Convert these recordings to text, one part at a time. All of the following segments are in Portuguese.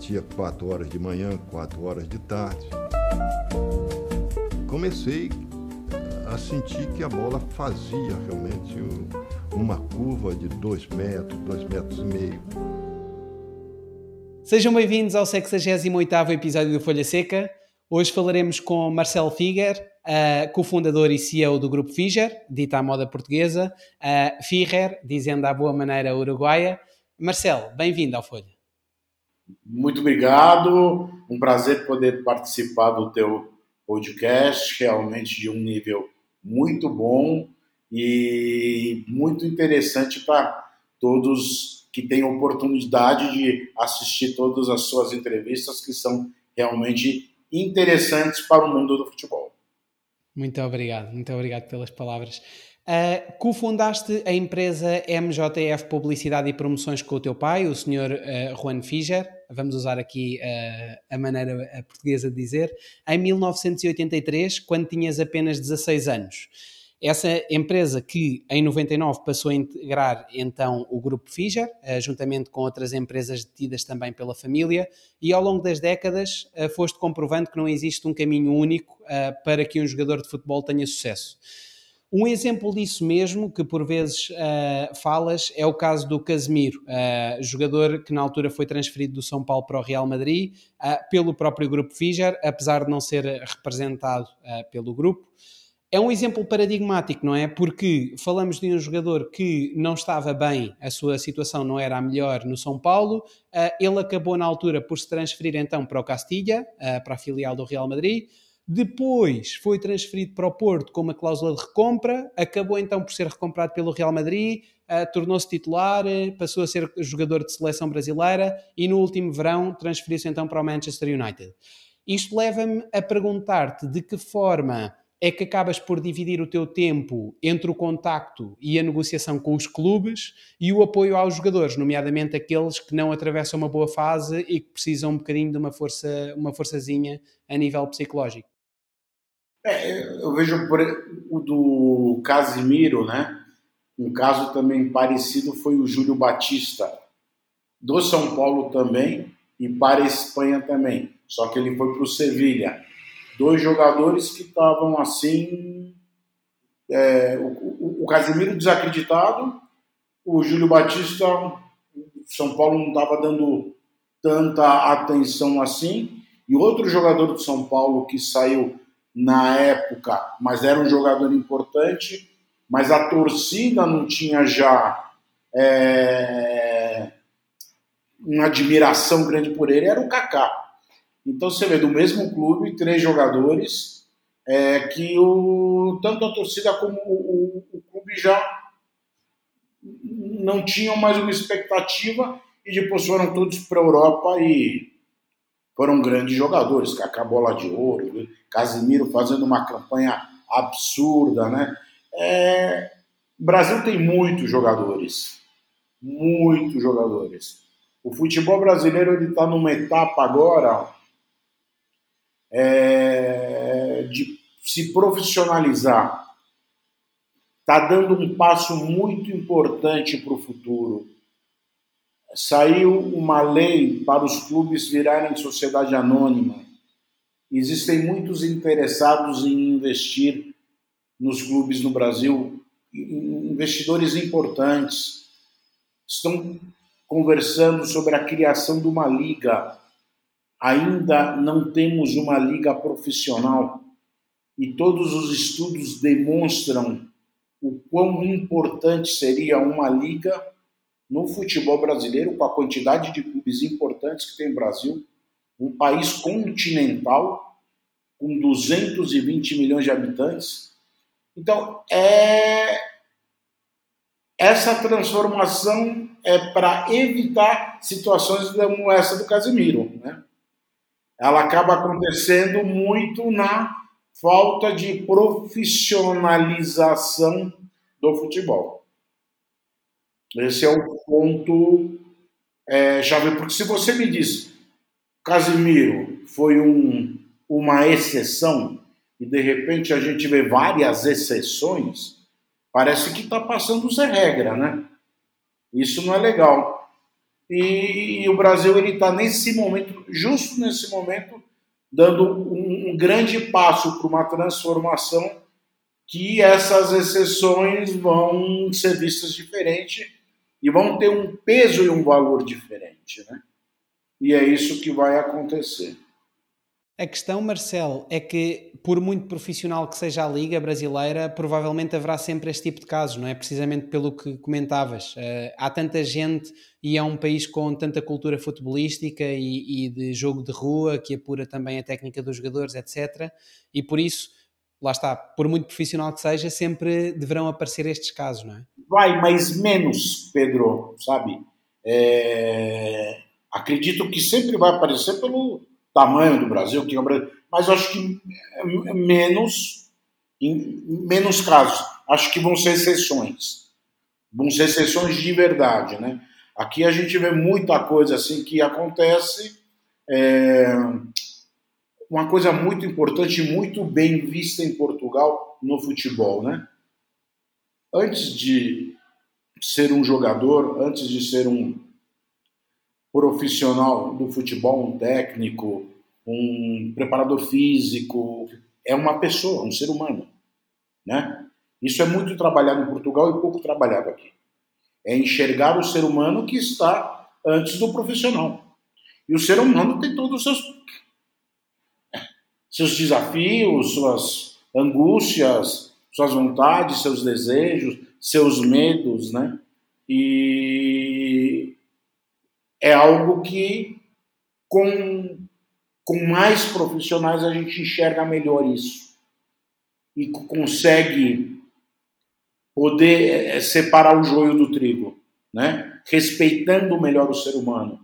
batia 4 horas de manhã, 4 horas de tarde. Comecei a sentir que a bola fazia realmente uma curva de 2 metros, 2 metros e meio. Sejam bem-vindos ao 68º episódio do Folha Seca. Hoje falaremos com Marcelo Figer, uh, cofundador e CEO do Grupo Figer, dita à moda portuguesa, uh, Figer, dizendo à boa maneira uruguaia. Marcelo, bem-vindo ao Folha. Muito obrigado, um prazer poder participar do teu podcast, realmente de um nível muito bom e muito interessante para todos que têm oportunidade de assistir todas as suas entrevistas, que são realmente interessantes para o mundo do futebol. Muito obrigado, muito obrigado pelas palavras. Uh, cofundaste a empresa MJF Publicidade e Promoções com o teu pai, o senhor uh, Juan Fischer, vamos usar aqui uh, a maneira portuguesa de dizer, em 1983, quando tinhas apenas 16 anos. Essa empresa que em 99 passou a integrar então o grupo Fischer, juntamente com outras empresas detidas também pela família, e ao longo das décadas foste comprovando que não existe um caminho único para que um jogador de futebol tenha sucesso. Um exemplo disso mesmo, que por vezes uh, falas, é o caso do Casemiro, uh, jogador que na altura foi transferido do São Paulo para o Real Madrid uh, pelo próprio grupo Figer, apesar de não ser representado pelo grupo. É um exemplo paradigmático, não é? Porque falamos de um jogador que não estava bem, a sua situação não era a melhor no São Paulo, ele acabou na altura por se transferir então para o Castilha, para a filial do Real Madrid depois foi transferido para o Porto com uma cláusula de recompra, acabou então por ser recomprado pelo Real Madrid, uh, tornou-se titular, uh, passou a ser jogador de seleção brasileira e no último verão transferiu-se então para o Manchester United. Isto leva-me a perguntar-te de que forma é que acabas por dividir o teu tempo entre o contacto e a negociação com os clubes e o apoio aos jogadores, nomeadamente aqueles que não atravessam uma boa fase e que precisam um bocadinho de uma força, uma forçazinha a nível psicológico. É, eu vejo por, o do Casimiro, né? Um caso também parecido foi o Júlio Batista, do São Paulo também e para a Espanha também. Só que ele foi para o Sevilha. Dois jogadores que estavam assim. É, o, o, o Casimiro desacreditado, o Júlio Batista, São Paulo não estava dando tanta atenção assim. E outro jogador do São Paulo que saiu na época, mas era um jogador importante, mas a torcida não tinha já é, uma admiração grande por ele, era o Kaká. Então você vê do mesmo clube três jogadores é, que o, tanto a torcida como o, o, o clube já não tinham mais uma expectativa e depois foram todos para a Europa e foram grandes jogadores, Kaká bola de ouro, Casimiro fazendo uma campanha absurda, né? É, o Brasil tem muitos jogadores, muitos jogadores. O futebol brasileiro ele está numa etapa agora é, de se profissionalizar. Está dando um passo muito importante para o futuro saiu uma lei para os clubes virarem sociedade anônima. Existem muitos interessados em investir nos clubes no Brasil, investidores importantes estão conversando sobre a criação de uma liga. Ainda não temos uma liga profissional e todos os estudos demonstram o quão importante seria uma liga no futebol brasileiro, com a quantidade de clubes importantes que tem o Brasil, um país continental com 220 milhões de habitantes. Então, é essa transformação é para evitar situações como essa do Casimiro, né? Ela acaba acontecendo muito na falta de profissionalização do futebol. Esse é o ponto é, chave. Porque se você me diz Casimiro foi um, uma exceção e de repente a gente vê várias exceções, parece que está passando sem regra, né? Isso não é legal. E, e o Brasil ele está nesse momento, justo nesse momento, dando um, um grande passo para uma transformação que essas exceções vão ser vistas diferente e vão ter um peso e um valor diferente, né? E é isso que vai acontecer. A questão, Marcelo, é que, por muito profissional que seja a Liga Brasileira, provavelmente haverá sempre este tipo de casos, não é? Precisamente pelo que comentavas. Uh, há tanta gente e é um país com tanta cultura futebolística e, e, de jogo de rua que apura também a técnica dos jogadores, etc. E por isso, lá está, por muito profissional que seja, sempre deverão aparecer estes casos, não é? Vai, mas menos, Pedro, sabe? É... Acredito que sempre vai aparecer pelo tamanho do Brasil, que é o Brasil, mas acho que menos, em menos casos. Acho que vão ser exceções. Vão ser exceções de verdade, né? Aqui a gente vê muita coisa assim que acontece. É, uma coisa muito importante, muito bem vista em Portugal no futebol, né? Antes de ser um jogador, antes de ser um profissional do futebol, um técnico, um preparador físico, é uma pessoa, um ser humano, né? Isso é muito trabalhado em Portugal e pouco trabalhado aqui. É enxergar o ser humano que está antes do profissional. E o ser humano tem todos os seus seus desafios, suas angústias, suas vontades, seus desejos, seus medos, né? E é algo que com, com mais profissionais a gente enxerga melhor isso e consegue poder eh, separar o joio do trigo, né? Respeitando melhor o ser humano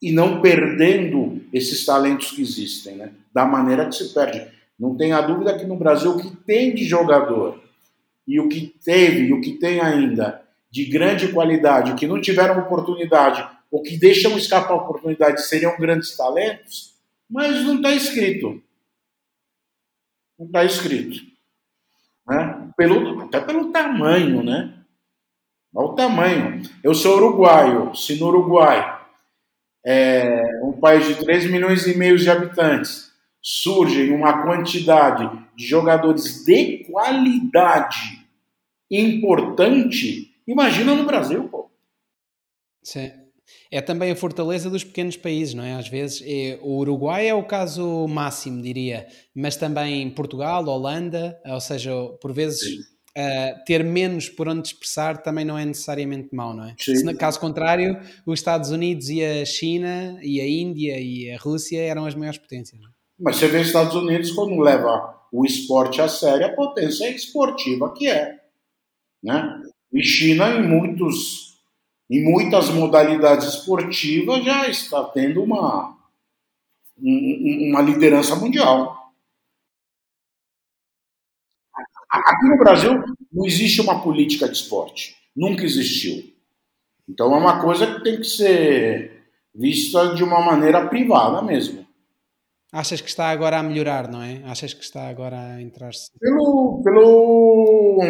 e não perdendo esses talentos que existem, né? Da maneira que se perde. Não tenha dúvida que no Brasil o que tem de jogador e o que teve e o que tem ainda de grande qualidade, que não tiveram oportunidade ou que deixam escapar a oportunidade seriam grandes talentos, mas não está escrito. Não está escrito. Né? Pelo, até pelo tamanho, né? Olha o tamanho. Eu sou uruguaio. Se no Uruguai, é, um país de 3 milhões e meio de habitantes, surge uma quantidade de jogadores de qualidade importante, Imagina no Brasil, pô. Sim. É também a fortaleza dos pequenos países, não é? Às vezes, é, o Uruguai é o caso máximo, diria, mas também Portugal, Holanda, ou seja, por vezes uh, ter menos por onde expressar também não é necessariamente mau, não é? Sim. Se, no caso contrário, os Estados Unidos e a China e a Índia e a Rússia eram as maiores potências. Não é? Mas você vê os Estados Unidos quando leva o esporte a sério, a potência esportiva que é, né? E China, em, muitos, em muitas modalidades esportivas, já está tendo uma, uma liderança mundial. Aqui no Brasil não existe uma política de esporte. Nunca existiu. Então é uma coisa que tem que ser vista de uma maneira privada mesmo. Achas que está agora a melhorar, não é? Achas que está agora a entrar-se? Pelo, pelo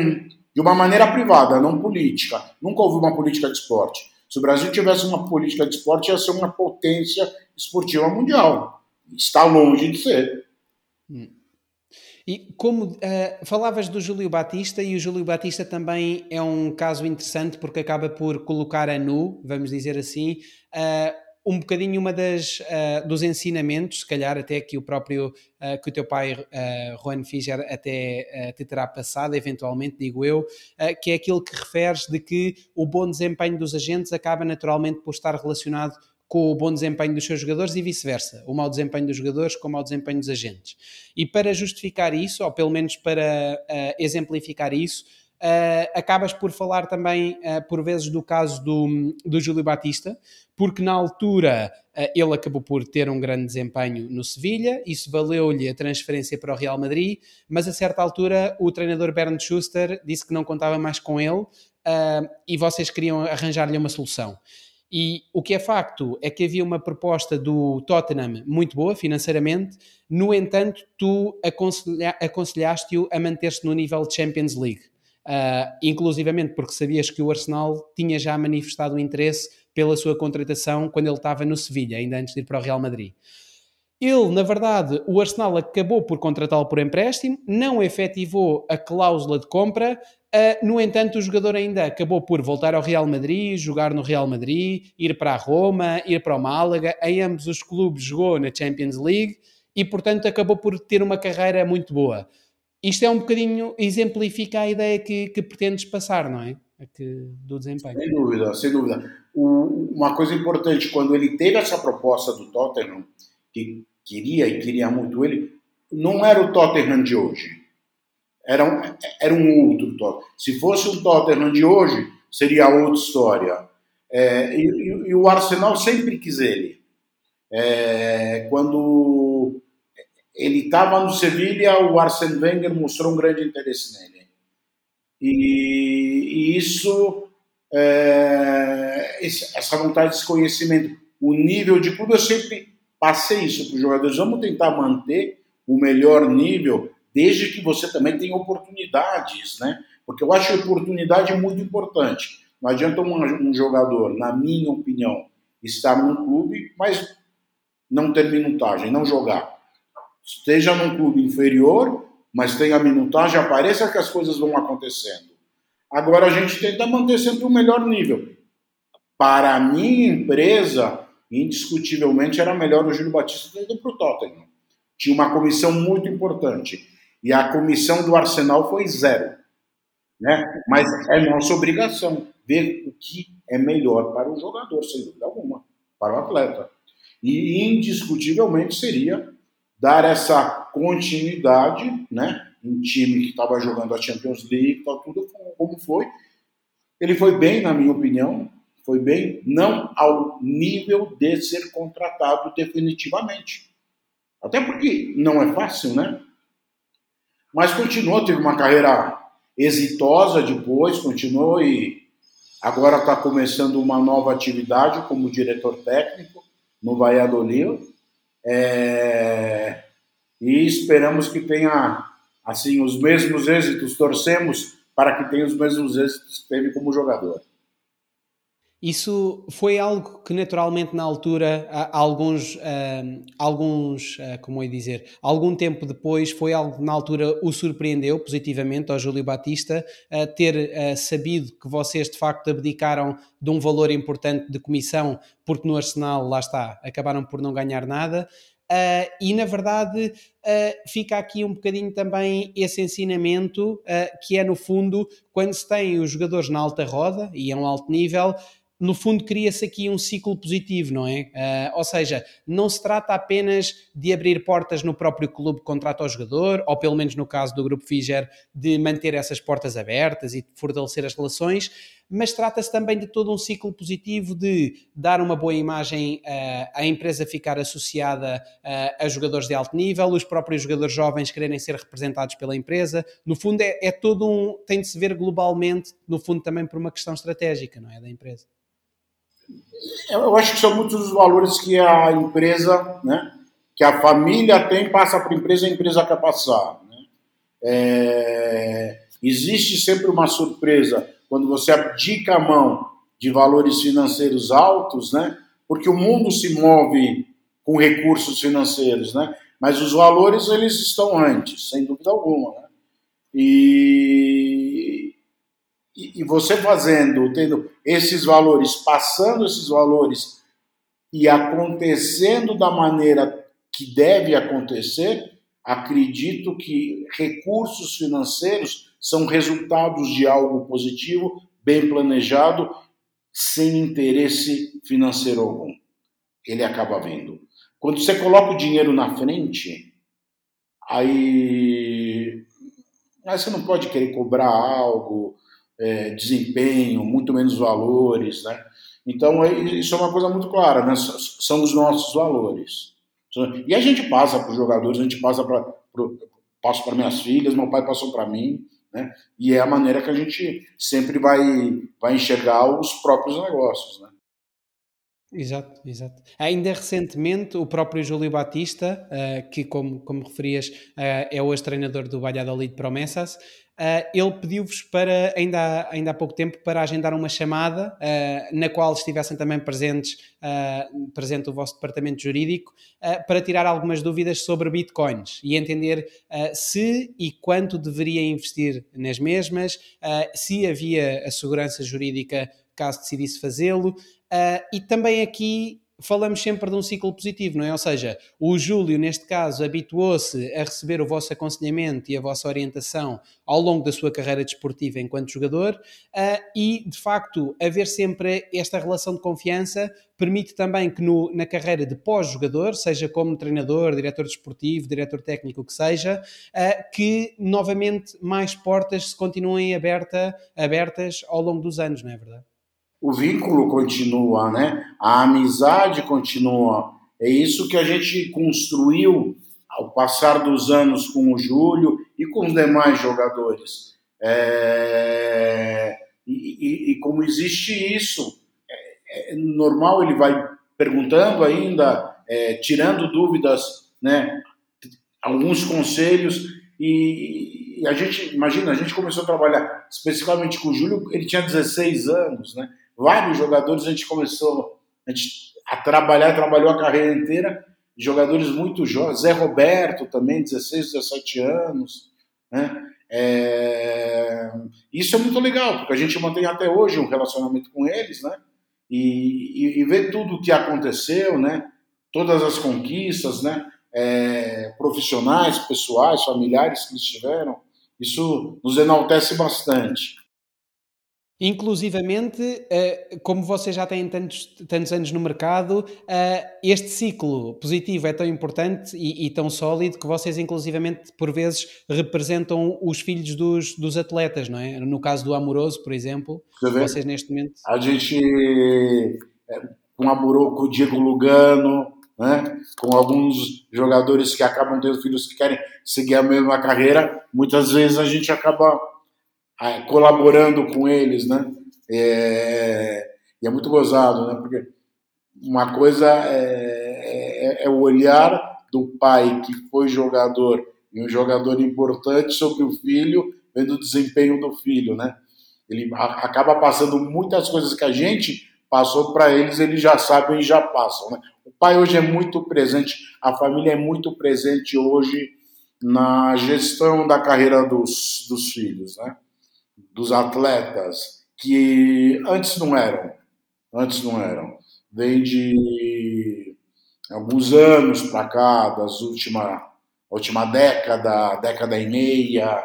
de uma maneira privada, não política. Nunca houve uma política de esporte. Se o Brasil tivesse uma política de esporte, ia ser uma potência esportiva mundial. Está longe de ser. Hum. E como uh, falavas do Júlio Batista, e o Júlio Batista também é um caso interessante porque acaba por colocar a nu, vamos dizer assim, uh, um bocadinho uma das uh, dos ensinamentos, se calhar até que o próprio uh, que o teu pai uh, Juan Fischer até te terá passado, eventualmente digo eu, que é aquilo que referes de que o bom desempenho dos agentes acaba naturalmente por estar relacionado com o bom desempenho dos seus jogadores e vice-versa, o mau desempenho dos jogadores com o mau desempenho dos agentes. E para justificar isso, ou pelo menos para exemplificar isso, Uh, acabas por falar também, uh, por vezes, do caso do, do Júlio Batista, porque na altura uh, ele acabou por ter um grande desempenho no Sevilha, isso valeu-lhe a transferência para o Real Madrid, mas a certa altura o treinador Bernd Schuster disse que não contava mais com ele e vocês queriam arranjar-lhe uma solução. E o que é facto é que havia uma proposta do Tottenham muito boa financeiramente, no entanto, tu aconselha aconselhaste-o a manter-se no nível de Champions League. Uh, inclusivamente porque sabias que o Arsenal tinha já manifestado interesse pela sua contratação quando ele estava no Sevilha, ainda antes de ir para o Real Madrid. Ele, na verdade, o Arsenal acabou por contratá-lo por empréstimo, não efetivou a cláusula de compra, uh, no entanto, o jogador ainda acabou por voltar ao Real Madrid, jogar no Real Madrid, ir para a Roma, ir para o Málaga, em ambos os clubes jogou na Champions League e, portanto, acabou por ter uma carreira muito boa. Isto é um bocadinho, exemplifica a ideia que, que pretendes passar, não é? Que, do desempenho. Sem dúvida, sem dúvida. O, uma coisa importante, quando ele teve essa proposta do Tottenham, que queria e queria muito ele, não era o Tottenham de hoje. Era um, era um outro Tottenham. Se fosse o Tottenham de hoje, seria outra história. É, e, e, o Arsenal sempre quis ele. É, quando ele estava no Sevilha, o Arsene Wenger mostrou um grande interesse nele. E, e isso, é, essa vontade de conhecimento, o nível de clube, eu sempre Passei isso para os jogadores. Vamos tentar manter o melhor nível, desde que você também tenha oportunidades, né? Porque eu acho a oportunidade muito importante. Não adianta um, um jogador, na minha opinião, estar num clube, mas não ter minutagem, não jogar. Esteja num clube inferior, mas tenha minutagem, apareça que as coisas vão acontecendo. Agora a gente tenta manter sempre o melhor nível. Para a minha empresa, indiscutivelmente era melhor o Júlio Batista ido para o Tottenham. Tinha uma comissão muito importante. E a comissão do Arsenal foi zero. Né? Mas é nossa obrigação ver o que é melhor para o jogador, sem dúvida alguma, para o atleta. E indiscutivelmente seria dar essa continuidade, né? Um time que estava jogando a Champions League, tal, tudo como foi. Ele foi bem, na minha opinião, foi bem, não ao nível de ser contratado definitivamente. Até porque não é fácil, né? Mas continuou, teve uma carreira exitosa depois, continuou e agora está começando uma nova atividade como diretor técnico no Valladolid. É... E esperamos que tenha assim os mesmos êxitos, torcemos para que tenha os mesmos êxitos que teve como jogador. Isso foi algo que naturalmente na altura, alguns, alguns como é dizer, algum tempo depois, foi algo que na altura o surpreendeu positivamente ao Júlio Batista, ter sabido que vocês de facto abdicaram de um valor importante de comissão, porque no Arsenal, lá está, acabaram por não ganhar nada. Uh, e na verdade uh, fica aqui um bocadinho também esse ensinamento uh, que é no fundo quando se tem os jogadores na alta roda e a um alto nível no fundo cria-se aqui um ciclo positivo, não é? Uh, ou seja, não se trata apenas de abrir portas no próprio clube que contrata o jogador, ou pelo menos no caso do Grupo Figer, de manter essas portas abertas e fortalecer as relações, mas trata-se também de todo um ciclo positivo de dar uma boa imagem uh, à empresa ficar associada uh, a jogadores de alto nível, os próprios jogadores jovens quererem ser representados pela empresa. No fundo, é, é todo um. tem de se ver globalmente, no fundo, também por uma questão estratégica, não é? Da empresa. Eu acho que são muitos os valores que a empresa, né, que a família tem, passa para a empresa e a empresa quer passar. Né? É, existe sempre uma surpresa quando você abdica a mão de valores financeiros altos, né? porque o mundo se move com recursos financeiros, né? mas os valores eles estão antes, sem dúvida alguma. Né? E e, você fazendo, tendo esses valores, passando esses valores e acontecendo da maneira que deve acontecer, acredito que recursos financeiros são resultados de algo positivo, bem planejado, sem interesse financeiro algum. Ele acaba vendo. Quando você coloca o dinheiro na frente, aí, aí você não pode querer cobrar algo, é, desempenho, muito menos valores, né? Então, é, isso é uma coisa muito clara, né? São os nossos valores. E a gente passa para os jogadores, a gente passa para passo para minhas filhas, meu pai passou para mim, né? E é a maneira que a gente sempre vai vai enxergar os próprios negócios, né? Exato, exato. Ainda recentemente, o próprio Júlio Batista, uh, que, como, como referias, uh, é hoje treinador do Valladolid Promessas, uh, ele pediu-vos para, ainda há, ainda há pouco tempo, para agendar uma chamada uh, na qual estivessem também presentes, uh, presente o vosso departamento jurídico, para tirar algumas dúvidas sobre bitcoins e entender se e quanto deveria investir nas mesmas, se havia a segurança jurídica caso decidisse fazê-lo, e também aqui falamos sempre de um ciclo positivo, não é? Ou seja, o Júlio, neste caso, habituou-se a receber o vosso aconselhamento e a vossa orientação ao longo da sua carreira desportiva enquanto jogador uh, e, de facto, haver sempre esta relação de confiança permite também que no, na carreira de pós-jogador, seja como treinador, diretor desportivo, diretor técnico, que seja, uh, que novamente mais portas se continuem aberta, abertas ao longo dos anos, não é verdade? O vínculo continua, né? A amizade continua. É isso que a gente construiu ao passar dos anos com o Júlio e com os demais jogadores. É... E, e, e, como existe isso, é, é, normal ele vai perguntando ainda, é, tirando dúvidas, né? Alguns conselhos e, e a gente, imagina, a gente começou a trabalhar especificamente com o Júlio, ele tinha 16 anos, né? Vários jogadores a gente começou a, gente, a trabalhar, trabalhou a carreira inteira, jogadores muito jovens, Zé Roberto também, 16, 17 anos, né? É... Isso é muito legal, porque a gente mantém até hoje um relacionamento com eles, né? E, e, e ver tudo o que aconteceu, né? Todas as conquistas, né? É, profissionais, pessoais, familiares que eles tiveram, isso nos enaltece bastante. Inclusivamente, eh, como vocês já têm tantos, tantos anos no mercado, eh, este ciclo positivo é tão importante e, e, tão sólido que vocês, inclusivamente, por vezes representam os filhos dos, dos atletas, não é? No caso do Amoroso, por exemplo, vocês neste momento. A gente, eh, com Amoroso, com o Diego Lugano, né? com alguns jogadores que acabam tendo filhos que querem seguir a mesma carreira, muitas vezes a gente acaba colaborando com eles, né? É, e é muito gozado, né? Porque uma coisa é, é, é, o olhar do pai que foi jogador e um jogador importante sobre o filho, vendo o desempenho do filho, né? Ele acaba passando muitas coisas que a gente passou para eles, eles já sabem e já passam, né? O pai hoje é muito presente, a família é muito presente hoje na gestão da carreira dos, dos filhos, né? Dos atletas que antes não eram, antes não eram, vem de alguns anos para cá, das última última década, década e meia,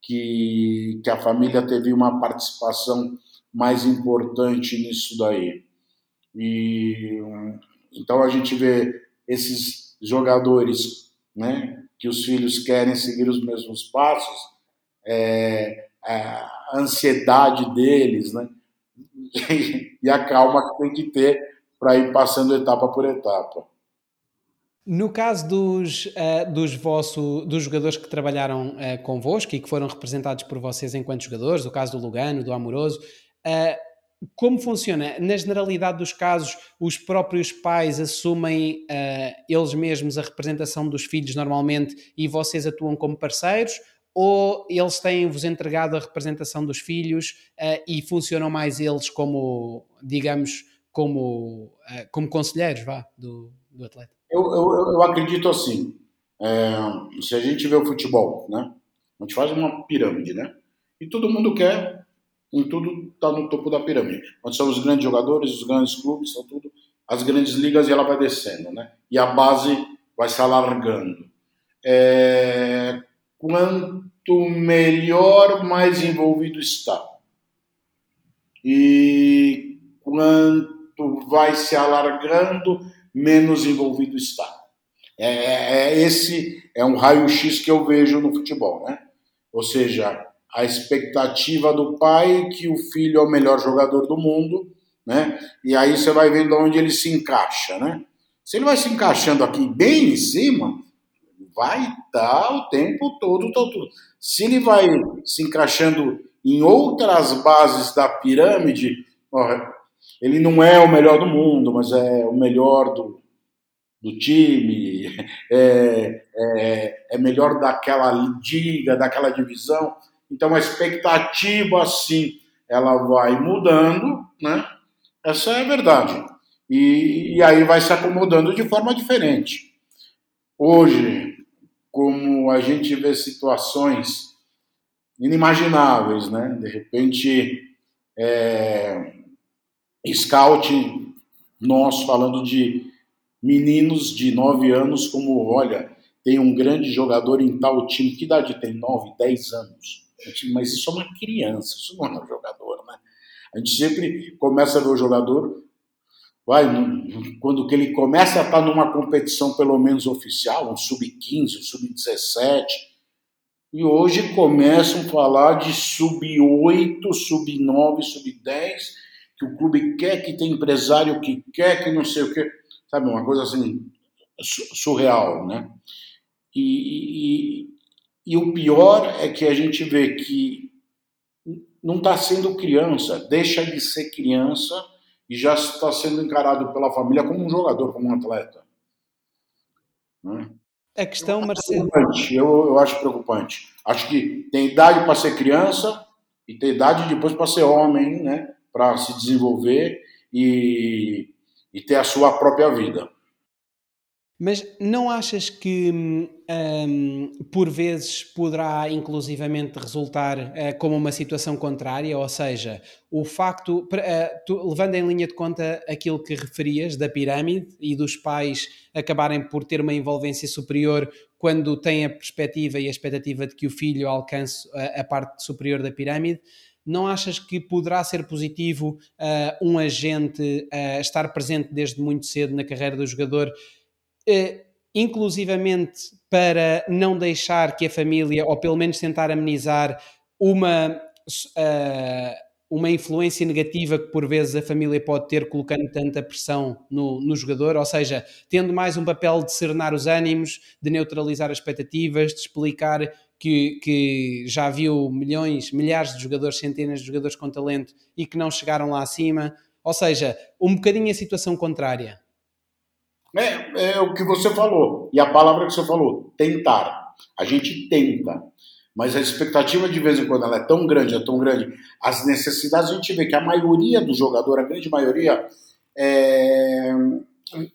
que, que a família teve uma participação mais importante nisso daí. E então a gente vê esses jogadores, né, que os filhos querem seguir os mesmos passos, é, a ansiedade deles, né? e a calma que tem que ter para ir passando etapa por etapa. No caso dos, uh, dos, vosso, dos jogadores que trabalharam uh, convosco e que foram representados por vocês enquanto jogadores, o caso do Lugano, do Amoroso, uh, como funciona? Na generalidade dos casos, os próprios pais assumem uh, eles mesmos a representação dos filhos normalmente e vocês atuam como parceiros? Ou eles têm-vos entregado a representação dos filhos uh, e funcionam mais eles como, digamos, como, uh, como conselheiros vá, do, do atleta? Eu, eu, eu acredito assim, é, se a gente vê o futebol, né, a gente faz uma pirâmide, né, e todo mundo quer, em tudo está no topo da pirâmide, são os grandes jogadores, os grandes clubes, são tudo, as grandes ligas e ela vai descendo, né, e a base vai se alargando. É, quanto melhor, mais envolvido está. E quanto vai se alargando, menos envolvido está. É, é esse é um raio-x que eu vejo no futebol, né? Ou seja, a expectativa do pai que o filho é o melhor jogador do mundo, né? E aí você vai vendo onde ele se encaixa, né? Se ele vai se encaixando aqui bem em cima, vai estar o tempo todo, todo, todo. Se ele vai se encaixando em outras bases da pirâmide, ele não é o melhor do mundo, mas é o melhor do, do time, é, é, é melhor daquela liga, daquela divisão. Então a expectativa, sim, ela vai mudando, né? Essa é a verdade. E, e aí vai se acomodando de forma diferente. Hoje, como a gente vê situações inimagináveis, né? De repente, é, scout, nós falando de meninos de 9 anos, como, olha, tem um grande jogador em tal time, que idade tem? 9, 10 anos. Mas isso é uma criança, isso não é um jogador, né? A gente sempre começa a ver o jogador, vai, quando que ele começa a estar numa competição pelo menos oficial, um sub-15, um sub-17, e hoje começam a falar de sub-8, sub-9, sub-10, que o clube quer, que tem empresário que quer, que não sei o quê. Sabe, uma coisa assim, surreal, né? E, e, e o pior é que a gente vê que não está sendo criança, deixa de ser criança e já está sendo encarado pela família como um jogador, como um atleta. Né? A questão, Marcelo. Eu, eu acho preocupante. Acho que tem idade para ser criança e tem idade depois para ser homem, né? Para se desenvolver e, e ter a sua própria vida. Mas não achas que um, por vezes poderá inclusivamente resultar uh, como uma situação contrária? Ou seja, o facto, uh, tu, levando em linha de conta aquilo que referias da pirâmide e dos pais acabarem por ter uma envolvência superior quando têm a perspectiva e a expectativa de que o filho alcance a, a parte superior da pirâmide, não achas que poderá ser positivo uh, um agente uh, estar presente desde muito cedo na carreira do jogador inclusivamente para não deixar que a família, ou pelo menos tentar amenizar uma, uh, uma influência negativa que por vezes a família pode ter colocando tanta pressão no, no jogador, ou seja, tendo mais um papel de serenar os ânimos, de neutralizar as expectativas, de explicar que, que, já viu milhões, milhares de jogadores, centenas de jogadores com talento e que não chegaram lá acima. Ou seja, um bocadinho a situação contrária. É, é o que você falou. E a palavra que você falou, tentar. A gente tenta. Mas a expectativa de vez em quando ela é tão grande, é tão grande. As necessidades, a gente vê que a maioria do jogador, a grande maioria, é,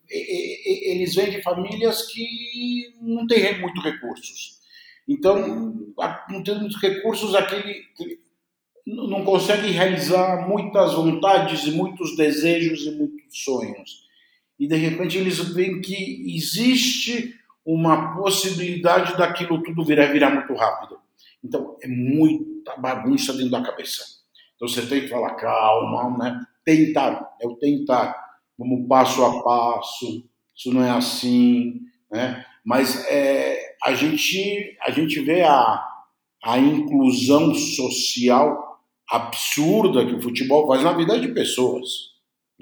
eles vêm de famílias que não têm muito recursos. Então, não tem muitos recursos, aquele, não consegue realizar muitas vontades e muitos desejos e muitos sonhos e de repente eles veem que existe uma possibilidade daquilo tudo virar, virar muito rápido. Então é muita bagunça dentro da cabeça. Então você tem que falar calma, né? Tentar, é o tentar, vamos passo a passo. Isso não é assim, né? Mas é, a gente a gente vê a, a inclusão social absurda que o futebol faz na vida de pessoas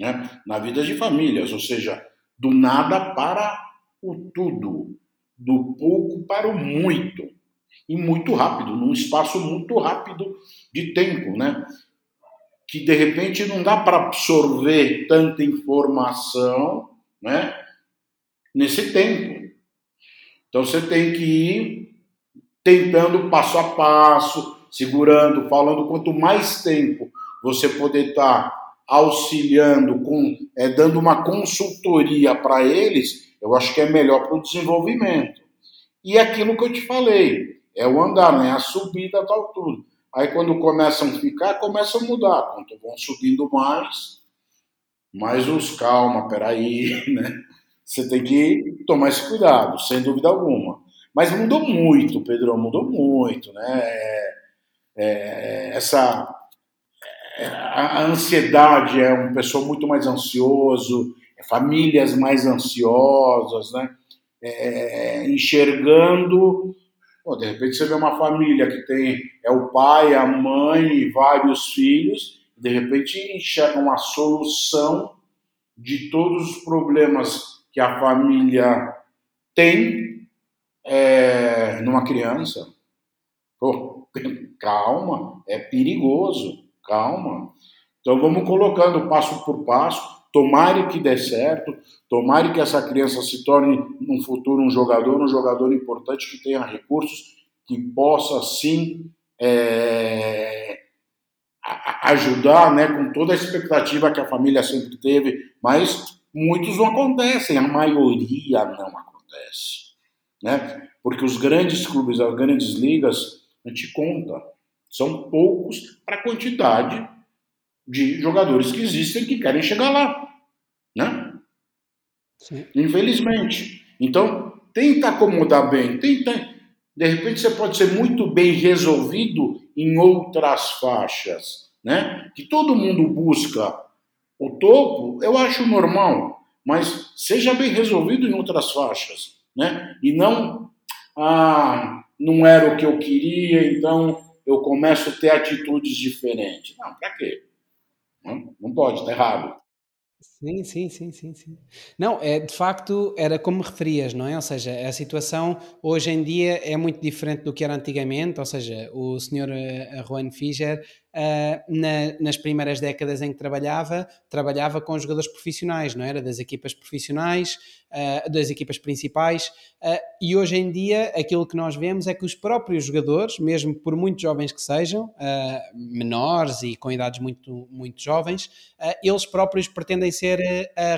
né? na vida de famílias, ou seja, do nada para o tudo, do pouco para o muito, e muito rápido, num espaço muito rápido de tempo, né? Que de repente não dá para absorver tanta informação, né? Nesse tempo. Então você tem que ir tentando passo a passo, segurando, falando. Quanto mais tempo você poder estar tá auxiliando, com, é, dando uma consultoria para eles, eu acho que é melhor para o desenvolvimento. E aquilo que eu te falei, é o andar, né? a subida, tal, tudo. Aí quando começam a ficar, começam a mudar. Quando vão subindo mais, mais os calma, peraí, né? Você tem que tomar esse cuidado, sem dúvida alguma. Mas mudou muito, Pedro, mudou muito, né? É, é, essa a ansiedade é um pessoal muito mais ansioso, é famílias mais ansiosas, né? É, enxergando, pô, de repente você vê uma família que tem é o pai, a mãe e vários filhos, de repente enxerga uma solução de todos os problemas que a família tem é, numa criança. Pô, calma, é perigoso calma. Então vamos colocando passo por passo. Tomare que dê certo, tomare que essa criança se torne no futuro um jogador, um jogador importante que tenha recursos, que possa sim é, ajudar, né, com toda a expectativa que a família sempre teve, mas muitos não acontecem, a maioria não acontece, né? Porque os grandes clubes, as grandes ligas, a gente conta, são poucos para a quantidade de jogadores que existem que querem chegar lá, né? Sim. Infelizmente. Então, tenta acomodar bem, tenta. De repente você pode ser muito bem resolvido em outras faixas, né? Que todo mundo busca o topo, eu acho normal, mas seja bem resolvido em outras faixas, né? E não, ah, não era o que eu queria, então eu começo a ter atitudes diferentes. Não, para quê? Não, não pode, tá errado. Sim, sim, sim, sim, sim. Não, é, de facto, era como referias, não é? Ou seja, a situação hoje em dia é muito diferente do que era antigamente, ou seja, o senhor uh, Juan Fischer Uh, na, nas primeiras décadas em que trabalhava, trabalhava com jogadores profissionais, não era? Das equipas profissionais, uh, das equipas principais, e hoje em dia aquilo que nós vemos é que os próprios jogadores, mesmo por muito jovens que sejam, menores e com idades muito, muito jovens, eles próprios pretendem ser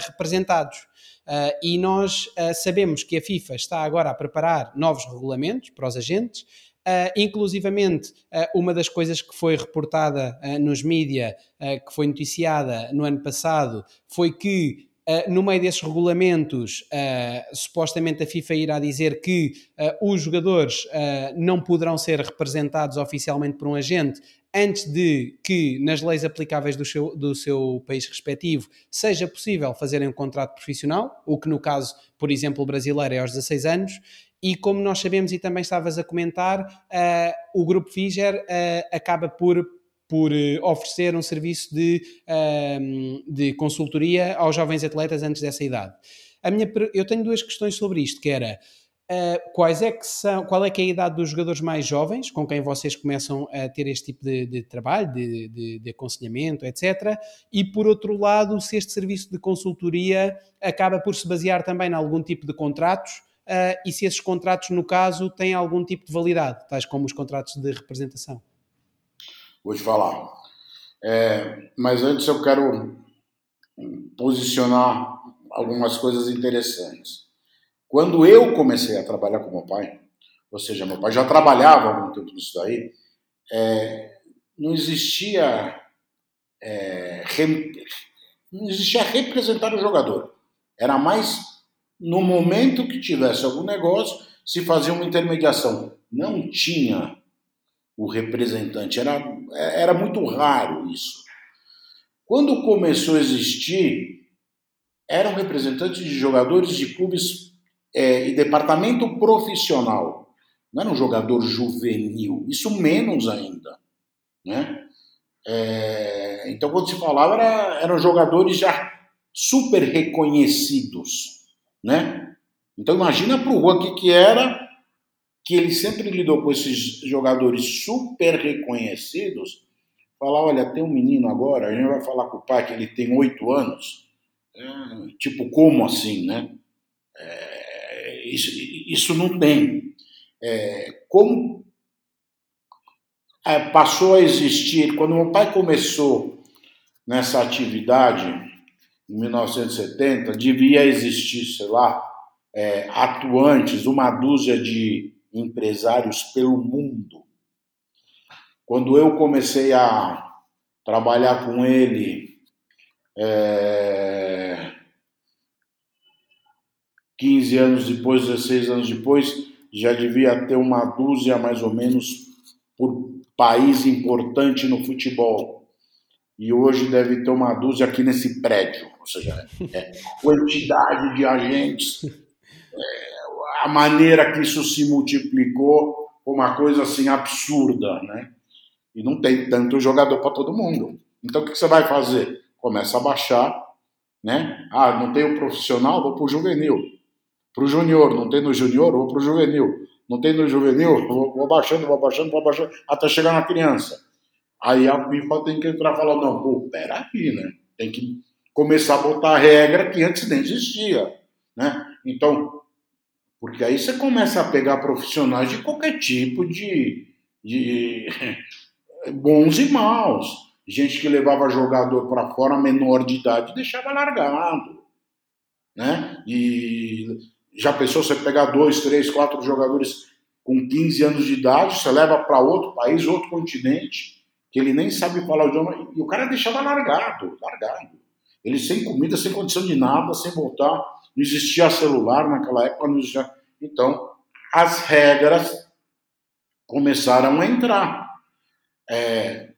representados. Uh, e nós uh, sabemos que a FIFA está agora a preparar novos regulamentos para os agentes, Uh, inclusivamente, uma das coisas que foi reportada nos mídia, que foi noticiada no ano passado, foi que no meio desses regulamentos, supostamente a FIFA irá dizer que os jogadores não poderão ser representados oficialmente por um agente antes de que, nas leis aplicáveis do seu, do seu país respectivo, seja possível fazerem um contrato profissional, o que no caso, por exemplo, brasileiro é aos 16 anos, e como nós sabemos e também estavas a comentar, uh, o Grupo Figer uh, acaba por, por uh, oferecer um serviço de, de consultoria aos jovens atletas antes dessa idade. A minha, eu tenho duas questões sobre isto, que era quais é que são, qual é que é a idade dos jogadores mais jovens com quem vocês começam a ter este tipo de, de trabalho, de, de, de, aconselhamento, etc. E por outro lado, se este serviço de consultoria acaba por se basear também em algum tipo de contratos uh, e se esses contratos, no caso, têm algum tipo de validade, tais como os contratos de representação. Vou te falar. É, mas antes eu quero posicionar algumas coisas interessantes. Quando eu comecei a trabalhar com meu pai, ou seja, meu pai já trabalhava há algum tempo nisso daí, é, não existia é, não existia representar o jogador. Era mais no momento que tivesse algum negócio, se fazia uma intermediação. Não tinha o representante, era, era muito raro isso. Quando começou a existir, eram representantes de jogadores de clubes é, e departamento profissional. Não era um jogador juvenil, isso menos ainda. Né? É, então, quando se falava, era, eram jogadores já super reconhecidos né? Então imagina para o Juan que, que era que ele sempre lidou com esses jogadores super reconhecidos, falar, olha, tem um menino agora, a gente vai falar com o pai que ele tem oito anos, é, tipo, como assim, né? É, isso, isso não tem. É, como é, passou a existir, quando meu pai começou nessa atividade, em 1970, devia existir, sei lá, é, atuantes, uma dúzia de empresários pelo mundo. Quando eu comecei a trabalhar com ele, é, 15 anos depois, 16 anos depois, já devia ter uma dúzia mais ou menos por país importante no futebol e hoje deve ter uma dúzia aqui nesse prédio, ou seja, é, quantidade de agentes, é, a maneira que isso se multiplicou, uma coisa assim absurda, né? E não tem tanto jogador para todo mundo. Então o que você vai fazer? Começa a baixar, né? Ah, não tem o profissional, vou para o juvenil. Para o júnior, não tem no júnior, vou para o juvenil. Não tem no juvenil, vou, vou baixando, vou baixando, vou baixando, até chegar na criança. Aí a FIFA tem que entrar e falar, não, pô, peraí, né? Tem que começar a botar a regra que antes nem existia, né? Então, porque aí você começa a pegar profissionais de qualquer tipo de, de bons e maus. Gente que levava jogador para fora menor de idade deixava largado. Né? E já pensou você pegar dois, três, quatro jogadores com 15 anos de idade, você leva para outro país, outro continente, que ele nem sabe falar o idioma, e o cara deixava largado, largado. Ele sem comida, sem condição de nada, sem voltar. Não existia celular naquela época, não existia. Então, as regras começaram a entrar. É,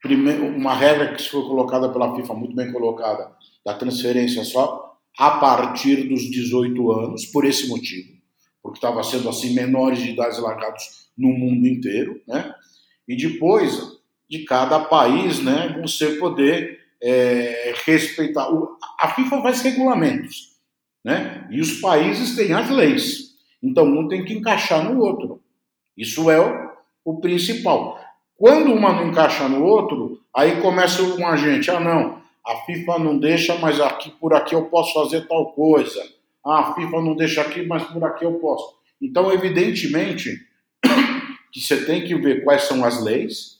primeiro, uma regra que foi colocada pela FIFA, muito bem colocada, da transferência só a partir dos 18 anos, por esse motivo, porque estava sendo assim menores de idade largados no mundo inteiro, né? E depois de cada país, né, você poder é, respeitar. A FIFA faz regulamentos, né? E os países têm as leis. Então um tem que encaixar no outro. Isso é o, o principal. Quando uma não encaixa no outro, aí começa um agente, ah não, a FIFA não deixa, mas aqui por aqui eu posso fazer tal coisa. Ah, a FIFA não deixa aqui, mas por aqui eu posso. Então, evidentemente, que você tem que ver quais são as leis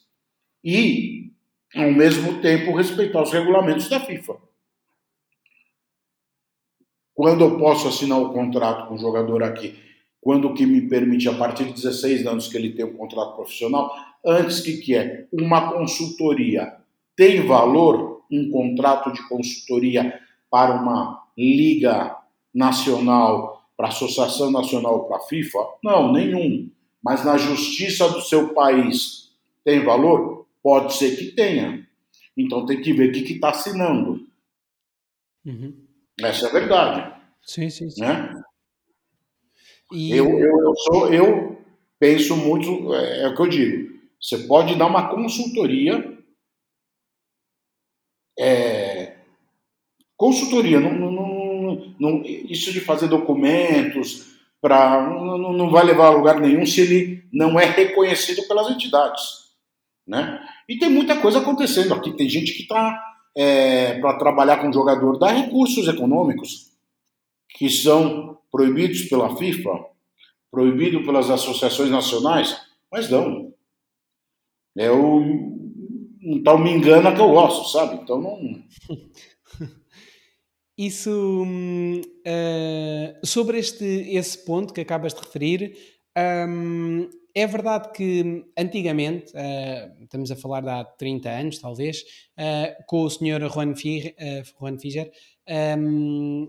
e, ao mesmo tempo, respeitar os regulamentos da FIFA. Quando eu posso assinar o contrato com o jogador aqui? Quando que me permite, a partir de 16 anos que ele tem um contrato profissional, Antes, que, que é? Uma consultoria tem valor? Um contrato de consultoria para uma liga nacional, para a Associação Nacional, para a FIFA? Não, nenhum. Mas na justiça do seu país tem valor? Pode ser que tenha. Então tem que ver o que está assinando. Uhum. Essa é a verdade. Sim, sim, sim. Né? E... Eu, eu, eu, sou, eu penso muito, é, é o que eu digo, você pode dar uma consultoria. É, consultoria, não, não, não, isso de fazer documentos para não, não vai levar a lugar nenhum se ele não é reconhecido pelas entidades. Né? E tem muita coisa acontecendo aqui. Tem gente que está é, para trabalhar com jogador, dá recursos econômicos que são proibidos pela FIFA, proibidos pelas associações nacionais, mas dão. É o um tal me engana que eu gosto, sabe? Então não. Isso uh, sobre este esse ponto que acabas de referir, um, é verdade que antigamente, uh, estamos a falar de há 30 anos talvez, uh, com o Sr. Juan, Figer, Juan Figer um,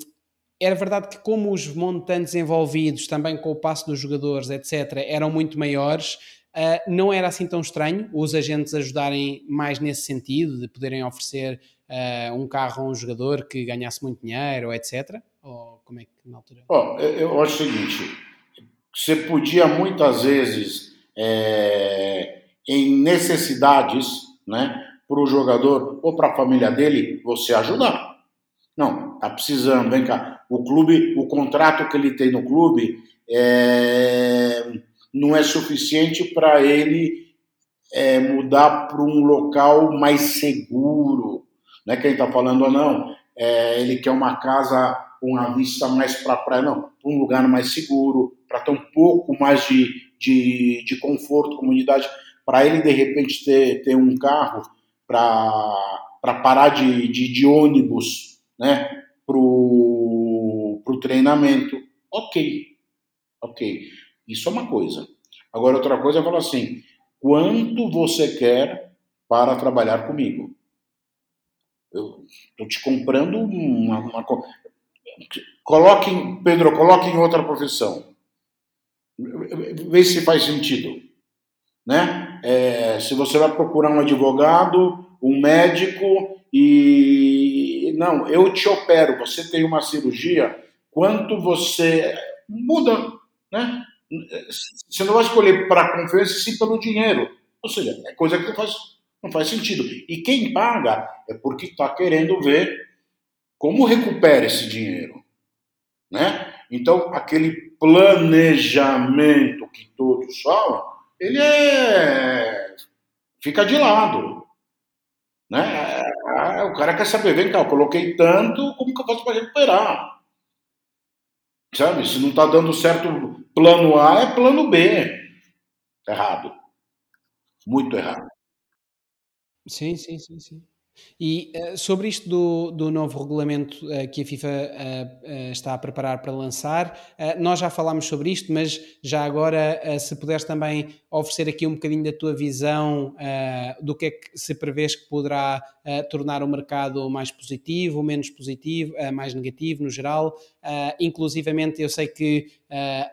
era verdade que como os montantes envolvidos, também com o passo dos jogadores, etc., eram muito maiores, Uh, não era assim tão estranho os agentes ajudarem mais nesse sentido, de poderem oferecer uh, um carro a um jogador que ganhasse muito dinheiro, etc. Ou como é que na altura? Oh, eu acho o seguinte: você podia muitas vezes, é, em necessidades, né, para o jogador ou para a família dele, você ajudar. Não, tá precisando, vem cá. O clube, o contrato que ele tem no clube é não é suficiente para ele é, mudar para um local mais seguro. Não é que ele está falando ou não, é, ele quer uma casa com a vista mais para a praia, não, um lugar mais seguro, para ter um pouco mais de, de, de conforto, comunidade, para ele de repente ter, ter um carro para parar de, de, de ônibus né, para o treinamento. Ok, ok. Isso é uma coisa. Agora, outra coisa é falar assim: quanto você quer para trabalhar comigo? Eu estou te comprando uma, uma. Coloque, Pedro, coloque em outra profissão. Vê se faz sentido. Né? É, se você vai procurar um advogado, um médico e. Não, eu te opero, você tem uma cirurgia, quanto você. Muda, né? Você não vai escolher para confiança sim pelo dinheiro. Ou seja, é coisa que não faz, não faz sentido. E quem paga é porque está querendo ver como recupera esse dinheiro. Né? Então, aquele planejamento que todos falam, ele é... fica de lado. Né? É, o cara quer saber, vem cá, eu coloquei tanto, como que eu faço para recuperar? Sabe? Se não está dando certo plano A, é plano B. Errado. muito errado. Sim, sim, sim, sim. E uh, sobre isto do, do novo regulamento uh, que a FIFA uh, está a preparar para lançar, nós já falámos sobre isto, mas já agora, se puderes também oferecer aqui um bocadinho da tua visão do que é que se prevês que poderá tornar o mercado mais positivo, menos positivo, mais negativo no geral. inclusivamente, eu sei que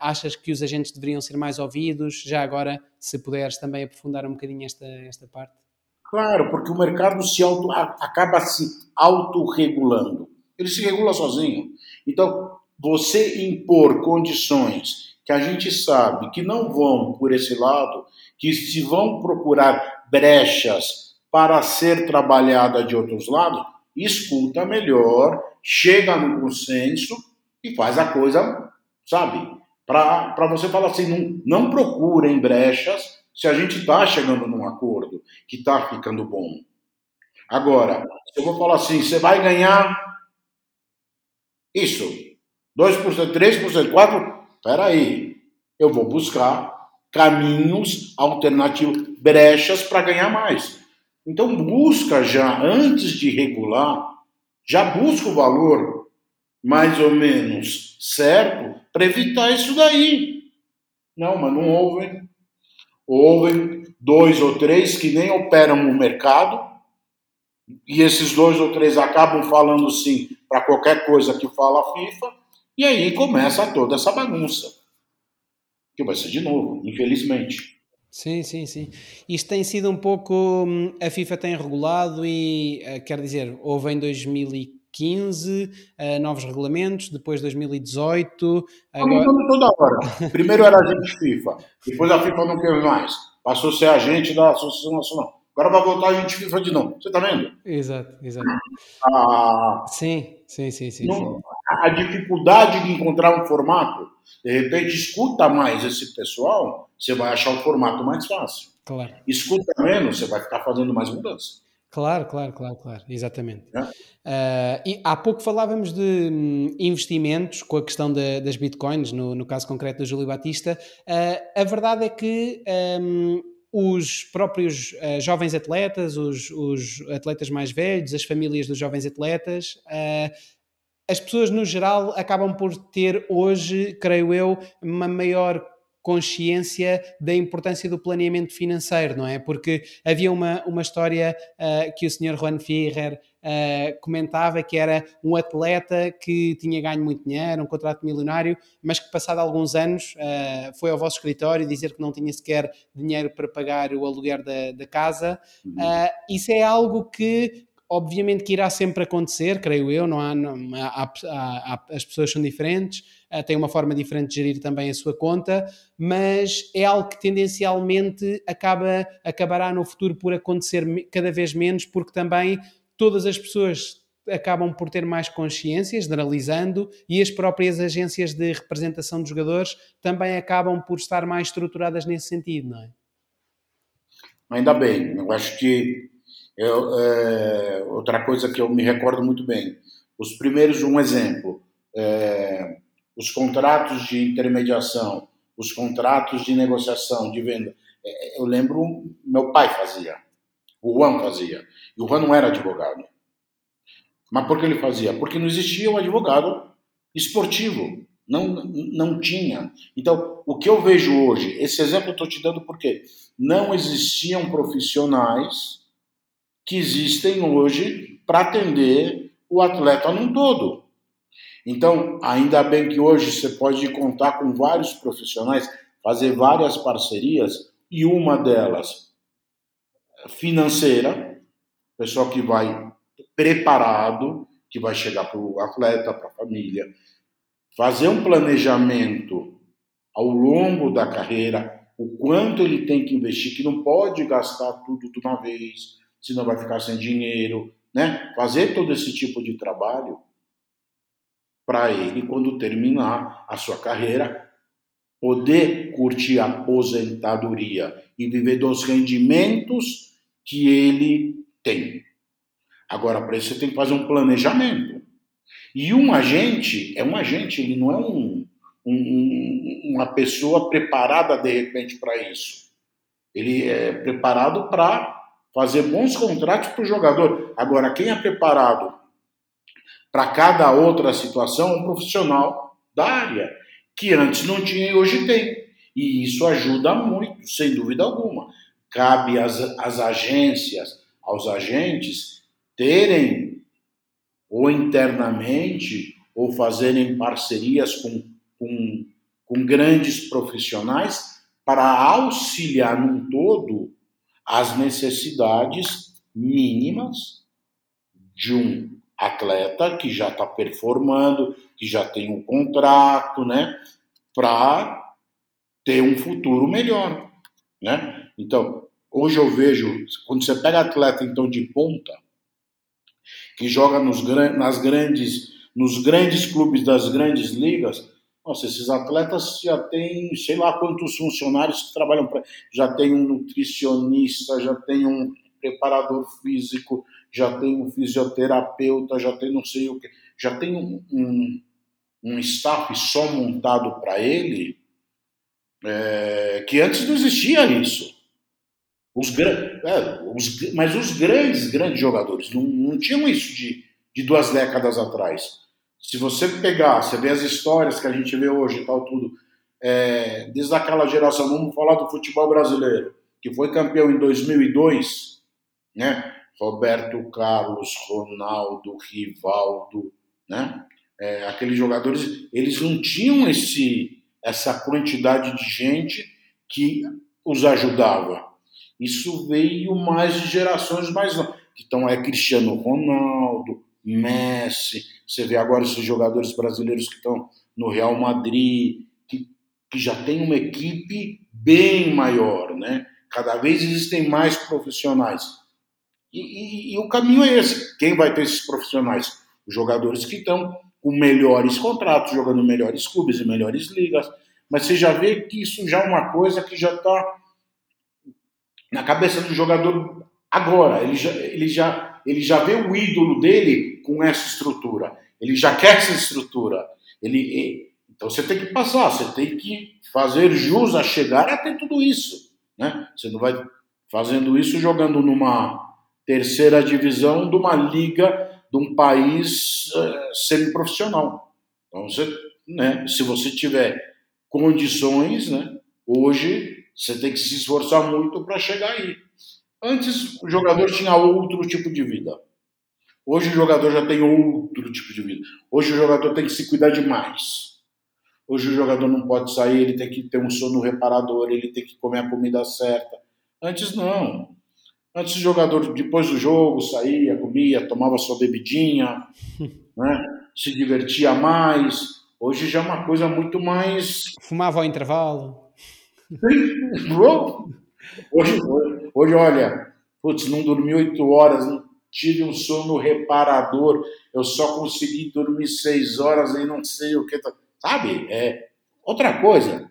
achas que os agentes deveriam ser mais ouvidos. Já agora, se puderes também aprofundar um bocadinho esta, esta parte. Claro, porque o mercado se auto, acaba se autorregulando. Ele se regula sozinho. Então, você impor condições que a gente sabe que não vão por esse lado, que se vão procurar brechas para ser trabalhada de outros lados, escuta melhor, chega no consenso e faz a coisa, sabe? Para você falar assim, não, não procurem brechas, se a gente está chegando num acordo que está ficando bom. Agora, eu vou falar assim, você vai ganhar isso, 2%, 3%, 4%, peraí, eu vou buscar caminhos alternativos, brechas para ganhar mais. Então busca já, antes de regular, já busca o valor mais ou menos certo para evitar isso daí. Não, mas não houve Houve dois ou três que nem operam no mercado, e esses dois ou três acabam falando sim para qualquer coisa que fala a FIFA, e aí começa toda essa bagunça. Que vai ser de novo, infelizmente. Sim, sim, sim. Isto tem sido um pouco. Hum, a FIFA tem regulado e, eh, quer dizer, houve em 2015 2015, uh, eh, novos regulamentos, depois 2018. Agora... toda hora. Primeiro era agente FIFA, depois a FIFA não quer mais. Passou a ser agente da Associação Nacional. Agora vai voltar a gente FIFA de novo. Você está vendo? Exato, exato. Ah, sim, sim, sim, sim, não, sim. A dificuldade de encontrar um formato, de repente, escuta mais esse pessoal, você vai achar o formato mais fácil. Claro. Escuta menos, você vai ficar fazendo mais mudança. Claro, claro, claro, claro, exatamente. É? Uh, e há pouco falávamos de um, investimentos com a questão de, das bitcoins, no, no, caso concreto do Júlio Batista. Uh, a verdade é que um, os próprios uh, jovens atletas, os, os, atletas mais velhos, as famílias dos jovens atletas, as pessoas no geral acabam por ter hoje, creio eu, uma maior consciência da importância do planeamento financeiro, não é? Porque havia uma, uma história uh, que o Sr. Juan Ferrer uh, comentava que era um atleta que tinha ganho muito dinheiro, um contrato milionário, mas que passado alguns anos uh, foi ao vosso escritório dizer que não tinha sequer dinheiro para pagar o aluguer da, da casa. Uhum. isso é algo que obviamente que irá sempre acontecer, creio eu, não há, não, há, há, as pessoas são diferentes, uh, têm uma forma diferente de gerir também a sua conta, mas é algo que tendencialmente acaba, acabará no futuro por acontecer cada vez menos, porque também todas as pessoas acabam por ter mais consciência, generalizando, e as próprias agências de representação de jogadores também acabam por estar mais estruturadas nesse sentido, não é? Ainda bem, eu acho que eu, é, outra coisa que eu me recordo muito bem, os primeiros, um exemplo, é, os contratos de intermediação, os contratos de negociação, de venda. É, eu lembro, meu pai fazia, o Juan fazia, e o Juan não era advogado. Mas por que ele fazia? Porque não existia um advogado esportivo, não, não tinha. Então, o que eu vejo hoje, esse exemplo eu estou te dando porque não existiam profissionais que existem hoje para atender o atleta num todo. Então, ainda bem que hoje você pode contar com vários profissionais, fazer várias parcerias, e uma delas financeira, pessoal que vai preparado, que vai chegar para o atleta, para a família, fazer um planejamento ao longo da carreira, o quanto ele tem que investir, que não pode gastar tudo de uma vez, senão vai ficar sem dinheiro, né? Fazer todo esse tipo de trabalho para ele, quando terminar a sua carreira, poder curtir a aposentadoria e viver dos rendimentos que ele tem. Agora, para isso você tem que fazer um planejamento. E um agente é um agente, ele não é um, um, uma pessoa preparada de repente para isso. Ele é preparado para fazer bons contratos para o jogador. Agora, quem é preparado para cada outra situação é um profissional da área, que antes não tinha e hoje tem. E isso ajuda muito, sem dúvida alguma. Cabe às, às agências, aos agentes, terem ou internamente ou fazerem parcerias com, com, com grandes profissionais para auxiliar num todo as necessidades mínimas de um atleta que já está performando, que já tem um contrato, né, para ter um futuro melhor, né? Então, hoje eu vejo, quando você pega atleta então de ponta, que joga nos, nas grandes, nos grandes clubes das grandes ligas, nossa, esses atletas já têm, sei lá quantos funcionários que trabalham para. Já tem um nutricionista, já tem um preparador físico, já tem um fisioterapeuta, já tem não sei o que. Já tem um, um, um staff só montado para ele, é, que antes não existia isso. Os, é, os, mas os grandes, grandes jogadores não, não tinham isso de, de duas décadas atrás. Se você pegar, você vê as histórias que a gente vê hoje e tal, tudo, é, desde aquela geração, vamos falar do futebol brasileiro, que foi campeão em 2002, né? Roberto Carlos, Ronaldo, Rivaldo, né? É, aqueles jogadores, eles não tinham esse, essa quantidade de gente que os ajudava. Isso veio mais de gerações mais novas. Então é Cristiano Ronaldo, Messi, você vê agora esses jogadores brasileiros que estão no Real Madrid, que, que já tem uma equipe bem maior, né? Cada vez existem mais profissionais. E, e, e o caminho é esse. Quem vai ter esses profissionais? Os jogadores que estão com melhores contratos, jogando melhores clubes, em melhores ligas. Mas você já vê que isso já é uma coisa que já está na cabeça do jogador agora. Ele já, ele já ele já vê o ídolo dele com essa estrutura. Ele já quer essa estrutura. Ele, então você tem que passar, você tem que fazer jus a chegar até tudo isso. Né? Você não vai fazendo isso jogando numa terceira divisão de uma liga de um país uh, semiprofissional. Então, você, né, se você tiver condições, né, hoje você tem que se esforçar muito para chegar aí. Antes o jogador tinha outro tipo de vida. Hoje o jogador já tem outro tipo de vida. Hoje o jogador tem que se cuidar demais. Hoje o jogador não pode sair, ele tem que ter um sono reparador, ele tem que comer a comida certa. Antes não. Antes o jogador, depois do jogo, saía, comia, tomava sua bebidinha, né? se divertia mais. Hoje já é uma coisa muito mais. Fumava ao intervalo. Hoje, hoje, hoje, olha, putz, não dormi oito horas, não tive um sono reparador, eu só consegui dormir seis horas e não sei o que. Tá, sabe? É outra coisa.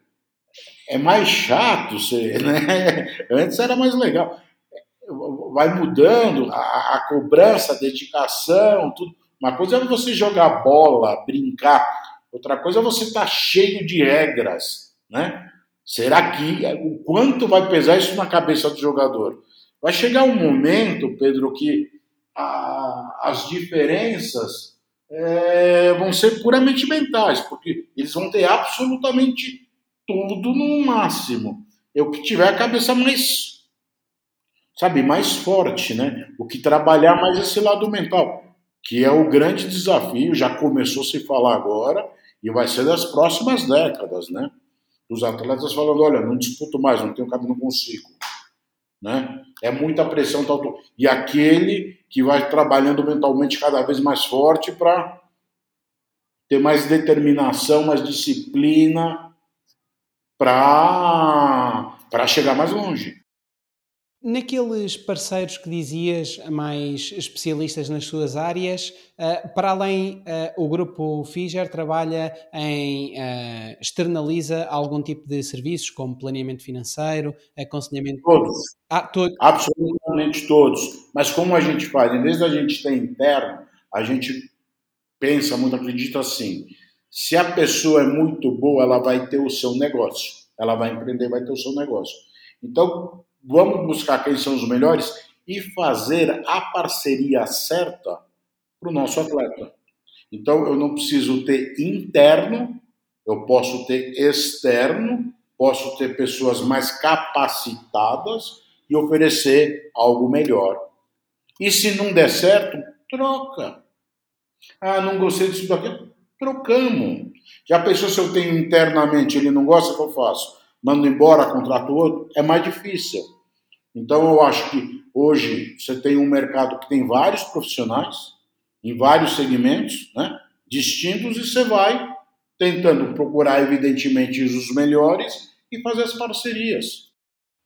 É mais chato, ser, né? Antes era mais legal. Vai mudando a, a cobrança, a dedicação, tudo. Uma coisa é você jogar bola, brincar. Outra coisa é você estar tá cheio de regras, né? Será que o quanto vai pesar isso na cabeça do jogador? Vai chegar um momento, Pedro, que a, as diferenças é, vão ser puramente mentais, porque eles vão ter absolutamente tudo no máximo. É o que tiver a cabeça mais, sabe, mais forte, né? O que trabalhar mais esse lado mental, que é o grande desafio, já começou a se falar agora e vai ser das próximas décadas, né? Dos atletas falando, olha, não disputo mais, não tenho cabelo, não consigo. Né? É muita pressão. Tal, E aquele que vai trabalhando mentalmente cada vez mais forte para ter mais determinação, mais disciplina para chegar mais longe. Naqueles parceiros que dizias, mais especialistas nas suas áreas, uh, para além, uh, o grupo Figer trabalha em, uh, externaliza algum tipo de serviços, como planeamento financeiro, aconselhamento... Todos. Ah, todos. Absolutamente todos. Mas como a gente faz? Em vez da gente ter interno, a gente pensa muito, acredita assim, se a pessoa é muito boa, ela vai ter o seu negócio. Ela vai empreender, vai ter o seu negócio. Então, vamos buscar quem são os melhores e fazer a parceria certa para o nosso atleta. Então, eu não preciso ter interno, eu posso ter externo, posso ter pessoas mais capacitadas e oferecer algo melhor. E se não der certo, troca. Ah, não gostei disso daqui. Trocamos. Já pensou se eu tenho internamente, ele não gosta, o que eu faço? Mando embora, contrato outro? É mais difícil. Então, eu acho que hoje você tem um mercado que tem vários profissionais, em vários segmentos, né, distintos, e você vai tentando procurar, evidentemente, os melhores e fazer as parcerias.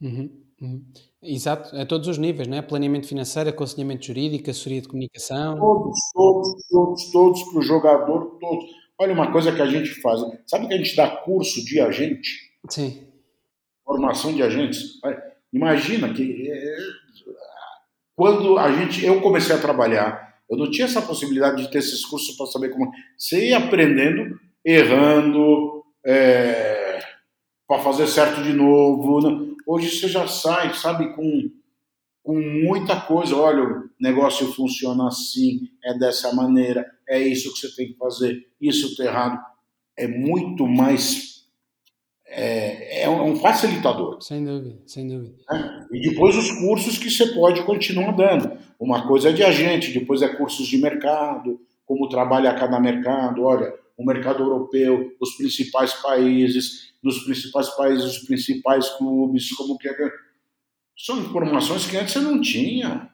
Uhum, uhum. Exato, a todos os níveis, né? planeamento financeiro, aconselhamento jurídico, assessoria de comunicação. Todos, todos, todos, todos para o jogador, todos. Olha uma coisa que a gente faz. Sabe que a gente dá curso de agente? Sim. Formação de agentes. Imagina que é, quando a gente, eu comecei a trabalhar, eu não tinha essa possibilidade de ter esses cursos para saber como. Você ia aprendendo, errando, é, para fazer certo de novo. Né? Hoje você já sai, sabe, com, com muita coisa. Olha, o negócio funciona assim, é dessa maneira, é isso que você tem que fazer, isso está errado. É muito mais é, é, um facilitador. Sem dúvida, sem dúvida. Né? E depois os cursos que você pode continuar dando. Uma coisa é de agente, depois é cursos de mercado, como trabalha cada mercado. Olha, o mercado europeu, os principais países, nos principais países, os principais clubes, como que é. São informações que antes você não tinha.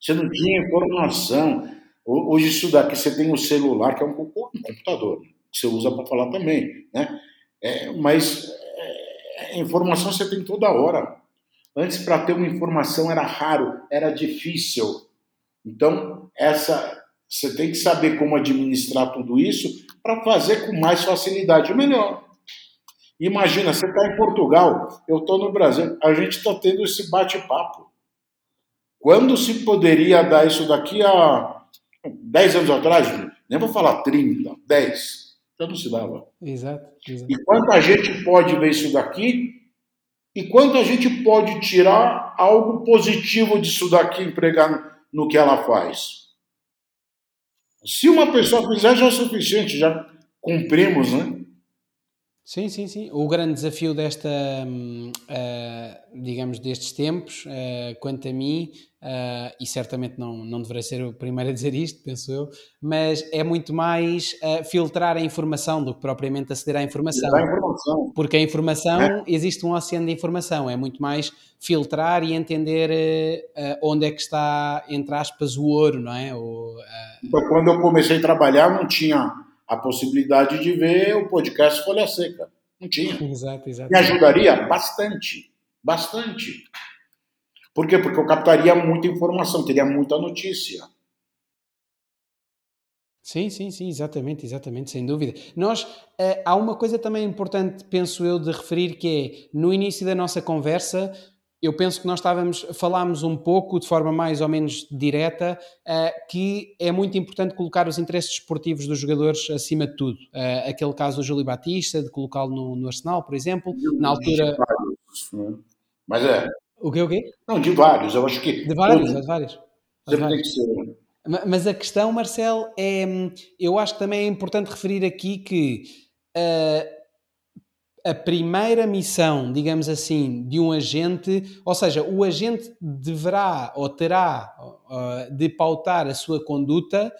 Você não tinha informação. Hoje isso daqui você tem o um celular, que é um computador, que você usa para falar também, né? É, mas é, informação você tem toda hora. Antes, para ter uma informação era raro, era difícil. Então, essa você tem que saber como administrar tudo isso para fazer com mais facilidade melhor. Imagina, você está em Portugal, eu estou no Brasil, a gente está tendo esse bate-papo. Quando se poderia dar isso daqui a 10 anos atrás? Nem vou falar 30, 10 não se dava. Exato, exato. E quanto a gente pode ver isso daqui e quanto a gente pode tirar algo positivo disso daqui e empregar no que ela faz. Se uma pessoa fizer, já é suficiente, já cumprimos, né? Sim, sim, sim. O grande desafio desta, uh, digamos, destes tempos, uh, quanto a mim, uh, e certamente não, não deverei ser o primeiro a dizer isto, penso eu, mas é muito mais filtrar a informação do que propriamente aceder à informação. A informação. Porque a informação, é. existe um oceano de informação, é muito mais filtrar e entender onde é que está, entre aspas, o ouro, não é? Então, quando eu comecei a trabalhar, não tinha a possibilidade de ver o podcast Folha Seca. Não tinha. Exato, exato. Me ajudaria bastante, bastante. Por quê? Porque eu captaria muita informação, teria muita notícia. Sim, sim, sim, exatamente, exatamente, sem dúvida. Nós, uh, há uma coisa também importante, penso eu, de referir, que é, no início da nossa conversa, eu penso que nós estávamos, falámos um pouco, de forma mais ou menos direta, uh, que é muito importante colocar os interesses esportivos dos jogadores acima de tudo. Uh, aquele caso do Júlio Batista, de colocá-lo no, no, Arsenal, por exemplo, na altura... Né? Mas é... O quê, o quê? Não, de vários, eu acho que... De vários, de vários. Vários. Mas a questão, Marcelo, é... Eu acho que também é importante referir aqui que... Uh, a primeira missão, digamos assim, de um agente, ou seja, o agente deverá ou terá uh, de pautar a sua conduta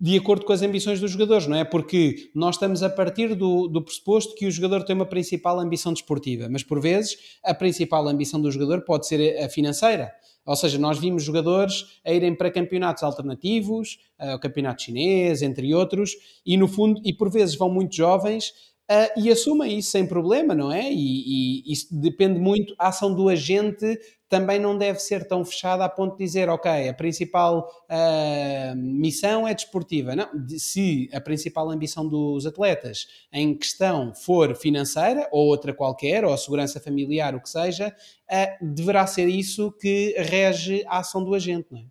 de acordo com as ambições dos jogadores, não é? Porque nós estamos a partir do, do pressuposto que o jogador tem uma principal ambição desportiva, mas por vezes a principal ambição do jogador pode ser a financeira. Ou seja, nós vimos jogadores a irem para campeonatos alternativos, uh, o campeonato chinês, entre outros, e no fundo, e por vezes vão muito jovens Uh, e assumem isso sem problema, não é? E, e, isso depende muito. A ação do agente também não deve ser tão fechada a ponto de dizer, ok, a principal uh, missão é desportiva. Não, se a principal ambição dos atletas em questão for financeira ou outra qualquer, ou a segurança familiar, o que seja, uh, deverá ser isso que rege a ação do agente, não é?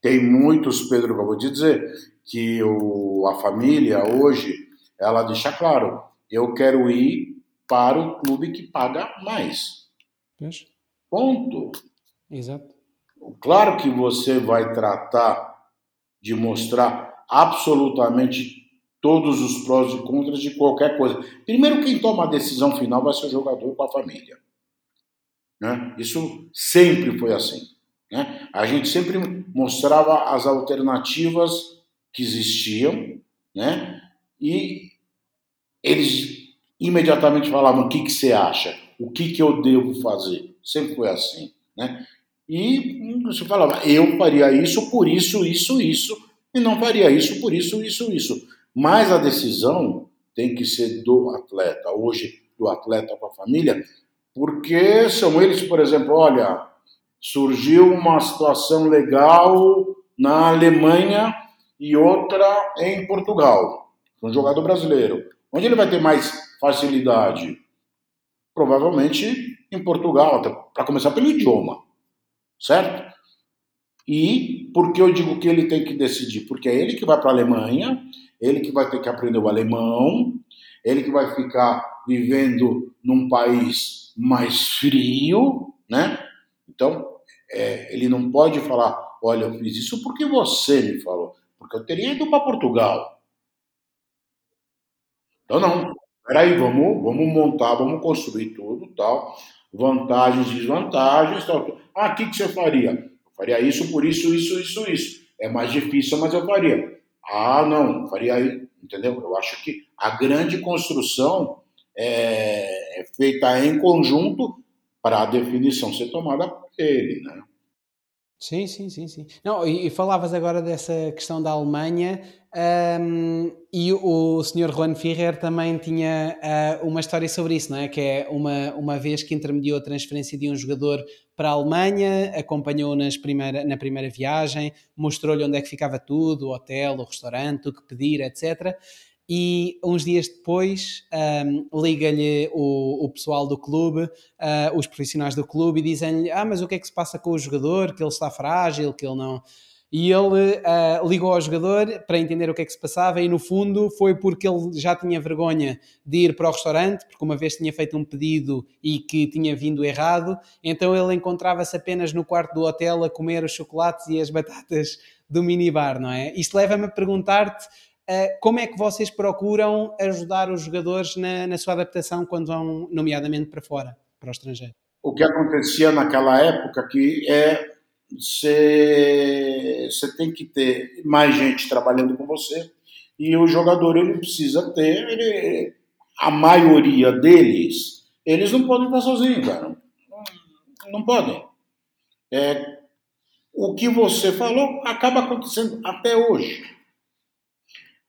Tem muitos, Pedro, vou te dizer, que o, a família hoje, ela deixa claro, eu quero ir para o clube que paga mais. Ponto. Exato. Claro que você vai tratar de mostrar absolutamente todos os prós e contras de qualquer coisa. Primeiro, quem toma a decisão final vai ser o jogador com a família. Né? Isso sempre foi assim. Né? A gente sempre mostrava as alternativas que existiam, né? E eles imediatamente falavam o que, que você acha, o que, que eu devo fazer. Sempre foi assim, né? E você falava, eu faria isso por isso, isso, isso, e não faria isso por isso, isso, isso. Mas a decisão tem que ser do atleta, hoje do atleta com a família, porque são eles, por exemplo, olha, surgiu uma situação legal na Alemanha e outra em Portugal, um jogador brasileiro. Onde ele vai ter mais facilidade? Provavelmente em Portugal, para começar pelo idioma, certo? E por que eu digo que ele tem que decidir? Porque é ele que vai para a Alemanha, ele que vai ter que aprender o alemão, ele que vai ficar vivendo num país mais frio, né? Então, é, ele não pode falar, olha, eu fiz isso porque você me falou, porque eu teria ido para Portugal. Então, não. Peraí, vamos, vamos montar, vamos construir tudo, tal. Vantagens, desvantagens, tal. Ah, o que, que você faria? Eu faria isso por isso, isso, isso, isso. É mais difícil, mas eu faria. Ah, não, faria aí, entendeu? Eu acho que a grande construção é, é feita em conjunto para a definição ser tomada por ele, né? Sim, sim, sim, sim. Não, e, e falavas agora dessa questão da Alemanha um, e o, o Sr. Juan Ferrer também tinha uh, uma história sobre isso, não é? Que é uma, uma vez que intermediou a transferência de um jogador para a Alemanha, acompanhou nas primeira, na primeira viagem, mostrou-lhe onde é que ficava tudo, o hotel, o restaurante, o que pedir, etc e uns dias depois um, liga-lhe o, o, pessoal do clube, uh, os profissionais do clube, e dizem-lhe: Ah, mas o que é que se passa com o jogador? Que ele está frágil, que ele não. E ele uh, ligou ao jogador para entender o que é que se passava, e no fundo foi porque ele já tinha vergonha de ir para o restaurante, porque uma vez tinha feito um pedido e que tinha vindo errado, então ele encontrava-se apenas no quarto do hotel a comer os chocolates e as batatas do minibar, não é? Isto leva-me a perguntar-te como é que vocês procuram ajudar os jogadores na, na, sua adaptação quando vão, nomeadamente, para fora, para o estrangeiro? O que acontecia naquela época que é você tem que ter mais gente trabalhando com você e o jogador ele precisa ter ele, a maioria deles eles não podem estar sozinhos, cara. Não, não podem. É, o que você falou acaba acontecendo até hoje.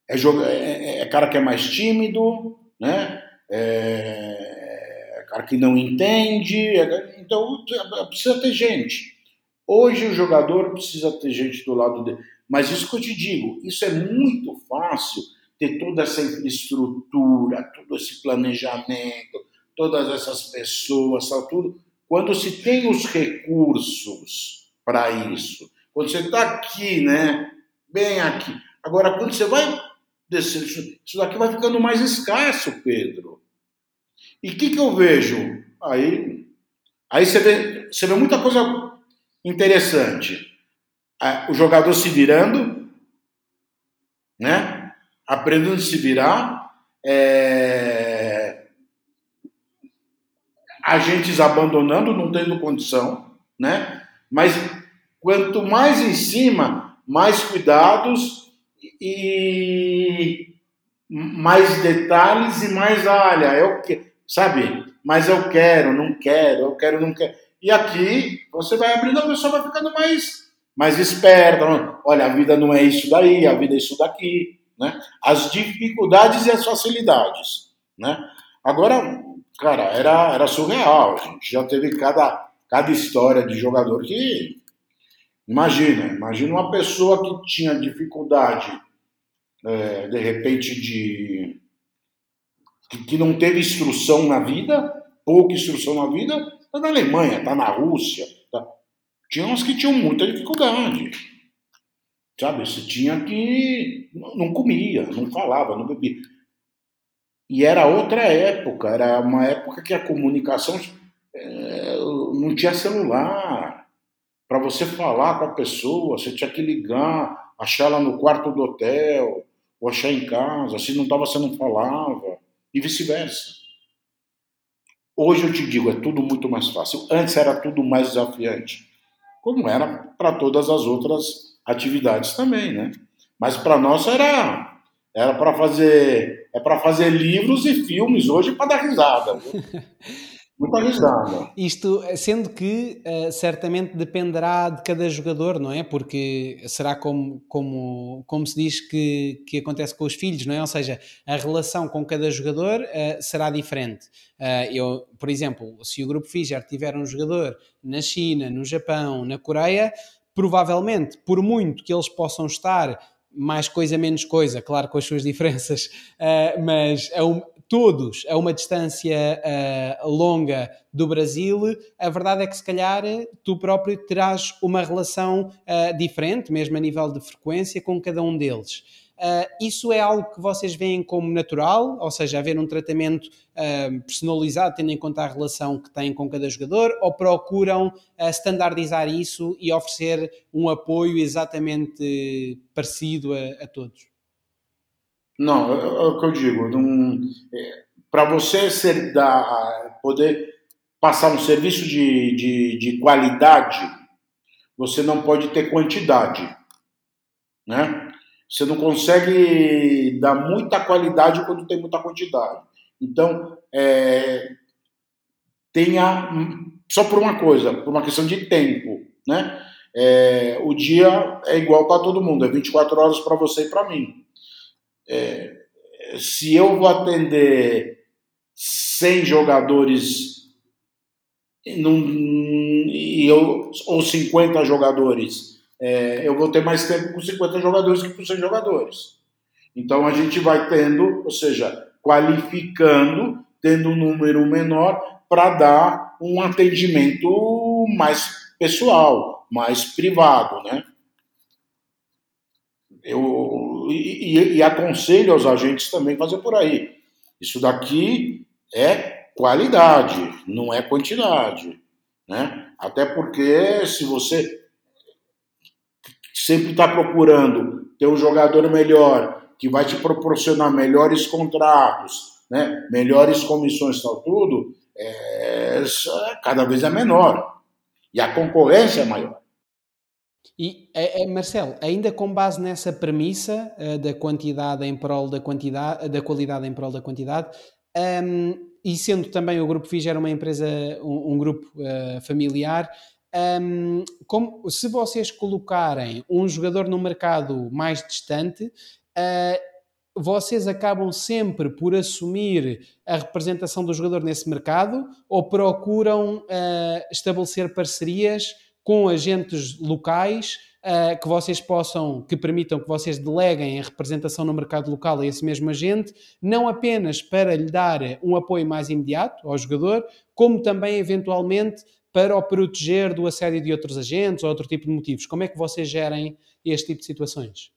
É, é, é, é, cara que é mais tímido, né? É, é cara que não entende. É, então precisa ter gente. Hoje o jogador precisa ter gente do lado dele. Mas isso que eu te digo, isso é muito fácil ter toda essa infraestrutura, todo esse planejamento, todas essas pessoas, tudo, quando se tem os recursos para isso. Quando você está aqui, né? Bem aqui. Agora, quando você vai isso daqui vai ficando mais escasso, Pedro. E o que, que eu vejo? Aí, aí você, vê, você vê muita coisa interessante. O jogador se virando, né? aprendendo a se virar, é... agentes abandonando, não tendo condição, né? mas quanto mais em cima, mais cuidados e mais detalhes e mais, olha, eu que, sabe? Mas eu quero, não quero, eu quero, não quero. E aqui você vai abrindo, a pessoa vai ficando mais, mais esperta. Olha, a vida não é isso daí, a vida é isso daqui, né? As dificuldades e as facilidades, né? Agora, cara, era, era surreal. A gente já teve cada, cada história de jogador que Imagina, imagina uma pessoa que tinha dificuldade, é, de repente, de que, não teve instrução na vida, pouca instrução na vida, está na Alemanha, está na Rússia. Tá. Tinha uns que tinham muita dificuldade. Sabe, você tinha que. Não comia, não falava, não bebia. E era outra época, era uma época que a comunicação é, não tinha celular. Para você falar com a pessoa, você tinha que ligar, achar ela no quarto do hotel, achar em casa. Se não estava, você não falava, e vice-versa. Hoje eu te digo, é tudo muito mais fácil. Antes era tudo mais desafiante, como era para todas as outras atividades também, né? Mas para nós era era para fazer é para fazer livros e filmes hoje para dar risada. Muita risada. Isto, sendo que uh, certamente dependerá de cada jogador, não é? Porque será como, como, como se diz que, que acontece com os filhos, não é? Ou seja, a relação com cada jogador uh, será diferente. Uh, eu, por exemplo, se o grupo Fischer tiver um jogador na China, no Japão, na Coreia, provavelmente, por muito que eles possam estar mais coisa, menos coisa, claro, com as suas diferenças, mas a um, todos a uma distância uh, longa do Brasil, a verdade é que se calhar tu próprio terás uma relação uh, diferente, mesmo a nível de frequência, com cada um deles. Uh, isso é algo que vocês veem como natural, ou seja, haver um tratamento uh, personalizado, tendo em conta a relação que têm com cada jogador, ou procuram uh, standardizar isso e oferecer um apoio exatamente parecido a, a todos? Não, é, é, o que eu digo. É, Para você ser da, poder passar um serviço de, de, de qualidade, você não pode ter quantidade, né? Você não consegue dar muita qualidade quando tem muita quantidade. Então, é, tenha só por uma coisa, por uma questão de tempo, né? É, o dia é igual para todo mundo, é 24 horas para você e para mim. É, se eu vou atender 100 jogadores num, e eu, ou 50 jogadores é, eu vou ter mais tempo com 50 jogadores que com 100 jogadores. Então a gente vai tendo, ou seja, qualificando, tendo um número menor para dar um atendimento mais pessoal, mais privado, né? Eu, e, e aconselho aos agentes também fazer por aí. Isso daqui é qualidade, não é quantidade, né? Até porque se você sempre está procurando ter um jogador melhor, que vai te proporcionar melhores contratos, né, melhores comissões, tal tudo, é, cada vez é menor. E a concorrência é maior. E, é, Marcelo, ainda com base nessa premissa uh, da quantidade em prol da quantidade, da qualidade em prol da quantidade, um, ehm, e sendo também o Grupo FIG era uma empresa, um, um grupo uh, familiar, um, como, se vocês colocarem um jogador no mercado mais distante, uh, vocês acabam sempre por assumir a representação do jogador nesse mercado ou procuram uh, estabelecer parcerias com agentes locais uh, que vocês possam, que permitam que vocês deleguem a representação no mercado local a esse mesmo agente, não apenas para lhe dar um apoio mais imediato ao jogador, como também eventualmente para o proteger do assédio de outros agentes ou outro tipo de motivos? Como é que vocês gerem este tipo de situações?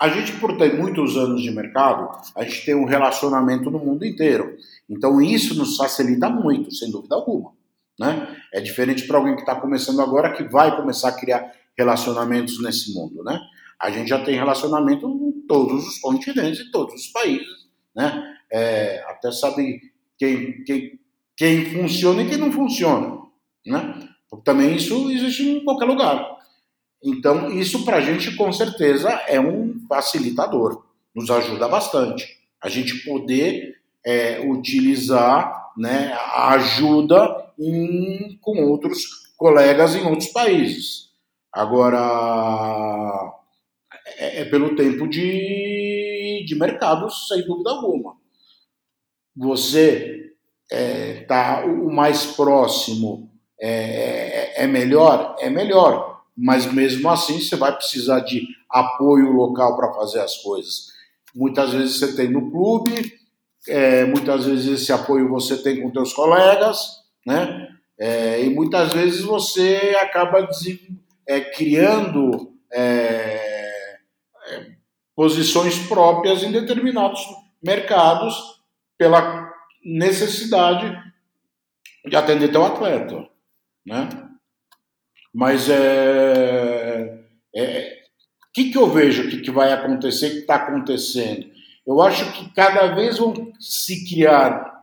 A gente, por ter muitos anos de mercado, a gente tem um relacionamento no mundo inteiro. Então, isso nos facilita muito, sem dúvida alguma. Né? É diferente para alguém que está começando agora, que vai começar a criar relacionamentos nesse mundo. Né? A gente já tem relacionamento em todos os continentes, em todos os países. Né? É, até sabe quem, quem, quem funciona e quem não funciona, né? Também isso existe em qualquer lugar. Então, isso para a gente, com certeza, é um facilitador, nos ajuda bastante. A gente poder é, utilizar né, a ajuda em, com outros colegas em outros países. Agora, é, é pelo tempo de, de mercado, sem dúvida alguma. Você é, tá o mais próximo é, é, é melhor, é melhor. Mas mesmo assim você vai precisar de apoio local para fazer as coisas. Muitas vezes você tem no clube, é, muitas vezes esse apoio você tem com seus colegas, né? É, e muitas vezes você acaba é, criando é, é, posições próprias em determinados mercados pela necessidade de atender teu atleta, né? Mas é, é o que, que eu vejo que, que vai acontecer, que está acontecendo? Eu acho que cada vez vão se criar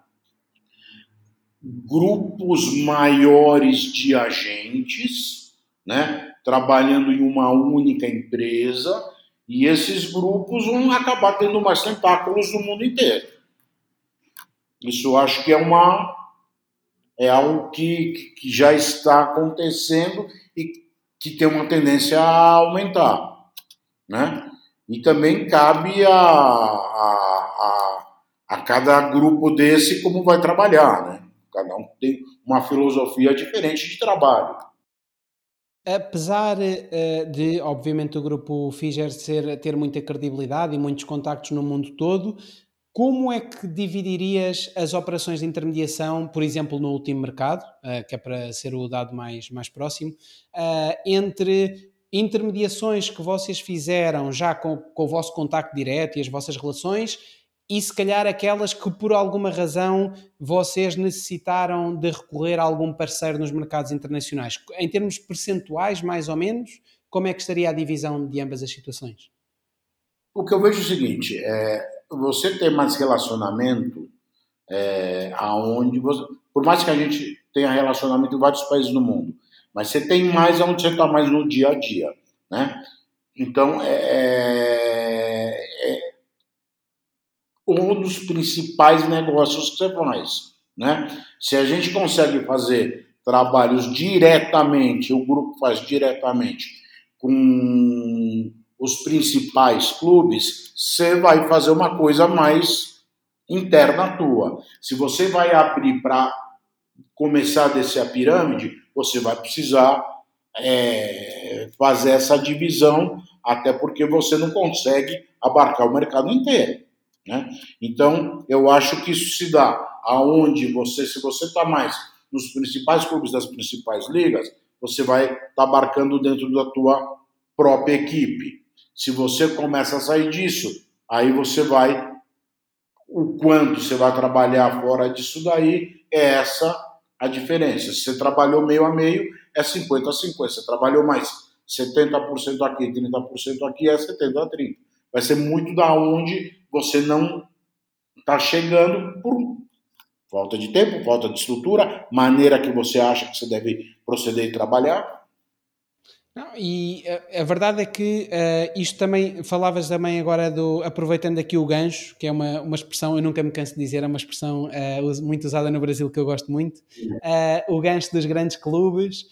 grupos maiores de agentes, né, trabalhando em uma única empresa, e esses grupos vão acabar tendo mais tentáculos no mundo inteiro. Isso eu acho que é uma é algo que, que já está acontecendo e que tem uma tendência a aumentar, né? E também cabe a, a, a, a cada grupo desse como vai trabalhar, né? Cada um tem uma filosofia diferente de trabalho. Apesar uh, de, obviamente, o grupo Figer ser, ter muita credibilidade e muitos contactos no mundo todo, como é que dividirias as operações de intermediação, por exemplo, no último mercado, uh, que é para ser o dado mais, mais próximo, uh, entre intermediações que vocês fizeram já com, com o vosso contacto direto e as vossas relações e se calhar aquelas que por alguma razão vocês necessitaram de recorrer a algum parceiro nos mercados internacionais. Em termos percentuais, mais ou menos, como é que estaria a divisão de ambas as situações? O que eu vejo é o seguinte, é, você tem mais relacionamento é, aonde você, por mais que a gente tenha relacionamento em vários países do mundo, mas você tem mais aonde você está mais no dia a dia, né? Então, é, é um dos principais negócios que você faz. Né? Se a gente consegue fazer trabalhos diretamente, o grupo faz diretamente com os principais clubes, você vai fazer uma coisa mais interna tua. Se você vai abrir para começar a descer a pirâmide, você vai precisar é, fazer essa divisão, até porque você não consegue abarcar o mercado inteiro. Né? Então, eu acho que isso se dá aonde você, se você está mais nos principais clubes das principais ligas, você vai estar tá abarcando dentro da tua própria equipe. Se você começa a sair disso, aí você vai o quanto você vai trabalhar fora disso daí é essa a diferença. Se você trabalhou meio a meio, é 50 a 50. Se você trabalhou mais 70% aqui, 30% aqui, é 70 a 30. Vai ser muito da onde você não está chegando por falta de tempo, falta de estrutura, maneira que você acha que você deve proceder e trabalhar. Não, e a, a, verdade é que uh, isto também, falavas também agora do, aproveitando aqui o gancho, que é uma, uma expressão, eu nunca me canso de dizer, é uma expressão uh, muito usada no Brasil que eu gosto muito, uh, o gancho dos grandes clubes,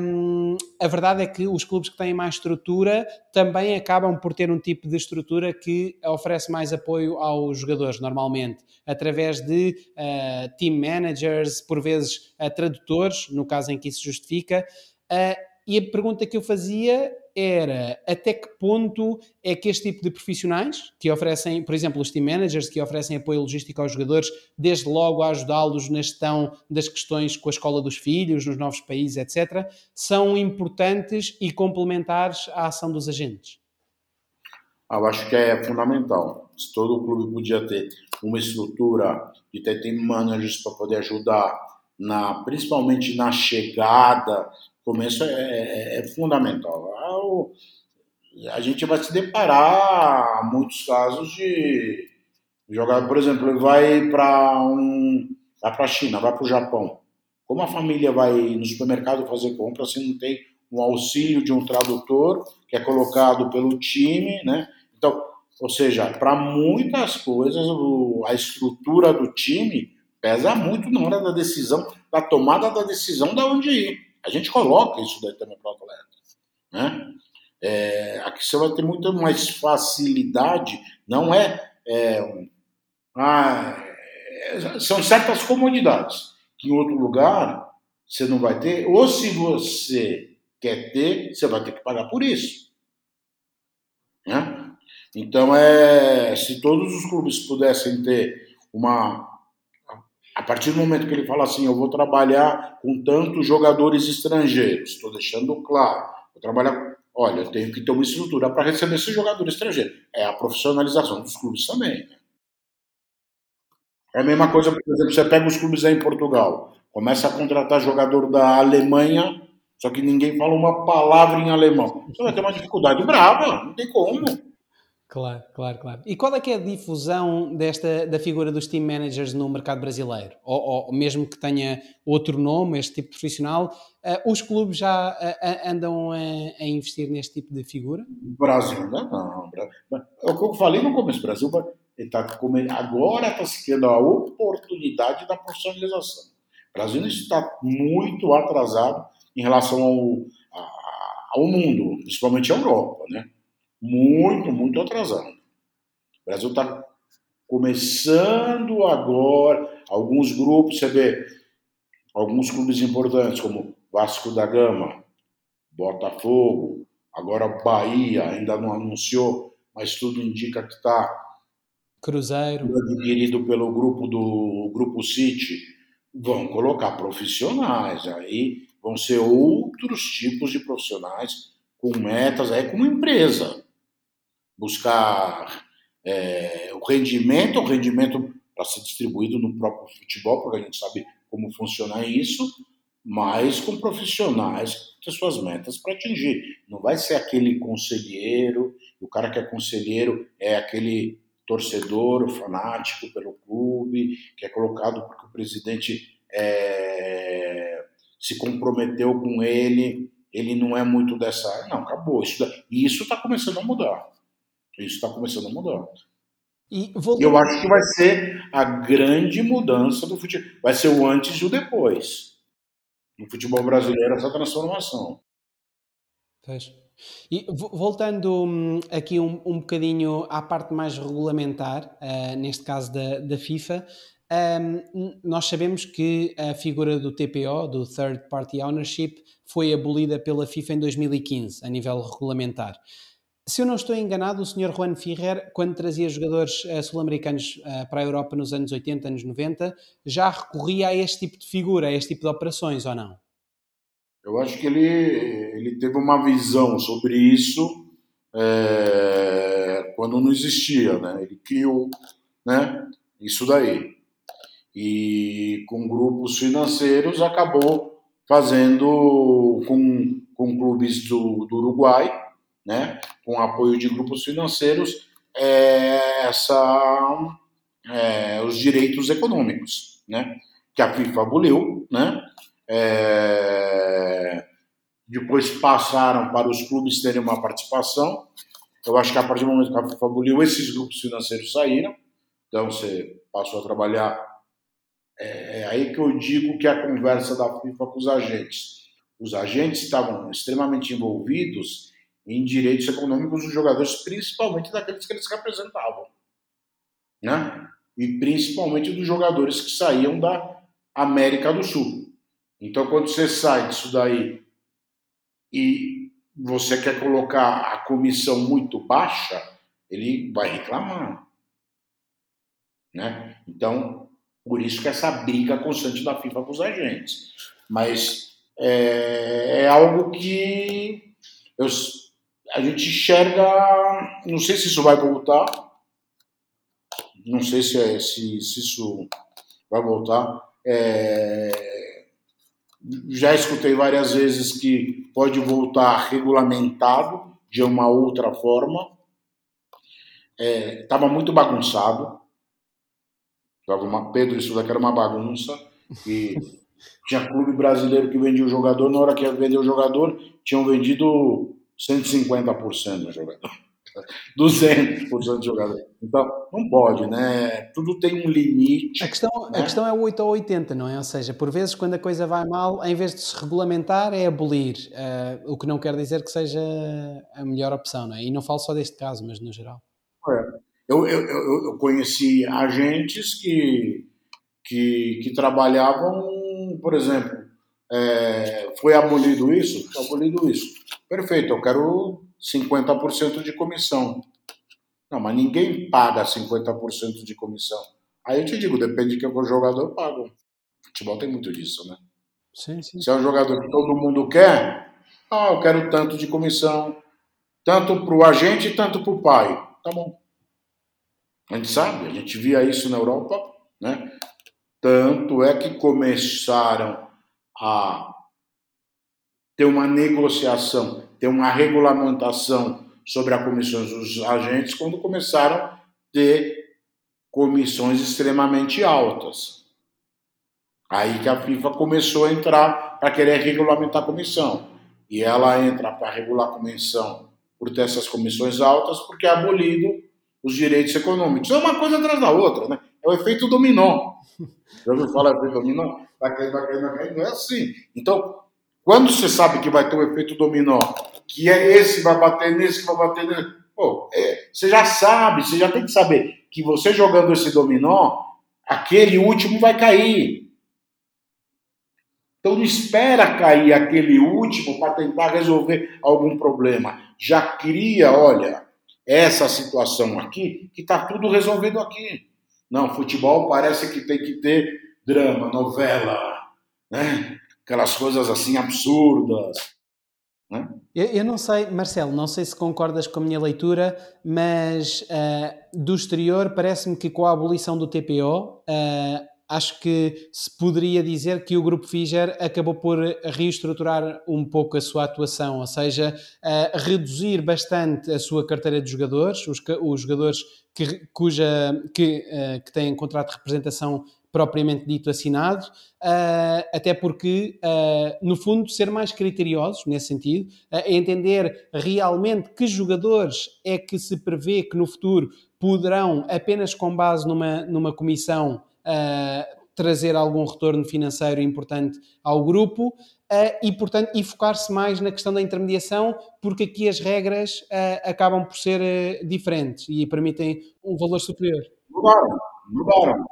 um, a verdade é que os clubes que têm mais estrutura também acabam por ter um tipo de estrutura que oferece mais apoio aos jogadores, normalmente, através de uh, team managers, por vezes uh, tradutores, no caso em que isso justifica. Uh, e a pergunta que eu fazia era até que ponto é que este tipo de profissionais que oferecem, por exemplo, os team managers que oferecem apoio logístico aos jogadores, desde logo a ajudá-los na gestão das questões com a escola dos filhos, nos novos países, etc., são importantes e complementares à ação dos agentes? Eu acho que é fundamental. Se todo o clube podia ter uma estrutura de ter team managers para poder ajudar, na, principalmente na chegada começo é, é, é fundamental. A gente vai se deparar muitos casos de jogar, por exemplo, ele vai para um, vai para a China, vai para o Japão. Como a família vai no supermercado fazer compra se não tem um auxílio de um tradutor que é colocado pelo time, né? Então, ou seja, para muitas coisas a estrutura do time pesa muito na hora da decisão, da tomada da decisão da onde ir. A gente coloca isso daí também para o atleta. Né? É, aqui você vai ter muito mais facilidade, não é, é, ah, é, são certas comodidades que em outro lugar você não vai ter, ou se você quer ter, você vai ter que pagar por isso. Né? Então, é, se todos os clubes pudessem ter uma a partir do momento que ele fala assim, eu vou trabalhar com tantos jogadores estrangeiros, estou deixando claro, vou trabalhar, olha, eu tenho que ter uma estrutura para receber esse jogador estrangeiro. É a profissionalização dos clubes também. Né? É a mesma coisa, por exemplo, você pega os clubes aí em Portugal. Começa a contratar jogador da Alemanha, só que ninguém fala uma palavra em alemão. Você vai ter uma dificuldade brava, não tem como. Claro, claro, claro. E qual é que é a difusão desta, da figura dos team managers no mercado brasileiro? Ou, ou mesmo que tenha outro nome, este tipo de profissional, uh, os clubes já uh, andam a, a, investir neste tipo de figura? Brasil, não, não. É o que eu falei no começo, Brasil tá, agora está se criando a oportunidade da profissionalização. O Brasil está muito atrasado em relação ao, ao mundo, principalmente a Europa, né? Muito, muito atrasado. O Brasil está começando agora, alguns grupos, você vê, alguns clubes importantes, como Vasco da Gama, Botafogo, agora Bahia, ainda não anunciou, mas tudo indica que está Cruzeiro. adquirido pelo grupo do Grupo City, vão colocar profissionais, aí vão ser outros tipos de profissionais com metas, aí como empresa buscar é, o rendimento, o rendimento para ser distribuído no próprio futebol, porque a gente sabe como funciona isso, mas com profissionais que suas metas para atingir. Não vai ser aquele conselheiro, o cara que é conselheiro é aquele torcedor fanático pelo clube, que é colocado porque o presidente é, se comprometeu com ele, ele não é muito dessa. Não, acabou. Isso está começando a mudar. Isso está começando a mudar. E Eu acho que vai ser a grande mudança do futebol. Vai ser o antes e o depois. No futebol brasileiro, essa transformação. Pois. E voltando hum, aqui um, um bocadinho à parte mais regulamentar, uh, neste caso da, da FIFA, um, nós sabemos que a figura do TPO, do Third Party Ownership, foi abolida pela FIFA em 2015, a nível regulamentar. Se eu não estou enganado, o Sr. Juan Ferrer, quando trazia jogadores uh, sul-americanos uh, para a Europa nos anos 80, anos 90, já recorria a este tipo de figura, a este tipo de operações, ou não? Eu acho que ele, ele teve uma visão sobre isso é, quando não existia, né? Ele criou né, isso daí. E com grupos financeiros acabou fazendo com, com clubes do, do Uruguai, né, com apoio de grupos financeiros, é, essa, é, os direitos econômicos, né, que a FIFA aboliu, né, é, depois passaram para os clubes terem uma participação. Eu acho que a partir do momento que a FIFA aboliu, esses grupos financeiros saíram, então você passou a trabalhar. É, é aí que eu digo que a conversa da FIFA com os agentes. Os agentes estavam extremamente envolvidos em direitos econômicos dos jogadores, principalmente daqueles que eles representavam, né? E principalmente dos jogadores que saíam da América do Sul. Então, quando você sai disso daí e você quer colocar a comissão muito baixa, ele vai reclamar, né? Então, por isso que essa briga constante da FIFA com os agentes. Mas é, é algo que eu a gente enxerga, não sei se isso vai voltar, não sei se, é, se, se isso vai voltar. É, já escutei várias vezes que pode voltar regulamentado de uma outra forma. Estava é, muito bagunçado. Pedro, isso daqui era uma bagunça. E tinha clube brasileiro que vendia o jogador, na hora que ia vender o jogador, tinham vendido 150% do jogador. 200% do jogador. Então, não pode, né? Tudo tem um limite. A questão, né? a questão é o 8 ou 80, não é? Ou seja, por vezes, quando a coisa vai mal, em vez de se regulamentar, é abolir. Uh, o que não quer dizer que seja a melhor opção, não é? E não falo só deste caso, mas no geral. É. Eu, eu, eu, eu, conheci agentes que, que, que trabalhavam, por exemplo, é, foi abolido isso? Foi abolido isso. Perfeito, eu quero 50% de comissão. Não, mas ninguém paga 50% de comissão. Aí eu te digo, depende de quem for jogador, eu pago. Futebol tem muito disso, né? Sim, sim. Se é um jogador que todo mundo quer, ah, eu quero tanto de comissão, tanto para o agente, tanto para o pai. Tá bom. A gente sabe, a gente via isso na Europa, né? Tanto é que começaram a ter uma negociação, ter uma regulamentação sobre a comissões dos agentes quando começaram a ter comissões extremamente altas. Aí que a FIFA começou a entrar para querer regulamentar a comissão. E ela entra para regular a comissão por ter essas comissões altas, porque é abolido os direitos econômicos. É uma coisa atrás da outra, né? É o efeito dominó. Já ouviu falar efeito dominó? Vai cair, vai cair, vai cair. Não é assim. Então, quando você sabe que vai ter o um efeito dominó, que é esse vai bater nesse, que vai bater nesse, pô, é, você já sabe, você já tem que saber que você jogando esse dominó, aquele último vai cair. Então não espera cair aquele último para tentar resolver algum problema. Já cria, olha, essa situação aqui, que está tudo resolvido aqui. Não, futebol parece que tem que ter drama, novela, né? aquelas coisas assim absurdas. Né? Eu, eu, não sei, Marcelo, não sei se concordas com a minha leitura, mas uh, do exterior parece-me que com a abolição do TPO, eh, acho que se poderia dizer que o Grupo Figer acabou por reestruturar um pouco a sua atuação, ou seja, reduzir bastante a sua carteira de jogadores, os, os jogadores que, cuja, que, que têm contrato de representação propriamente dito assinado, uh, até porque, uh, no fundo, ser mais criteriosos nesse sentido, entender realmente que jogadores é que se prevê que no futuro poderão, apenas com base numa, numa comissão, trazer algum retorno financeiro importante ao grupo. e, portanto, e focar-se mais na questão da intermediação, porque aqui as regras acabam por ser diferentes e permitem um valor superior. Mudaram, mudaram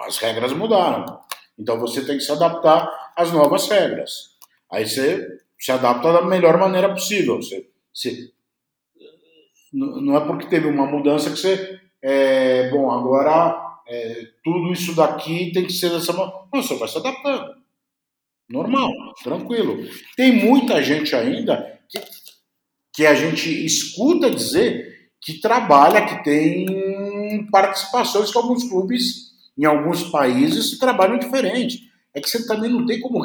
as regras mudaram. Então você tem que se adaptar às novas regras. Aí você se adapta da melhor maneira possível. Você, você, não é porque teve uma mudança que você. É, bom, agora é, tudo isso daqui tem que ser dessa maneira. Você vai se adaptando. Normal, tranquilo. Tem muita gente ainda que, que a gente escuta dizer que trabalha, que tem participações com alguns clubes em alguns países trabalham diferente. É que você também não tem como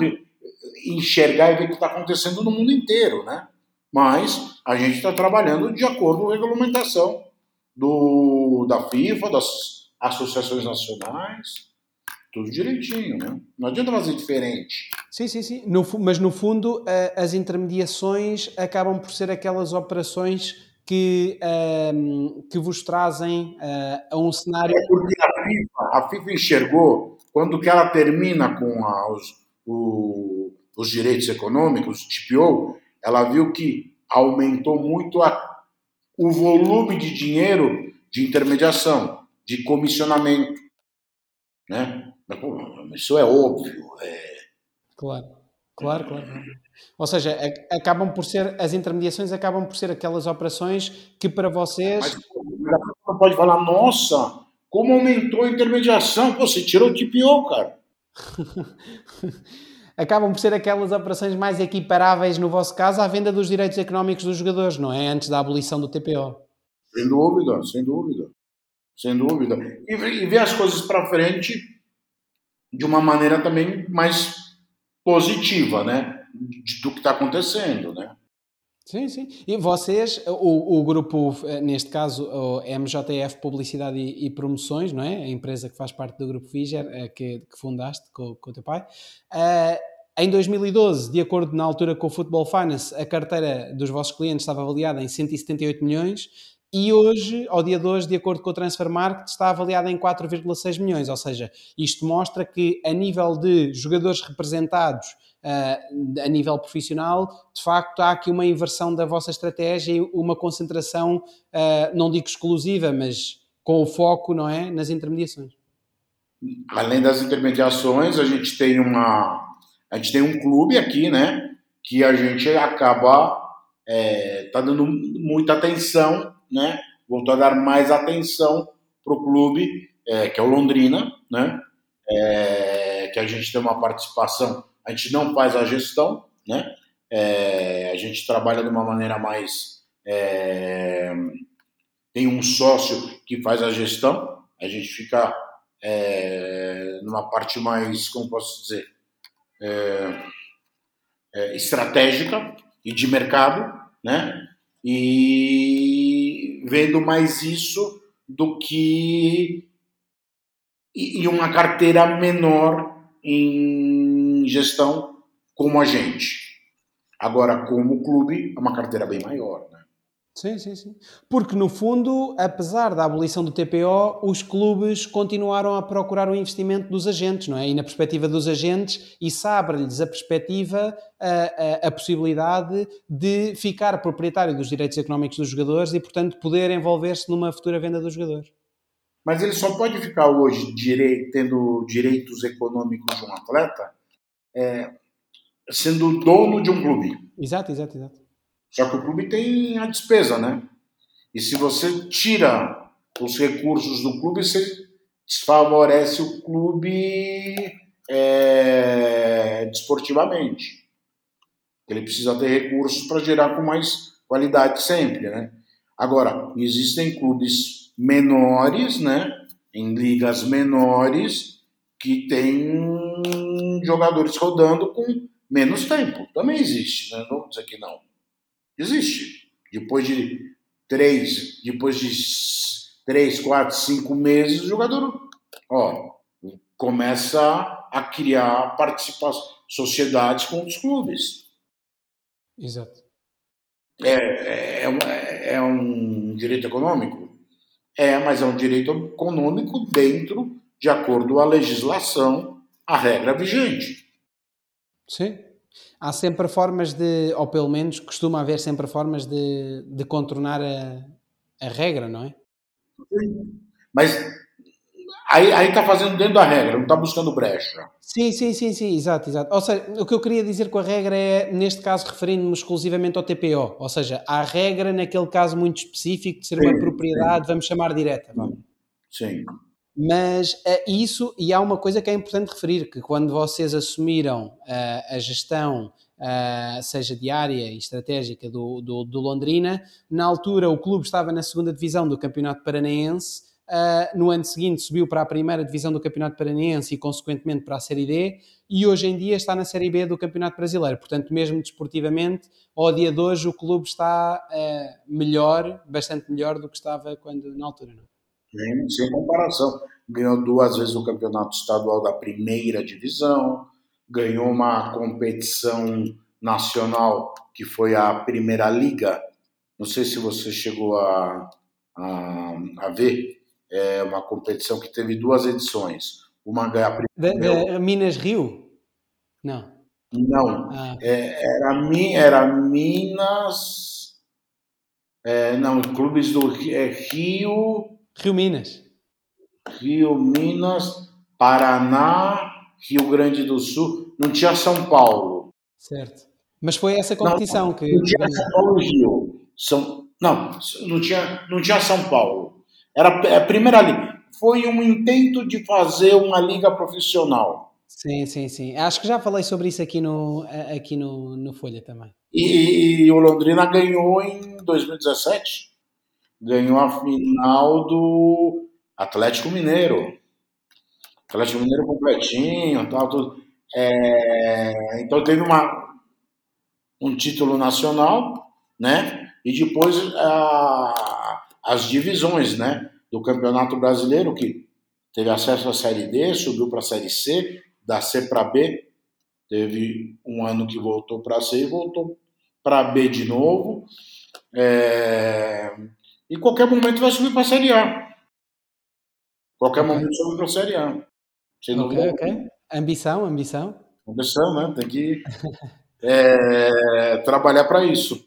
enxergar e ver o que está acontecendo no mundo inteiro, né? Mas a gente está trabalhando de acordo com a regulamentação do, da FIFA, das associações nacionais, tudo direitinho, né? Não adianta fazer diferente. Sim, sim, sim. No, mas no fundo, as intermediações acabam por ser aquelas operações que, um, que vos trazem uh, a um cenário. É porque a FIFA, a FIFA enxergou, quando que ela termina com a, os, o, os direitos econômicos, o TPO, ela viu que aumentou muito a, o volume de dinheiro de intermediação, de comissionamento. Né? Mas, isso é óbvio. É... Claro, claro, claro. Ou seja, acabam por ser, as intermediações acabam por ser aquelas operações que para vocês. Mas não pode falar, nossa, como aumentou a intermediação? Pô, você tirou o TPO, cara. acabam por ser aquelas operações mais equiparáveis, no vosso caso, à venda dos direitos económicos dos jogadores, não é? Antes da abolição do TPO. Sem dúvida, sem dúvida. Sem dúvida. E, e ver as coisas para frente de uma maneira também mais positiva, né? do que está acontecendo, né? Sim, sim. E vocês, o, o grupo, eh, neste caso, o MJF Publicidade e, e, Promoções, não é? A empresa que faz parte do grupo Figer, eh, que, que fundaste com, com o teu pai. Uh, em 2012, de acordo na altura com o Football Finance, a carteira dos vossos clientes estava avaliada em 178 milhões e hoje, ao dia de hoje, de acordo com o Transfer Market, está avaliada em 4,6 milhões. Ou seja, isto mostra que, a nível de jogadores representados uh, a nível profissional, de facto há aqui uma inversão da vossa estratégia e uma concentração, uh, não digo exclusiva, mas com o foco, não é, nas intermediações. Além das intermediações, a gente tem uma, a gente tem um clube aqui, né, que a gente acaba é, tá dando muita atenção, né, voltou a dar mais atenção para o clube, é, que é o Londrina, né, é, que a gente tem uma participação a gente não faz a gestão, né? É, a gente trabalha de uma maneira mais. É, tem um sócio que faz a gestão, a gente fica é, numa parte mais, como posso dizer, é, estratégica e de mercado, né? E vendo mais isso do que e uma carteira menor em gestão como a gente. Agora, como clube, é uma carteira bem maior. Sim, sim, sim. Porque, no fundo, apesar da abolição do TPO, os clubes continuaram a procurar o investimento dos agentes, não é? E na perspectiva dos agentes, isso abre-lhes a perspectiva, a, a, a, possibilidade de ficar proprietário dos direitos económicos dos jogadores e, portanto, poder envolver-se numa futura venda dos jogadores. Mas ele só pode ficar hoje direi tendo direitos econômicos de um atleta é, sendo dono de um clube. Exato, exato, exato. Só que o clube tem a despesa, né? E se você tira os recursos do clube, você desfavorece o clube é, desportivamente. Ele precisa ter recursos para gerar com mais qualidade sempre, né? Agora, existem clubes menores, né? Em ligas menores que tem jogadores rodando com menos tempo. Também existe, né? Não vou dizer que não. Existe. Depois de três, depois de três, quatro, cinco meses, o jogador ó, começa a criar participação, sociedades com os clubes. Exato. É, é, é, é um direito econômico? É, mas é um direito econômico dentro, de acordo com a legislação, a regra vigente. Sim. Há sempre formas de, ou pelo menos costuma haver sempre formas de, de contornar a, a regra, não é? Sim. Mas aí está fazendo dentro da regra, não está buscando brecha. Sim, sim, sim, sim, exato, exato. Ou seja, o que eu queria dizer com a regra é, neste caso, referindo-me exclusivamente ao TPO. Ou seja, há regra naquele caso muito específico de ser sim, uma propriedade, sim. vamos chamar direta. Vamos. Sim. Mas uh, isso, e há uma coisa que é importante referir, que quando vocês assumiram uh, a gestão, uh, seja diária e estratégica do, do, do, Londrina, na altura o clube estava na segunda divisão do Campeonato Paranaense, no ano seguinte subiu para a primeira divisão do Campeonato Paranaense e consequentemente para a Série D, e hoje em dia está na Série B do Campeonato Brasileiro. Portanto, mesmo desportivamente, ao dia de hoje o clube está melhor, bastante melhor do que estava quando, na altura. Não? Nem sem comparação. Ganhou duas vezes o campeonato estadual da primeira divisão, ganhou uma competição nacional que foi a Primeira Liga. Não sei se você chegou a, a, a ver. É uma competição que teve duas edições. Uma ganha a primeira. Da, Minas Rio? Não. Não. Ah. É, era, era Minas. É, não, clubes do é, Rio. Rio Minas. Rio Minas, Paraná, Rio Grande do Sul. Não tinha São Paulo. Certo. Mas foi essa competição não, que. Não tinha São Paulo e Rio. São, não, não tinha, não tinha São Paulo. Era a primeira liga. Foi um intento de fazer uma liga profissional. Sim, sim, sim. Acho que já falei sobre isso aqui no, aqui no, no Folha também. E, e o Londrina ganhou em 2017 ganhou a final do Atlético Mineiro. Atlético Mineiro completinho, tal, tudo. É, então teve uma, um título nacional, né? E depois a, as divisões, né? Do Campeonato Brasileiro, que teve acesso à Série D, subiu para a Série C, da C para B. Teve um ano que voltou para C e voltou para B de novo. É, e qualquer momento vai subir para a Série A. Qualquer okay. momento subir para a Série A. Sem ok, ok. Ambição, ambição. Ambição, né? Tem que é, trabalhar para isso.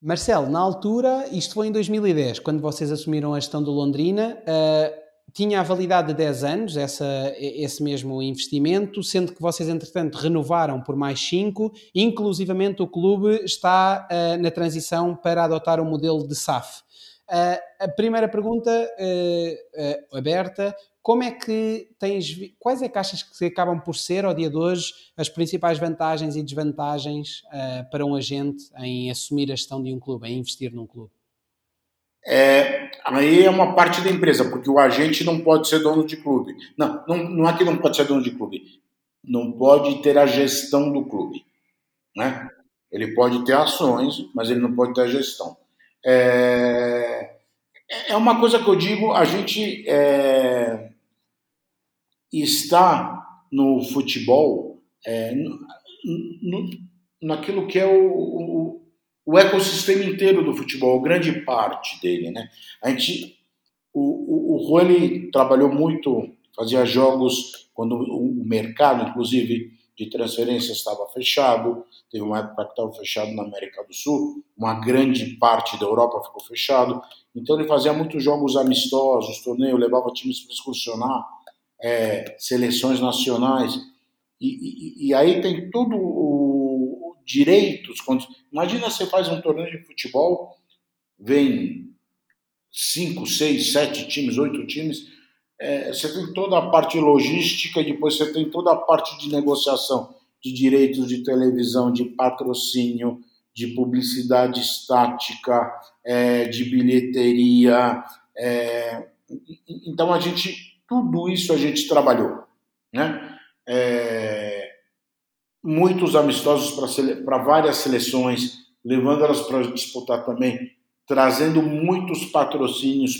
Marcelo, na altura, isto foi em 2010, quando vocês assumiram a gestão do Londrina, uh, tinha a validade de 10 anos, essa, esse mesmo investimento, sendo que vocês, entretanto, renovaram por mais 5, inclusivamente o clube está uh, na transição para adotar o um modelo de SAF. Uh, a primeira pergunta uh, uh, aberta: como é que tens. Quais é que achas que acabam por ser, ao dia de hoje, as principais vantagens e desvantagens para um agente em assumir a gestão de um clube, em investir num clube? É, aí é uma parte da empresa, porque o agente não pode ser dono de clube. Não, não, não é que não pode ser dono de clube. Não pode ter a gestão do clube. Né? Ele pode ter ações, mas ele não pode ter a gestão. É, é uma coisa que eu digo, a gente é, está no futebol é, no, naquilo que é o, o, o, ecossistema inteiro do futebol, grande parte dele. Né? A gente, o, o, o Rony trabalhou muito, fazia jogos quando o mercado, inclusive, de transferência estava fechado, teve uma época que estava fechado na América do Sul, uma grande parte da Europa ficou fechado, então ele fazia muitos jogos amistosos, torneios, levava times para excursionar, é, seleções nacionais, e, e, e, aí tem tudo o, direitos, imagina você faz um torneio de futebol, vem cinco, seis, sete times, oito times, é, você tem toda a parte logística, depois você tem toda a parte de negociação de direitos de televisão, de patrocínio, de publicidade estática, é, de bilheteria. É, então a gente, tudo isso a gente trabalhou, né? É, muitos amistosos para várias seleções, levando elas para disputar também, trazendo muitos patrocínios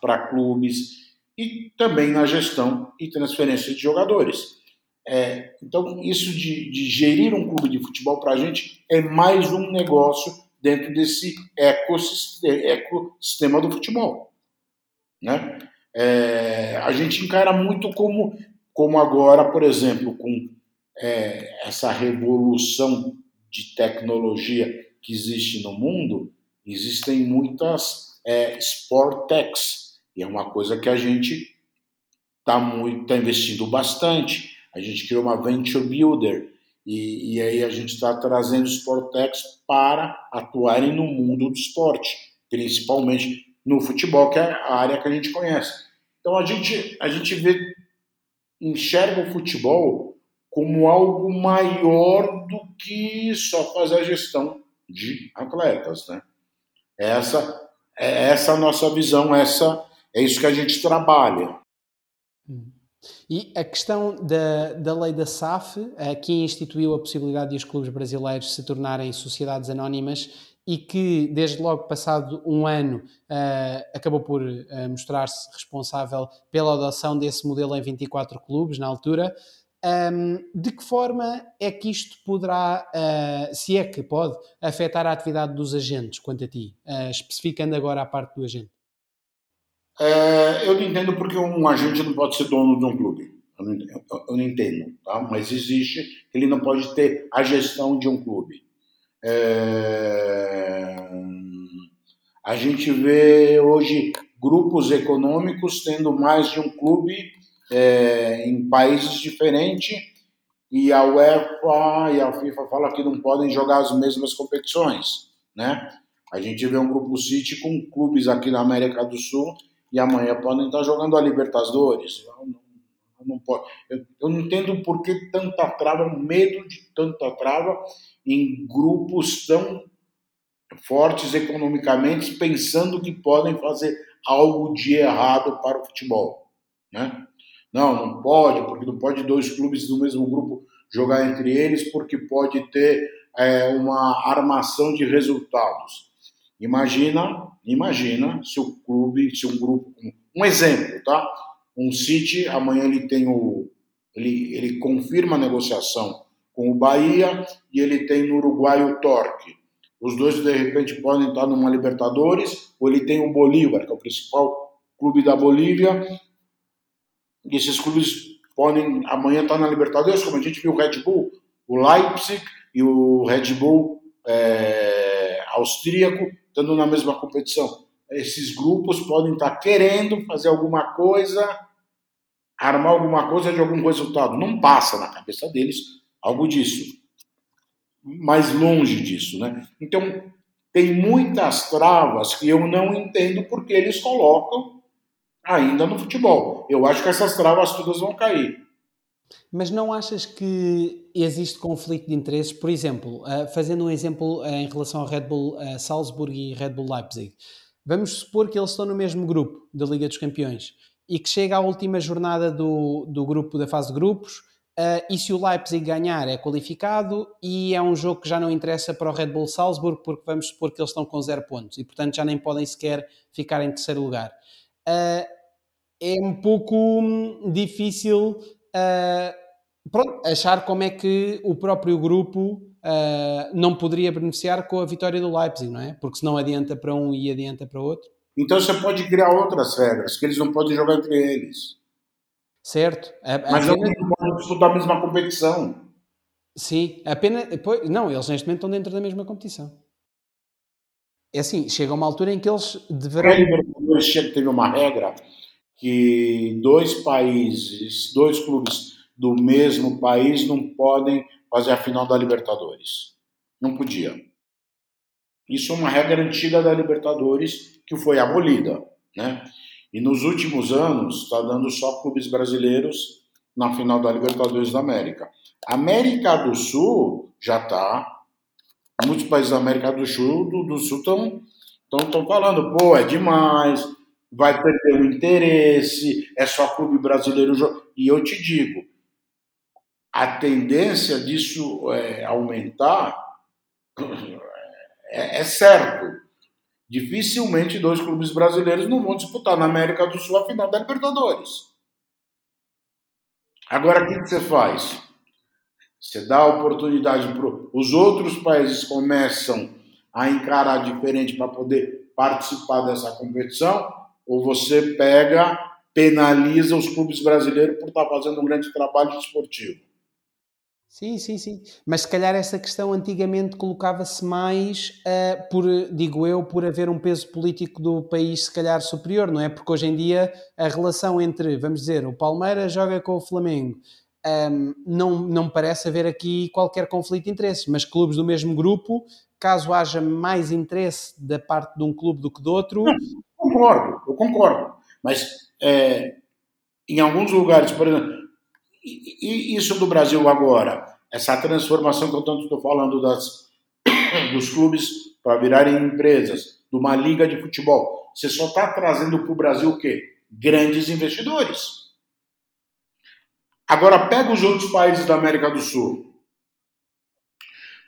para clubes e também na gestão e transferência de jogadores. É, então, isso de, de, gerir um clube de futebol para a gente é mais um negócio dentro desse ecossistema, ecossistema do futebol. Né? É, a gente encara muito como, como agora, por exemplo, com é, essa revolução de tecnologia que existe no mundo, existem muitas é, sport techs, e é uma coisa que a gente está tá investindo bastante. A gente criou uma Venture Builder e, e aí a gente está trazendo Sportex para atuarem no mundo do esporte, principalmente no futebol, que é a área que a gente conhece. Então a gente, a gente vê, enxerga o futebol como algo maior do que só fazer a gestão de atletas, né? Essa é essa a nossa visão, essa é isso que a gente trabalha. Hum. E a questão da, da lei da SAF, eh, que instituiu a possibilidade de os clubes brasileiros se tornarem sociedades anónimas e que, desde logo passado um ano, uh, acabou por uh, mostrar-se responsável pela adoção desse modelo em 24 clubes na altura. Um, de que forma é que isto poderá, uh, se é que pode, afetar a atividade dos agentes, quanto a ti, especificando agora a parte do agente? É, eu não entendo porque um agente não pode ser dono de um clube. Eu não, eu, eu não entendo, tá? mas existe, ele não pode ter a gestão de um clube. É, a gente vê hoje grupos econômicos tendo mais de um clube é, em países diferentes e a UEFA e a FIFA falam que não podem jogar as mesmas competições, né? A gente vê um grupo City com clubes aqui na América do Sul e amanhã podem estar jogando a Libertadores. Eu não, eu não, eu, eu não entendo por que tanta trava, medo de tanta trava em grupos tão fortes economicamente, pensando que podem fazer algo de errado para o futebol. Né? Não, não pode, porque não pode dois clubes do mesmo grupo jogar entre eles, porque pode ter é, uma armação de resultados. Imagina, imagina se o clube, se um grupo, um exemplo, tá? Um City amanhã ele tem o, ele, ele confirma a negociação com o Bahia e ele tem no Uruguai o Torque. Os dois de repente podem estar numa Libertadores ou ele tem o Bolívar, que é o principal clube da Bolívia. E esses clubes podem amanhã estar na Libertadores, como a gente viu o Red Bull, o Leipzig e o Red Bull é, austríaco estando na mesma competição. Esses grupos podem estar querendo fazer alguma coisa, armar alguma coisa de algum resultado. Não passa na cabeça deles algo disso. Mais longe disso, né? Então, tem muitas travas que eu não entendo porque eles colocam ainda no futebol. Eu acho que essas travas todas vão cair. Mas não achas que existe conflito de interesses? Por exemplo, uh, fazendo um exemplo uh, em relação ao Red Bull uh, Salzburg e Red Bull Leipzig. vamos supor que eles estão no mesmo grupo da Liga dos Campeões e que chega à última jornada do, do grupo da fase de grupos e se o Leipzig ganhar, é qualificado e é um jogo que já não interessa para o Red Bull Salzburg, porque vamos supor que eles estão com zero pontos e, portanto, já nem podem sequer ficar em terceiro lugar. É um pouco hum, difícil uh, pronto, achar como é que o próprio grupo não poderia beneficiar com a vitória do Leipzig, não é? Porque se não adianta para um e adianta para outro. Então você pode criar outras regras, que eles não podem jogar entre eles. Certo. A, Mas apenas... não podem disputar a mesma competição. Sim, apenas. Não, eles neste momento estão dentro da mesma competição. É assim, chega uma altura em que eles deverão. A Libertadores teve uma regra que dois países, dois clubes do mesmo país não podem fazer a final da Libertadores. Não podia. Isso é uma regra antiga da Libertadores que foi abolida, né? E nos últimos anos está dando só clubes brasileiros na final da Libertadores da América. América do Sul já está. Muitos países da América do Sul do, do Sul estão estão falando, pô, é demais, vai perder o interesse, é só clube brasileiro. E eu te digo, a tendência disso é, aumentar é, é certo dificilmente dois clubes brasileiros não vão disputar na América do Sul a final da Libertadores. Agora, o que você faz? Você dá oportunidade para os outros países começam a encarar diferente para poder participar dessa competição, ou você pega, penaliza os clubes brasileiros por estar fazendo um grande trabalho esportivo. Sim, sim, sim. Mas se calhar essa questão antigamente colocava-se mais uh, por, digo eu, por haver um peso político do país se calhar superior, não é? Porque hoje em dia a relação entre, vamos dizer, o Palmeiras joga com o Flamengo, um, ehm, não, não parece haver aqui qualquer conflito de interesses, mas clubes do mesmo grupo, caso haja mais interesse da parte de um clube do que do outro. Concordo, eu concordo. Mas é, em alguns lugares, por exemplo, e, isso do Brasil agora, essa transformação que eu tanto estou falando das, dos clubes para virarem empresas, de uma liga de futebol, você só está trazendo para o Brasil o quê? Grandes investidores. Agora pega os outros países da América do Sul.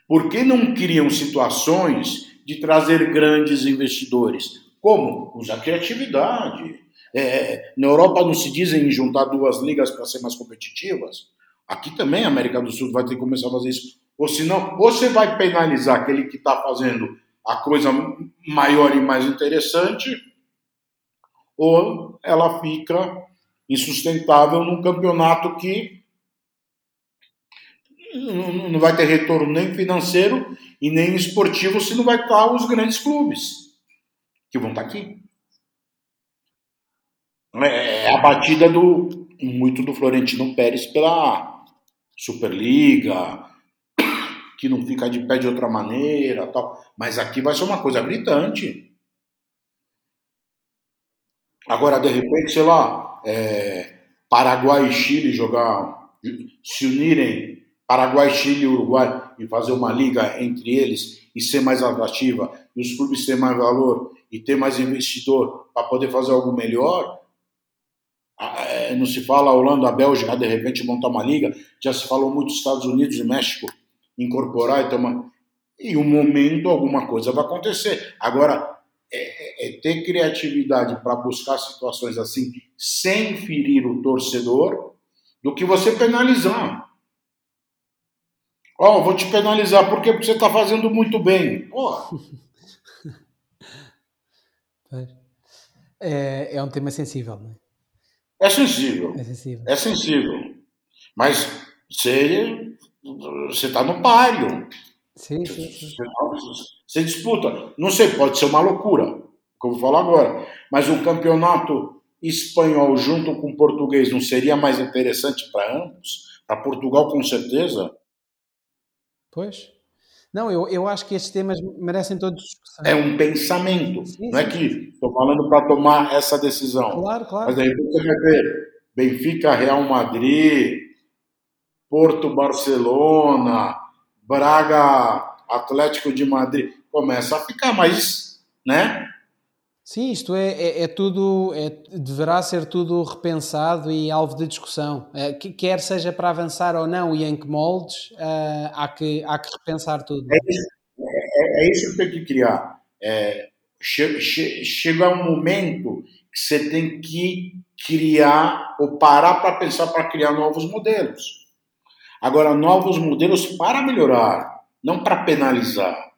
Por que não criam situações de trazer grandes investidores? Como? Usa criatividade, é, na Europa não se dizem juntar duas ligas para ser mais competitivas. Aqui também a América do Sul vai ter que começar a fazer isso. Ou senão, você vai penalizar aquele que está fazendo a coisa maior e mais interessante, ou ela fica insustentável num campeonato que não vai ter retorno nem financeiro e nem esportivo se não vai estar os grandes clubes que vão estar aqui. É, é a batida do muito do Florentino Pérez pela Superliga, que não fica de pé de outra maneira, tal. Mas aqui vai ser uma coisa gritante. Agora, de repente, sei lá, é, Paraguai e Chile jogar, se unirem, Paraguai, Chile e Uruguai, e fazer uma liga entre eles e ser mais atrativa, e os clubes ter mais valor e ter mais investidor para poder fazer algo melhor, é, não se fala a Holanda, a Bélgica, de repente montar uma liga, já se falou muito Estados Unidos e México incorporar e ter uma... E um momento alguma coisa vai acontecer. Agora, é, é, é ter criatividade para buscar situações assim, sem ferir o torcedor, do que você penalizar. Ó, oh, vou te penalizar, por quê? Porque você está fazendo muito bem. Porra. É, é um tema sensível, não é? É sensível. É sensível. É sensível. Mas você está no páreo. Sim, sim, sim. Você, você, disputa. Não sei, pode ser uma loucura, como eu vou falar agora. Mas um campeonato espanhol junto com português não seria mais interessante para ambos? Para Portugal, com certeza. Pois. Não, eu, eu acho que estes temas merecem todos discussão. É um pensamento. Sim, não é que estou falando para tomar essa decisão. Claro, claro. Mas aí você vai ver Benfica, Real Madrid, Porto, Barcelona, Braga, Atlético de Madrid. Começa a ficar mais, né? Sim, isto é, é, é tudo, é, deverá ser tudo repensado e alvo de discussão. É, quer seja para avançar ou não e em que moldes, uh, há, que, há que repensar tudo. É isso, é, é isso que tem que criar. É, che, che, chega um momento que você tem que criar ou parar para pensar para criar novos modelos. Agora, novos modelos para melhorar, não para penalizar.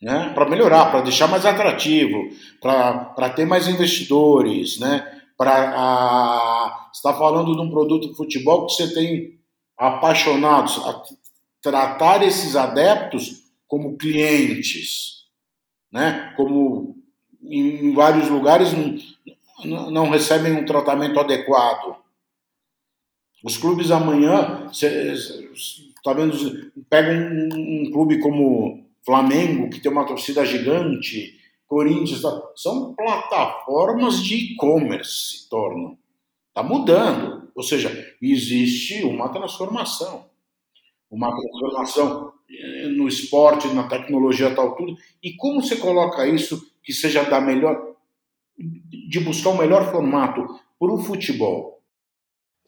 Né? Para melhorar, para deixar mais atrativo, para ter mais investidores, né? Para está falando de um produto de futebol que você tem apaixonados, a tratar esses adeptos como clientes, né? Como em vários lugares não, não recebem um tratamento adequado. Os clubes amanhã, tá vendo, pega um, um, clube como Flamengo, que tem uma torcida gigante, Corinthians, tá, são plataformas de e-commerce se tornam. Está mudando. Ou seja, existe uma transformação. Uma transformação eh, no esporte, na tecnologia, tal, tudo. E como você coloca isso que seja da melhor, de buscar o melhor formato para o futebol?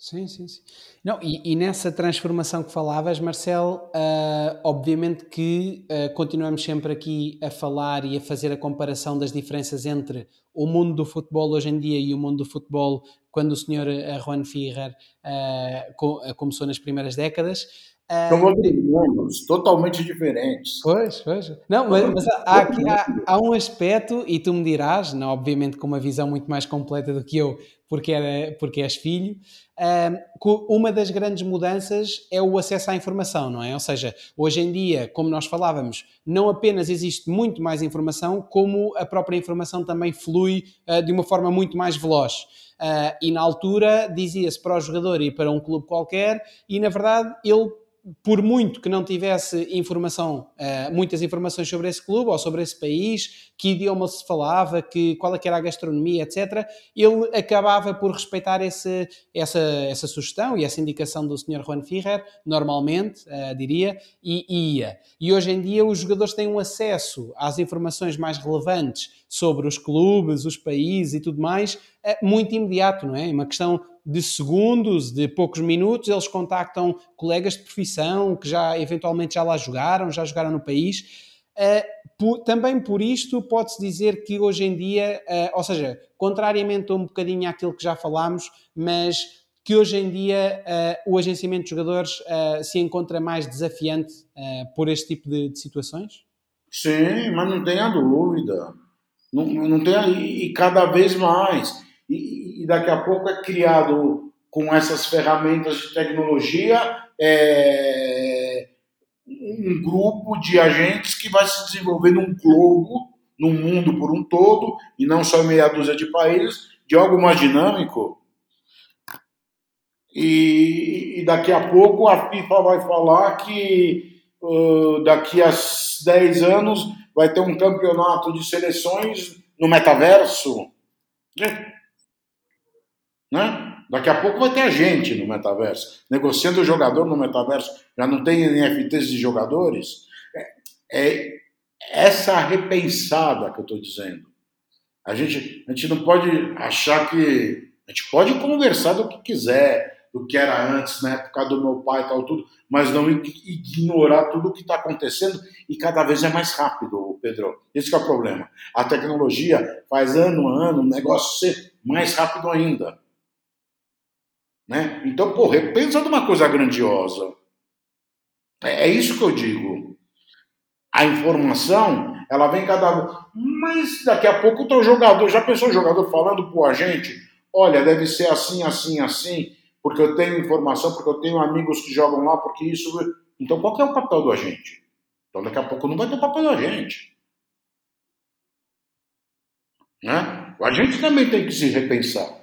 Sim, sim, sim. Não, e, e, nessa transformação que falavas, Marcelo, uh, obviamente que uh, continuamos sempre aqui a falar e a fazer a comparação das diferenças entre o mundo do futebol hoje em dia e o mundo do futebol quando o senhor uh, Juan Ferrer começou nas primeiras décadas. São outros mundos, totalmente diferentes. Pois, pois. Não, mas, mas há, aqui, há, há, um aspecto, e tu me dirás, não, obviamente com uma visão muito mais completa do que eu, porque, era, porque és filho, uma das grandes mudanças é o acesso à informação, não é? Ou seja, hoje em dia, como nós falávamos, não apenas existe muito mais informação, como a própria informação também flui uh, de uma forma muito mais veloz. Uh, e na altura dizia-se para o jogador ir para um clube qualquer, e na verdade ele por muito que não tivesse informação, uh, muitas informações sobre esse clube ou sobre esse país, que idioma se falava, que, qual é era a gastronomia, etc., ele acabava por respeitar esse, essa, essa sugestão e essa indicação do Sr. Juan Ferrer, normalmente, uh, diria, e ia. E hoje em dia os jogadores têm um acesso às informações mais relevantes sobre os clubes, os países e tudo mais, uh, muito imediato, não é? Uma questão de segundos, de poucos minutos, eles contactam colegas de profissão que já eventualmente já lá jogaram, já jogaram no país. Por, também por isto pode-se dizer que hoje em dia, uh, ou seja, contrariamente a um bocadinho àquilo que já falámos, mas que hoje em dia o agenciamento de jogadores se encontra mais desafiante por este tipo de, de, situações? Sim, mas não tenha dúvida. Não, não tenha, e cada vez mais e, e daqui a pouco é criado com essas ferramentas de tecnologia é, um grupo de agentes que vai se desenvolver num globo, num mundo por um todo, e não só em meia dúzia de países, de algo mais dinâmico. E, e daqui a pouco a FIFA vai falar que uh, daqui a 10 anos vai ter um campeonato de seleções no metaverso. Né? Daqui a pouco vai ter a gente no metaverso, negociando o jogador no metaverso. Já não tem NFTs de jogadores? É, é essa repensada que eu estou dizendo. A gente, a gente não pode achar que. A gente pode conversar do que quiser, do que era antes, na época do meu pai e tal, tudo, mas não ignorar tudo o que está acontecendo e cada vez é mais rápido, Pedro. Esse é o problema. A tecnologia faz ano a ano o negócio ser mais rápido ainda. Né? Então, porra, pensa numa coisa grandiosa. É, é isso que eu digo. A informação, ela vem cada. Mas daqui a pouco o teu jogador, já pensou o jogador falando pro agente? Olha, deve ser assim, assim, assim, porque eu tenho informação, porque eu tenho amigos que jogam lá, porque isso. Então, qual que é o papel do agente? Então, daqui a pouco não vai ter o papel do agente. Né? O agente também tem que se repensar.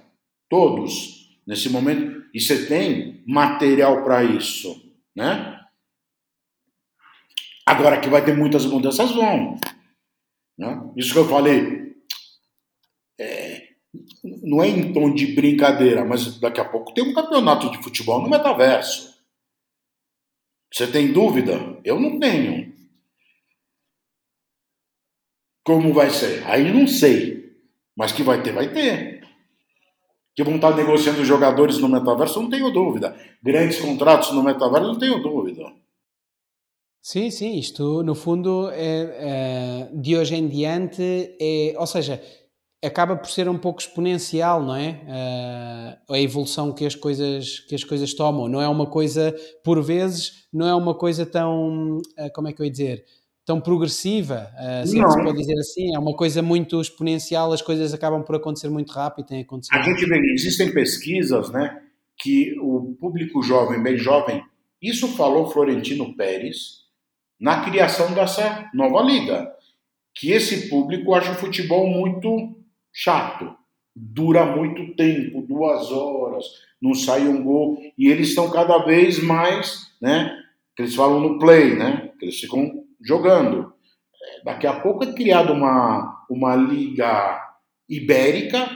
Todos nesse momento, e você tem material para isso, né? Agora que vai ter muitas mudanças, vão. Né? Isso que eu falei, não é em tom de brincadeira, mas daqui a pouco tem um campeonato de futebol no metaverso. Você tem dúvida? Eu não tenho. Como vai ser? Aí não sei. Mas que vai ter, vai ter. Que vão estar negociando jogadores no metaverso, não tenho dúvida. Grandes contratos no metaverso, não tenho dúvida. Sim, sim, isto no fundo é, é, de hoje em diante é, ou seja, acaba por ser um pouco exponencial, não é? Uh, a evolução que as coisas que as coisas tomam, não é uma coisa por vezes, não é uma coisa tão, uh, como é que eu ia dizer, tão progressiva, uh, se, é se pode dizer assim, é uma coisa muito exponencial, as coisas acabam por acontecer muito rápido, tem acontecido. A gente vê, existem pesquisas, né, que o público jovem, bem jovem, isso falou Florentino Pérez na criação dessa nova liga, que esse público acha o futebol muito chato. Dura muito tempo, duas horas, não sai um gol. E eles estão cada vez mais, né? Que eles falam no play, né? Que eles ficam jogando. É, daqui a pouco é criada uma, uma liga ibérica,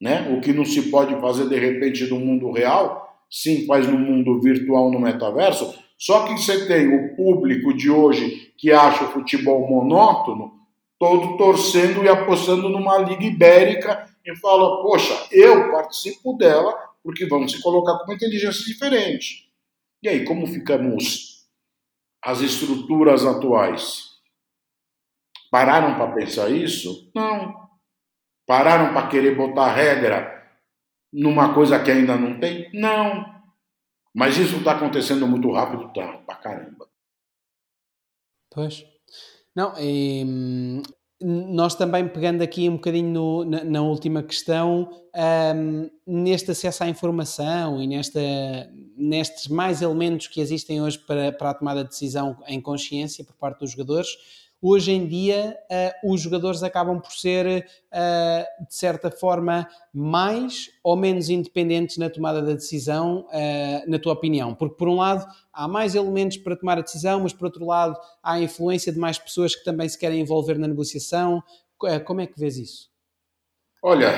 né? O que não se pode fazer de repente no mundo real, sim, faz no mundo virtual, no metaverso. Só que você tem o público de hoje que acha o futebol monótono, todo torcendo e apostando numa Liga Ibérica e fala: Poxa, eu participo dela porque vamos se colocar com uma inteligência diferente. E aí, como ficamos as estruturas atuais? Pararam para pensar isso? Não. Pararam para querer botar regra numa coisa que ainda não tem? Não. Mas isso está acontecendo muito rápido, tá? Pra caramba. Pois. Não, e, hum, nós também pegando aqui um bocadinho no, na, na, última questão, um, neste acesso à informação e nesta, nestes mais elementos que existem hoje para, para a tomada de decisão em consciência por parte dos jogadores, hoje em dia uh, os jogadores acabam por ser, uh, de certa forma, mais ou menos independentes na tomada da decisão, uh, na tua opinião? Porque, por um lado, há mais elementos para tomar a decisão, mas, por outro lado, há a influência de mais pessoas que também se querem envolver na negociação. como é que vês isso? Olha,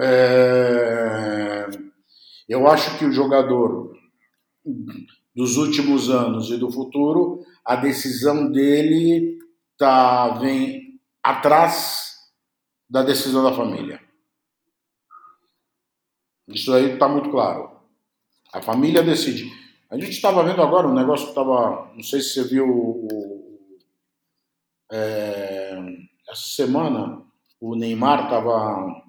é... eu acho que o jogador dos últimos anos e do futuro, a decisão dele tá, vem atrás da decisão da família. Isso aí está muito claro. A família decide. A gente estava vendo agora um negócio que estava. Não sei se você viu. O, é, essa semana o Neymar estava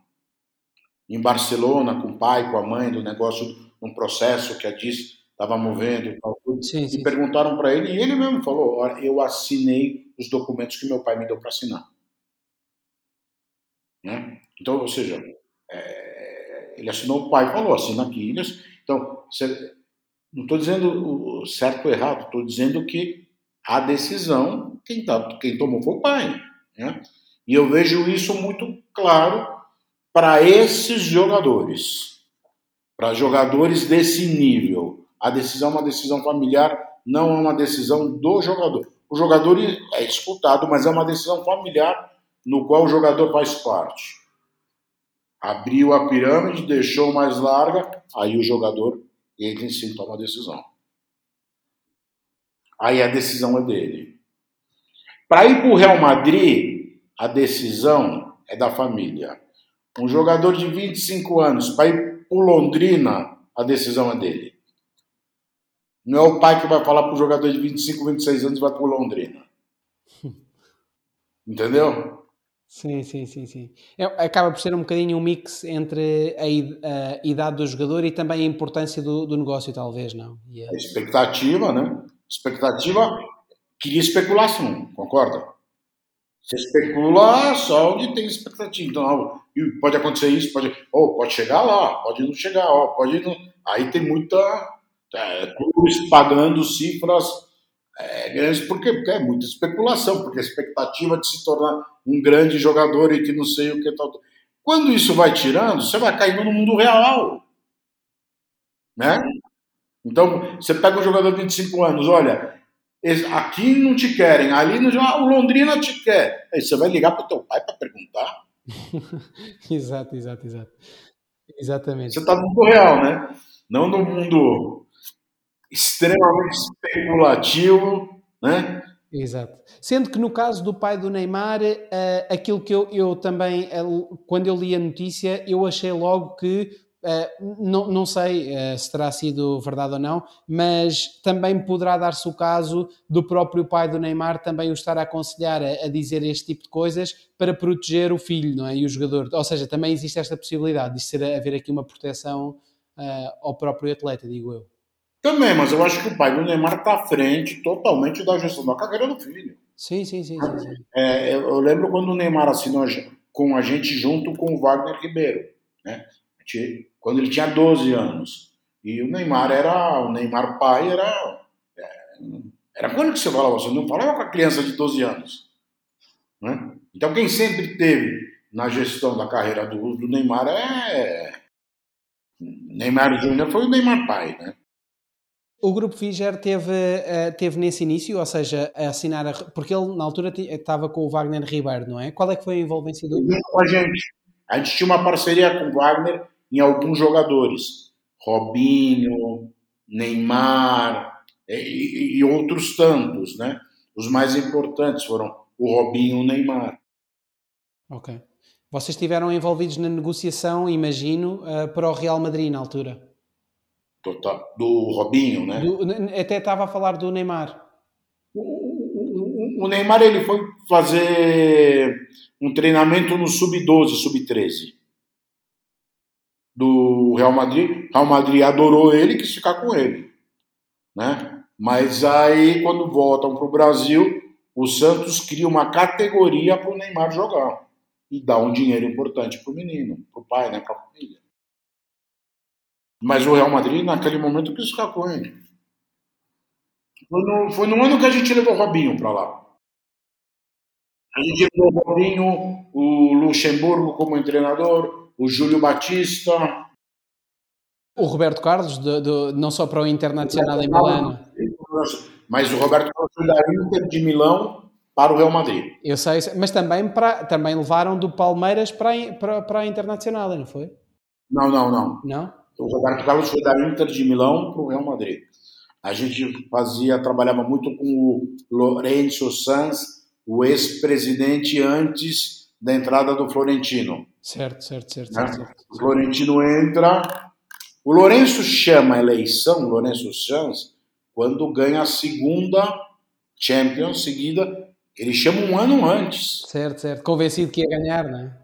em Barcelona com o pai, com a mãe, do negócio, um processo que a DIS estava movendo e tal. Sim, sim. E perguntaram para ele, e ele mesmo falou: Olha, eu assinei os documentos que meu pai me deu para assinar. Né? Então, ou seja, é, ele assinou, o pai falou: assina aqui. Então, você, não estou dizendo o certo ou errado, estou dizendo que a decisão, quem, tá, quem tomou foi o pai. Né? E eu vejo isso muito claro para esses jogadores, para jogadores desse nível. A decisão é uma decisão familiar, não é uma decisão do jogador. O jogador é escutado, mas é uma decisão familiar no qual o jogador faz parte. Abriu a pirâmide, deixou mais larga, aí o jogador entra em si toma a decisão. Aí a decisão é dele. Para ir para o Real Madrid, a decisão é da família. Um jogador de 25 anos, para ir para Londrina, a decisão é dele. Não é o pai que vai falar para o jogador de 25, 26 anos vai para Londrina. Entendeu? Sim, sim, sim, sim. É, acaba por ser um bocadinho um mix entre a, a idade do jogador e também a importância do, do negócio, talvez, não? Yeah. A expectativa, né? Expectativa queria especulação, concorda? Você especula só onde tem expectativa. Então, pode acontecer isso, pode, oh, pode chegar lá, pode não chegar, oh, pode não. Aí tem muita é, clubes pagando cifras é, grandes? Porque é muita especulação, porque a expectativa de se tornar um grande jogador e que não sei o que tal. Quando isso vai tirando, você vai caindo no mundo real. Né? Então, você pega um jogador de 25 anos, olha, aqui não te querem, ali no ah, o Londrina te quer. Aí você vai ligar para o teu pai para perguntar. exato, exato, exato. Exatamente. Você está no mundo real, né? Não no mundo extremamente especulativo, né? Exato. Sendo que no caso do pai do Neymar, uh, aquilo que eu, eu também, uh, quando eu li a notícia, eu achei logo que, uh, não, não sei se terá sido verdade ou não, mas também poderá dar-se o caso do próprio pai do Neymar também o estar a aconselhar a, a, dizer este tipo de coisas para proteger o filho não é? e o jogador. Ou seja, também existe esta possibilidade de ser, haver aqui uma proteção ao próprio atleta, digo eu. Também, mas eu acho que o pai do Neymar está à frente totalmente da gestão da carreira do filho. Sim, sim, sim. sim, sim. É, eu lembro quando o Neymar assinou com a gente junto com o Wagner Ribeiro, né? quando ele tinha 12 anos. E o Neymar era, o Neymar pai era, é, era quando que você falava, você não falava com a criança de 12 anos. Né? Então quem sempre teve na gestão da carreira do, do Neymar é Neymar Júnior foi o Neymar pai, né? O grupo Figer teve, uh, teve nesse início, ou seja, a assinar, a, porque ele na altura estava com o Wagner Ribeiro, não é? Qual é que foi a envolvência do grupo? Com a gente. A gente tinha uma parceria com o Wagner em alguns jogadores. Robinho, Neymar e, e outros tantos, né? Os mais importantes foram o Robinho e o Neymar. Ok. Vocês estiveram envolvidos na negociação, imagino, uh, para o Real Madrid na altura? Do Robinho, né? Do, até estava a falar do Neymar. O, o, o, Neymar ele foi fazer um treinamento no sub-12, sub-13 do Real Madrid. Real Madrid adorou ele e quis ficar com ele, né? Mas aí quando voltam para o Brasil, o Santos cria uma categoria para o Neymar jogar e dá um dinheiro importante para o menino, para o pai, né, para a família. Mas o Real Madrid, naquele momento, quis ficar com ele. Foi no, foi no ano que a gente levou o Robinho para lá. A gente levou o Robinho, o Luxemburgo como treinador, o Júlio Batista. O Roberto Carlos, do, não só para o Internacional em Milano. Mas o Roberto Carlos foi da Inter de Milão para o Real Madrid. Eu sei, mas também, para, também levaram do Palmeiras para, para, para a Internacional, não foi? Não, não, não. Não? O Roberto Carlos foi da Inter de Milão para o Real Madrid. A gente fazia, trabalhava muito com o Lourenço Sanz, o ex-presidente antes da entrada do Florentino. Certo, certo, certo. Né? certo, certo. O Florentino entra. O Lourenço chama a eleição, o Lourenço Sanz, quando ganha a segunda Champions seguida. Ele chama um ano antes. Certo, certo. Convencido que ia ganhar, né?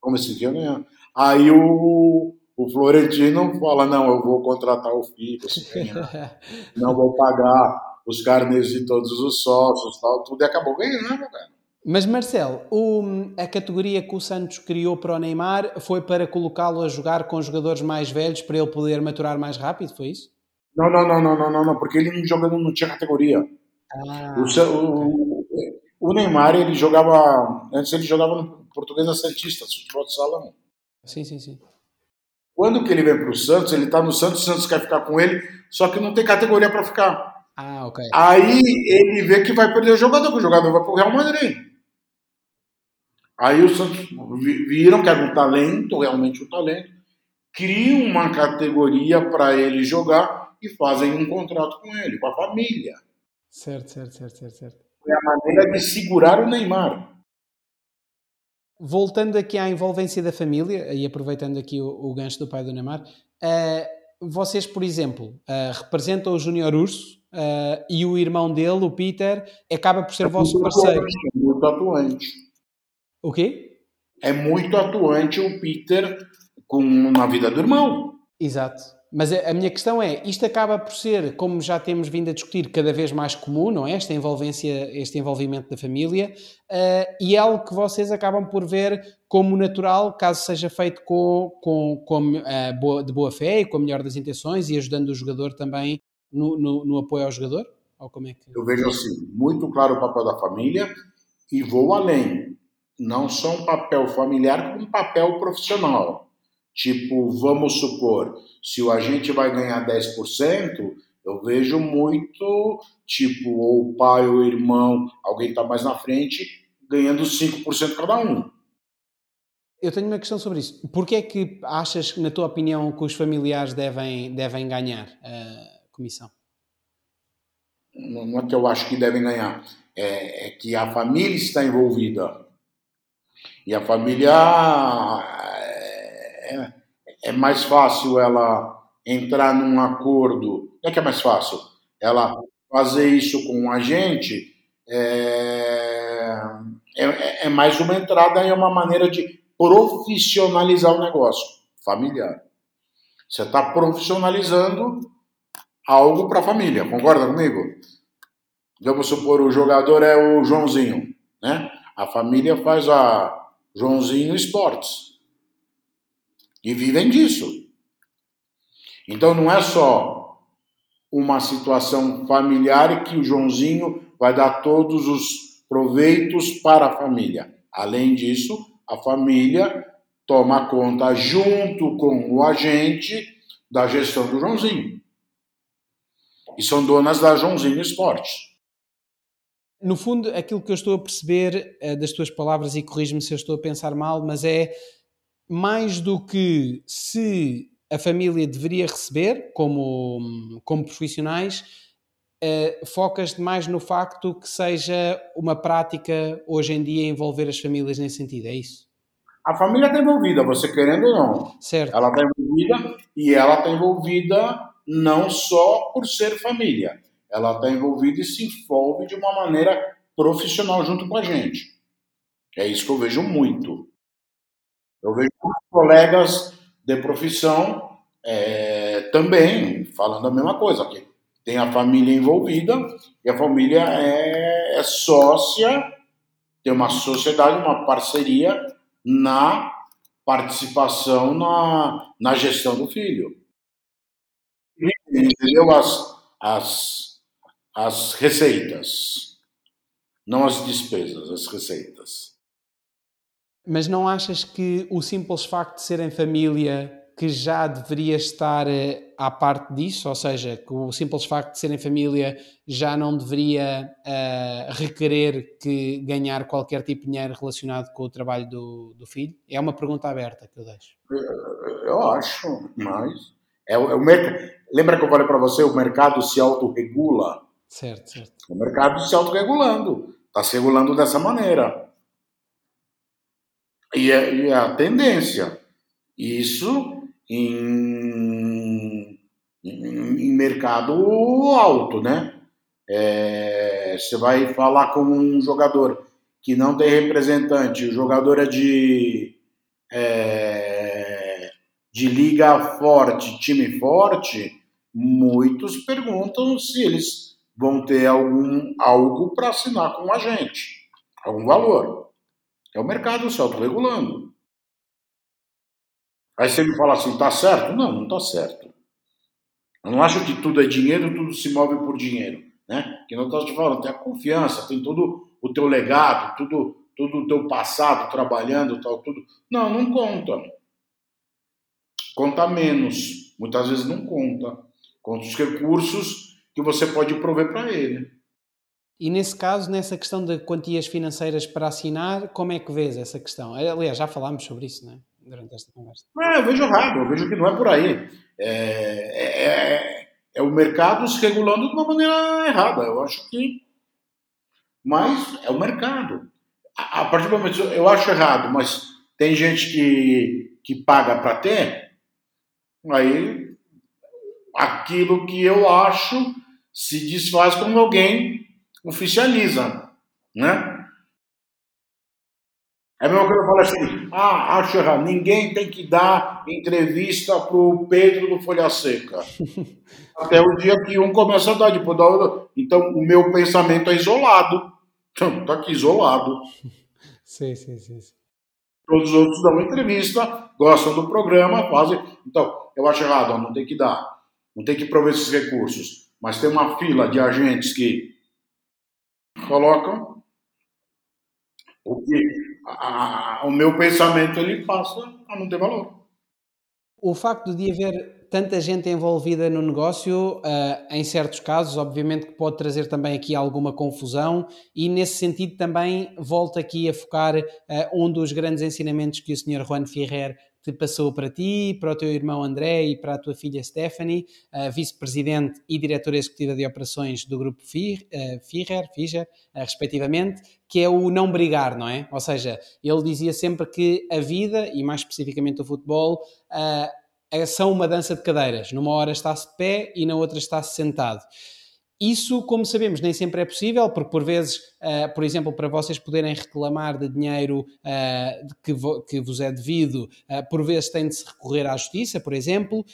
Convencido que ia ganhar. Aí o, o Florentino fala, não, eu vou contratar o filho, não vou pagar os carnês de todos os sócios, tal, tudo, e acabou ganhando, cara. Mas Marcelo, o, a categoria que o Santos criou para o Neymar foi para colocá-lo a jogar com jogadores mais velhos para ele poder maturar mais rápido, foi isso? Não, não, não, não, não, não, porque ele não jogando não tinha categoria. Ah, o, o, o, Neymar ele jogava antes ele jogava no Portuguesa Santista, futebol de salão. Sim, sim, sim. Quando que ele vem para o Santos, ele está no Santos, o Santos quer ficar com ele, só que não tem categoria para ficar. Ah, ok. Aí ele vê que vai perder o jogador, que o jogador vai para o Real Madrid. Aí o Santos viram que era um talento, realmente um talento, criam uma categoria para ele jogar e fazem um contrato com ele, com a família. Certo, certo, certo, certo. certo. É a maneira de segurar o Neymar. Voltando aqui à envolvência da família, e aproveitando aqui o, o gancho do pai do Neymar, uh, vocês, por exemplo, uh, representam o Júnior Urso uh, e o irmão dele, o Peter, acaba por ser é vosso parceiro. Atuante, é muito atuante. O quê? É muito atuante o Peter com, na vida do irmão. Exato. Mas a, minha questão é, isto acaba por ser, como já temos vindo a discutir, cada vez mais comum, não é? Esta envolvência, este envolvimento da família, uh, e é algo que vocês acabam por ver como natural, caso seja feito com, com, com uh, boa, de boa fé e com a melhor das intenções e ajudando o jogador também no, no, no apoio ao jogador? Ou como é que... Eu vejo assim, muito claro o papel da família e vou além. Não só um papel familiar, como um papel profissional Tipo, vamos supor, se o agente vai ganhar 10%, eu vejo muito, tipo, ou o pai ou o irmão, alguém está mais na frente, ganhando 5% cada um. Eu tenho uma questão sobre isso. Por que é que achas, na tua opinião, que os familiares devem, devem ganhar a comissão? Não é que eu acho que devem ganhar. é, é que a família está envolvida. E a família é, é mais fácil ela entrar num acordo. Não é que é mais fácil? Ela fazer isso com a gente é, é, é mais uma entrada e é uma maneira de profissionalizar o negócio familiar. Você está profissionalizando algo para a família, concorda comigo? Vamos supor, o jogador é o Joãozinho, né? A família faz a Joãozinho Esportes. E vivem disso. Então não é só uma situação familiar que o Joãozinho vai dar todos os proveitos para a família. Além disso, a família toma conta junto com o agente da gestão do Joãozinho. E são donas da Joãozinho Esportes. No fundo, aquilo que eu estou a perceber uh, das tuas palavras, e corrijo-me se eu estou a pensar mal, mas é mais do que se a família deveria receber como, como profissionais, uh, focas mais no facto que seja uma prática hoje em dia envolver as famílias nesse sentido, é isso? A família está envolvida, você querendo ou não. Certo. Ela está envolvida e ela está envolvida não só por ser família ela está envolvida e se envolve de uma maneira profissional junto com a gente. É isso que eu vejo muito. Eu vejo colegas de profissão é, também falando a mesma coisa. aqui. tem a família envolvida e a família é, é sócia, tem uma sociedade, uma parceria na participação na, na gestão do filho. Entendeu? As, as, as receitas, não as despesas, as receitas. Mas não achas que o simples facto de serem família que já deveria estar eh, à parte disso, ou seja, que o simples facto de serem família já não deveria uh, requerer que ganhar qualquer tipo de dinheiro relacionado com o trabalho do, do filho? É uma pergunta aberta que eu deixo. Eu acho, mas é o, é o lembra que eu falei para você, o mercado se autorregula Certo, certo. O mercado se autorregulando, está se regulando dessa maneira. E é, e é a tendência. Isso em, em, em mercado alto, né? É, você vai falar com um jogador que não tem representante, o jogador é de, é, de liga forte, time forte, muitos perguntam se eles vão ter algum, algo para assinar com a gente, algum valor. É o mercado se autorregulando. Aí você me fala assim, tá certo? Não, não tá certo. Eu não acho que tudo é dinheiro, tudo se move por dinheiro, né? Que não estou te falando, tem a confiança, tem todo o teu legado, tudo, tudo o teu passado trabalhando, tal, tudo. Não, não conta. Conta menos. Muitas vezes não conta. Conta os recursos que você pode prover para ele. E nesse caso, nessa questão de quantias financeiras para assinar, como é que vês essa questão? Aliás, já falámos sobre isso, não é? Durante esta conversa. É, eu vejo errado, eu vejo que não é por aí. É, é, é, é o mercado se regulando de uma maneira errada. Eu acho que. Mas é o mercado. A, partir do momento. Eu acho errado, mas tem gente que, que paga para ter, aí aquilo que eu acho se desfaz quando alguém oficializa, né? É a mesma coisa eu falo assim, ah, acho errado, ninguém tem que dar entrevista pro Pedro do Folha Seca. Até o dia que um começa a dar, depois da outra. Então, o meu pensamento é isolado. Então, tá aqui isolado. Sim, sim, sim. Todos os outros dão entrevista, gostam do programa, fazem. Então, eu acho errado, não tem que dar. Não tem que prover esses recursos mas tem uma fila de agentes que colocam o que o meu pensamento ele passa a não ter valor. O facto de haver tanta gente envolvida no negócio, uh, em certos casos, obviamente que pode trazer também aqui alguma confusão e nesse sentido também volto aqui a focar uh, um dos grandes ensinamentos que o Sr. Juan Ferrer te passou para ti, para o teu irmão André e para a tua filha Stephanie, vice-presidente e diretora executiva de operações do grupo Figer, Figer respectivamente, que é o não brigar, não é? Ou seja, ele dizia sempre que a vida, e mais especificamente o futebol, são uma dança de cadeiras. Numa hora está-se de pé e na outra está-se sentado. Isso, como sabemos, nem sempre é possível, porque por vezes, uh, por exemplo, para vocês poderem reclamar de dinheiro uh, que, vo que, vos é devido, uh, por vezes tem de se recorrer à justiça, por exemplo,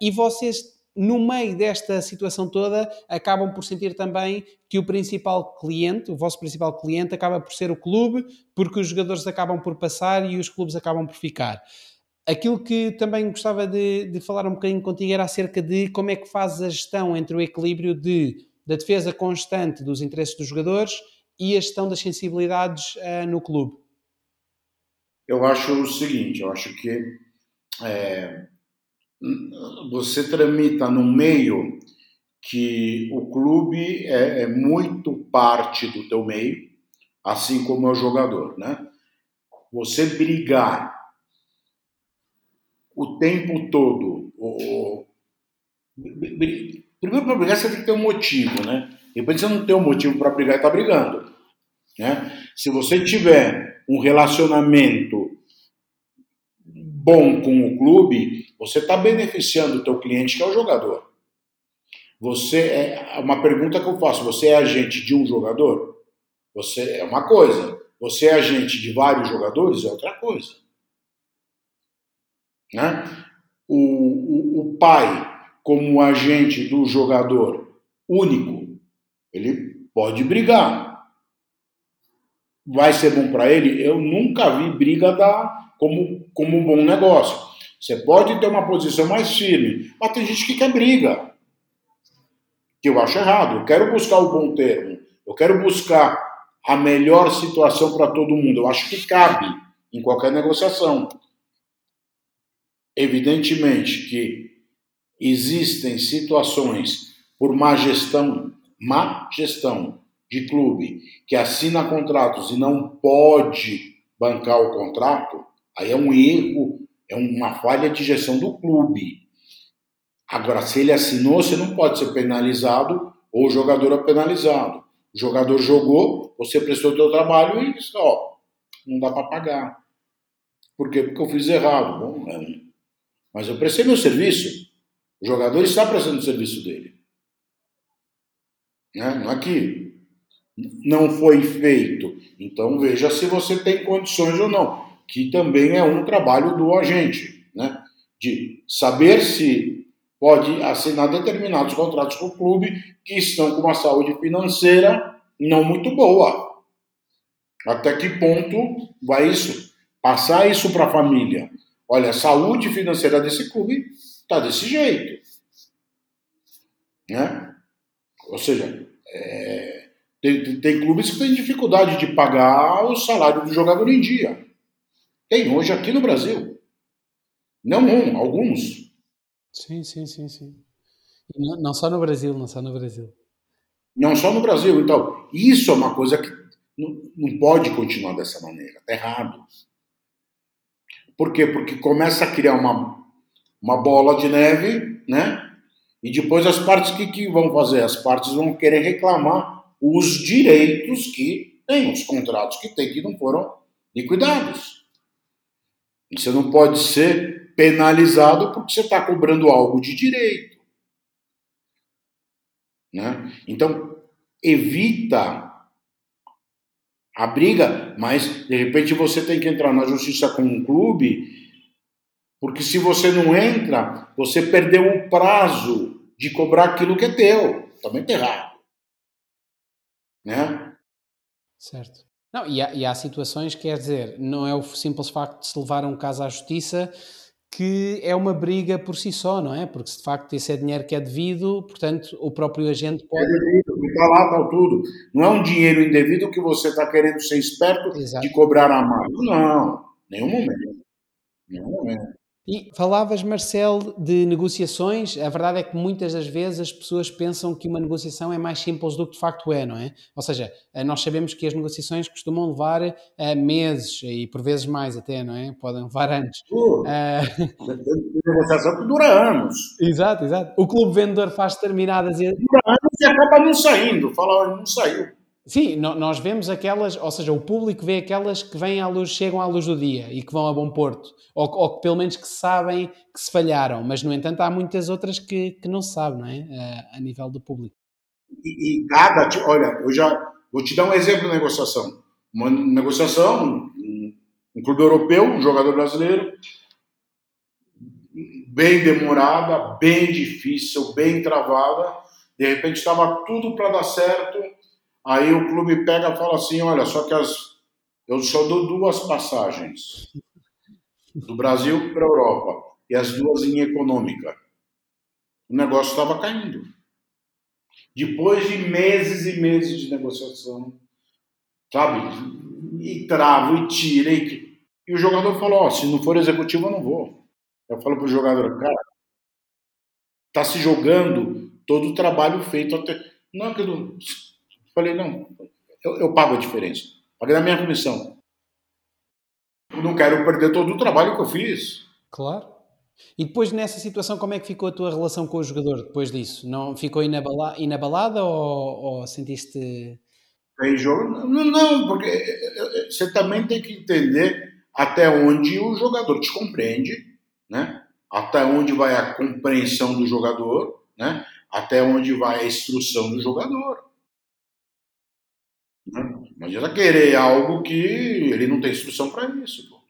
e vocês, no meio desta situação toda, acabam por sentir também que o principal cliente, o vosso principal cliente, acaba por ser o clube, porque os jogadores acabam por passar e os clubes acabam por ficar. Aquilo que também gostava de, de, falar um bocadinho contigo era acerca de como é que fazes a gestão entre o equilíbrio de, da defesa constante dos interesses dos jogadores e a gestão das sensibilidades uh, no clube. Eu acho o seguinte, eu acho que é, você tramita no meio que o clube é, é muito parte do teu meio, assim como é o jogador, né? Você brigar o tempo todo. O, primeiro, para brigar, você tem que ter um motivo, né? Depois você não tem um motivo para brigar e está brigando. Né? Se você tiver um relacionamento bom com o clube, você está beneficiando o teu cliente, que é o jogador. Você é uma pergunta que eu faço: você é agente de um jogador? Você é uma coisa. Você é agente de vários jogadores? É outra coisa. Né? O, o, o pai, como agente do jogador único, ele pode brigar. Vai ser bom para ele? Eu nunca vi briga dar como, como um bom negócio. Você pode ter uma posição mais firme, mas tem gente que quer briga. Que eu acho errado. Eu quero buscar o bom termo. Eu quero buscar a melhor situação para todo mundo. Eu acho que cabe em qualquer negociação. Evidentemente que existem situações por má gestão, má gestão de clube que assina contratos e não pode bancar o contrato, aí é um erro, é uma falha de gestão do clube. Agora, se ele assinou, você não pode ser penalizado ou o jogador é penalizado. O jogador jogou, você prestou o seu trabalho e disse, não dá para pagar. Por quê? Porque eu fiz errado. Bom, é mas eu prestei meu serviço. O jogador está prestando o serviço dele. Né? Não. É não foi feito. Então veja se você tem condições ou não. Que também é um trabalho do agente. Né? De saber se pode assinar determinados contratos com o clube que estão com uma saúde financeira não muito boa. Até que ponto vai isso? Passar isso para a família. Olha, a saúde financeira desse clube está desse jeito. Né? Ou seja, é, tem, tem clubes que têm dificuldade de pagar o salário do jogador em dia. Tem hoje aqui no Brasil. Não um, alguns. Sim, sim, sim, sim. Não, não, só no Brasil, não só no Brasil. Não só no Brasil. Então, isso é uma coisa que não, não pode continuar dessa maneira. Está errado. Por quê? Porque começa a criar uma, uma bola de neve, né? E depois as partes que, que vão fazer? As partes vão querer reclamar os direitos que tem, os contratos que tem que não foram liquidados. Você não pode ser penalizado porque você está cobrando algo de direito. Né? Então, evita a briga, mas de repente você tem que entrar na justiça com um clube, porque se você não entra, você perdeu o prazo de cobrar aquilo que é teu. Também tá errado. Né? Certo. Não, e há, e há situações, quer dizer, não é o simples facto de se levar um caso à justiça que é uma briga por si só, não é? Porque se de facto esse é dinheiro que é devido, portanto, o próprio agente pode. É devido, está lá, está tudo. Não é um dinheiro indevido que você está querendo ser esperto Exato. de cobrar a mais. Não, nenhum momento. Nenhum momento. E falavas, Marcelo, de negociações. A verdade é que muitas das vezes as pessoas pensam que uma negociação é mais simples do que de facto é, não é? Ou seja, eh, nós sabemos que as negociações costumam levar uh, meses e por vezes mais até, não é? Podem levar anos. Uh, uh... negociação que dura anos. Exato, exato. O clube vendedor faz determinadas. Dura anos e acaba não saindo. Fala, não saiu. Sim, nós vemos aquelas, ou seja, o público vê aquelas que vêm à luz, chegam à luz do dia e que vão a bom porto, ou, ou pelo menos que sabem que se falharam, mas no entanto há muitas outras que, que não se não é? A, a nível do público. E, e, cada, olha, eu já vou te dar um exemplo de negociação. Uma negociação, um, um clube europeu, um jogador brasileiro, bem demorada, bem difícil, bem travada, de repente estava tudo para dar certo Aí o clube pega e fala assim: olha, só que as, eu só dou duas passagens do Brasil para a Europa e as duas em econômica. O negócio estava caindo. Depois de meses e meses de negociação, sabe? E travo, e tira. E, e o jogador falou: oh, se não for executivo, eu não vou. Eu falo para o jogador: cara, tá se jogando todo o trabalho feito até. Não, eu não Falei, não, eu, eu pago a diferença. Paguei na minha comissão. Eu não quero perder todo o trabalho que eu fiz. Claro. E depois nessa situação, como é que ficou a tua relação com o jogador depois disso? Não ficou inabala, inabalada ou, ou sentiste. Tem jogo? Não, não, porque eh, eh, você também tem que entender até onde o jogador te compreende, né? Até onde vai a compreensão do jogador, né? Até onde vai a instrução do jogador. Não adianta querer algo que ele não tem instrução para isso. Pô.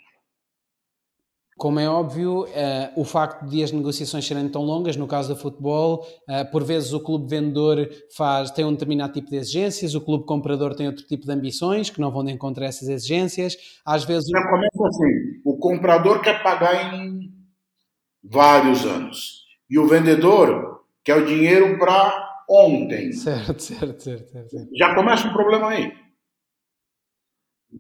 Como é óbvio, uh, o facto de as negociações serem tão longas, no caso do futebol, uh, por vezes o clube vendedor faz, tem um determinado tipo de exigências, o clube comprador tem outro tipo de ambições que não vão de encontrar essas exigências. Às vezes. Já começa assim: o comprador quer pagar em vários anos e o vendedor quer o dinheiro para ontem. Certo, certo, certo, certo. Já começa um problema aí.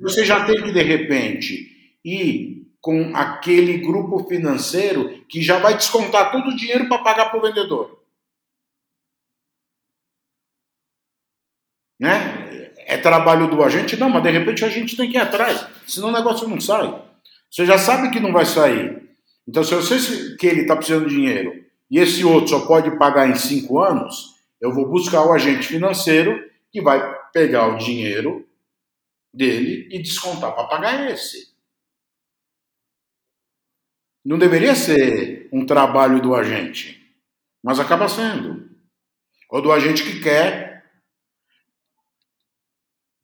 Você já tem que, de repente, ir com aquele grupo financeiro que já vai descontar todo o dinheiro para pagar para o vendedor. Né? É trabalho do agente? Não, mas de repente a gente tem que ir atrás, senão o negócio não sai. Você já sabe que não vai sair. Então, se eu sei que ele está precisando de dinheiro e esse outro só pode pagar em cinco anos, eu vou buscar o agente financeiro que vai pegar o dinheiro dele e descontar para pagar esse. Não deveria ser um trabalho do agente, mas acaba sendo. Ou do agente que quer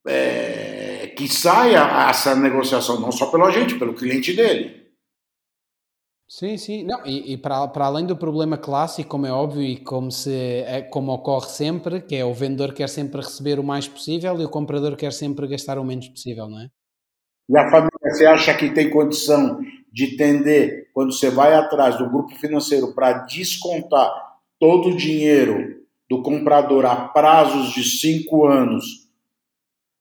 é, que saia essa negociação, não só pelo agente, pelo cliente dele. Sim, sim. Não, e, e para, para além do problema clássico, como é óbvio e como, se, é, como ocorre sempre, que é o vendedor quer sempre receber o mais possível e o comprador quer sempre gastar o menos possível, não é? E a família, você acha que tem condição de tender, quando você vai atrás do grupo financeiro para descontar todo o dinheiro do comprador a prazos de cinco anos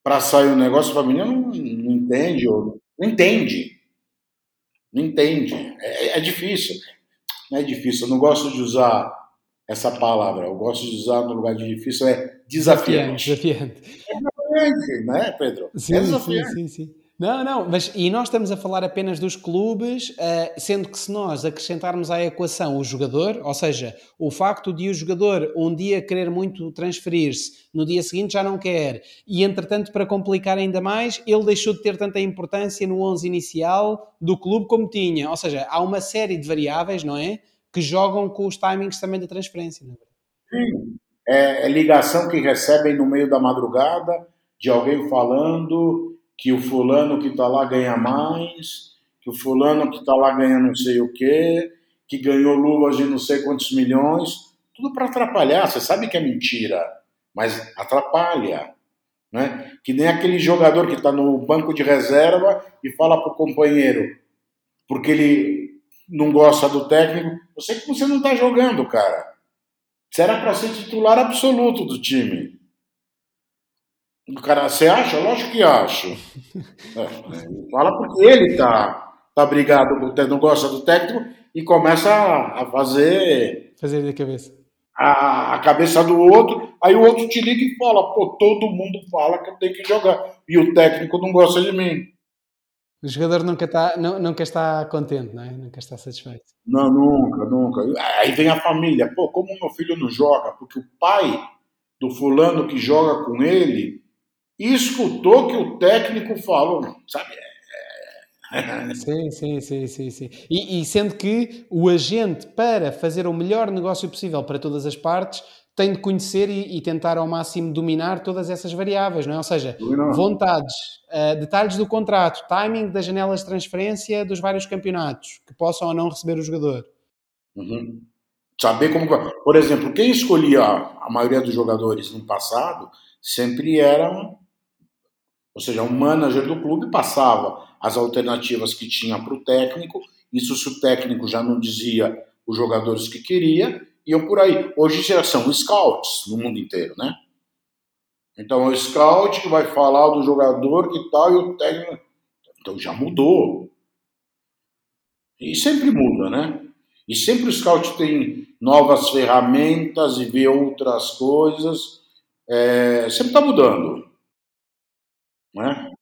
para sair o negócio, a família não, não entende, ou não entende. Não entende. É, é difícil. Não é difícil. Eu não gosto de usar essa palavra. Eu gosto de usar no lugar de difícil é desafiante. Desafiante. É desafiante, né, Pedro? Sim, é desafiante. sim, sim, sim. Não, não, mas e nós estamos a falar apenas dos clubes, uh, sendo que se nós acrescentarmos à equação o jogador, ou seja, o facto de o jogador um dia querer muito transferir-se, no dia seguinte já não quer, e entretanto, para complicar ainda mais, ele deixou de ter tanta importância no 11 inicial do clube como tinha. Ou seja, há uma série de variáveis, não é? Que jogam com os timings também da transferência. Não é? Sim, é, é ligação que recebem no meio da madrugada de alguém falando que o fulano que está lá ganha mais, que o fulano que está lá ganha não sei o quê, que ganhou luvas de não sei quantos milhões, tudo para atrapalhar. Você sabe que é mentira, mas atrapalha. Né? Que nem aquele jogador que está no banco de reserva e fala para o companheiro, porque ele não gosta do técnico, sei que você não está jogando, cara. Você era para ser titular absoluto do time. O cara, você acha? Lógico que acho. É, fala porque ele tá. tá brigado, não gosta do técnico e começa a fazer. Fazer da cabeça. A, a, cabeça do outro, aí o outro te liga e fala: pô, todo mundo fala que eu tenho que jogar. E o técnico não gosta de mim. O jogador nunca está, nunca está contente, não é? Nunca está satisfeito. Não, nunca, nunca. Aí vem a família. Pô, como meu filho não joga? Porque o pai do fulano que joga com ele escutou que o técnico falou, sabe? Sim, sim, sim, sim, sim. E, e, sendo que o agente, para fazer o melhor negócio possível para todas as partes, tem de conhecer e, e tentar ao máximo dominar todas essas variáveis, não é? Ou seja, não. vontades, uh, detalhes do contrato, timing das janelas de transferência dos vários campeonatos, que possam ou não receber o jogador. Uhum. Saber como. Por exemplo, quem escolhia a maioria dos jogadores no passado sempre eram ou seja, o manager do clube passava as alternativas que tinha para o técnico, isso se o técnico já não dizia os jogadores que queria, iam por aí. Hoje já são scouts no mundo inteiro, né? Então o scout que vai falar do jogador que tal e o técnico. Então já mudou. E sempre muda, né? E sempre o scout tem novas ferramentas e vê outras coisas. É, sempre está mudando. É?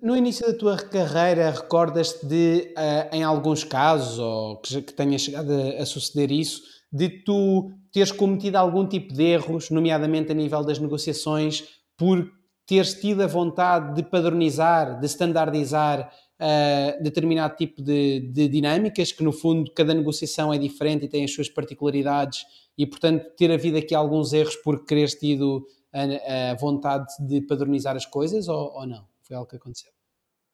No início da tua carreira, recordas-te de, uh, em alguns casos, ou que, que tenha chegado a, a, suceder isso, de tu teres cometido algum tipo de erros, nomeadamente a nível das negociações, por teres tido a vontade de padronizar, de standardizar uh, determinado tipo de, de, dinâmicas, que no fundo cada negociação é diferente e tem as suas particularidades, e portanto ter havido aqui alguns erros por quereres tido a, a vontade de padronizar as coisas ou, ou não? Foi algo que aconteceu?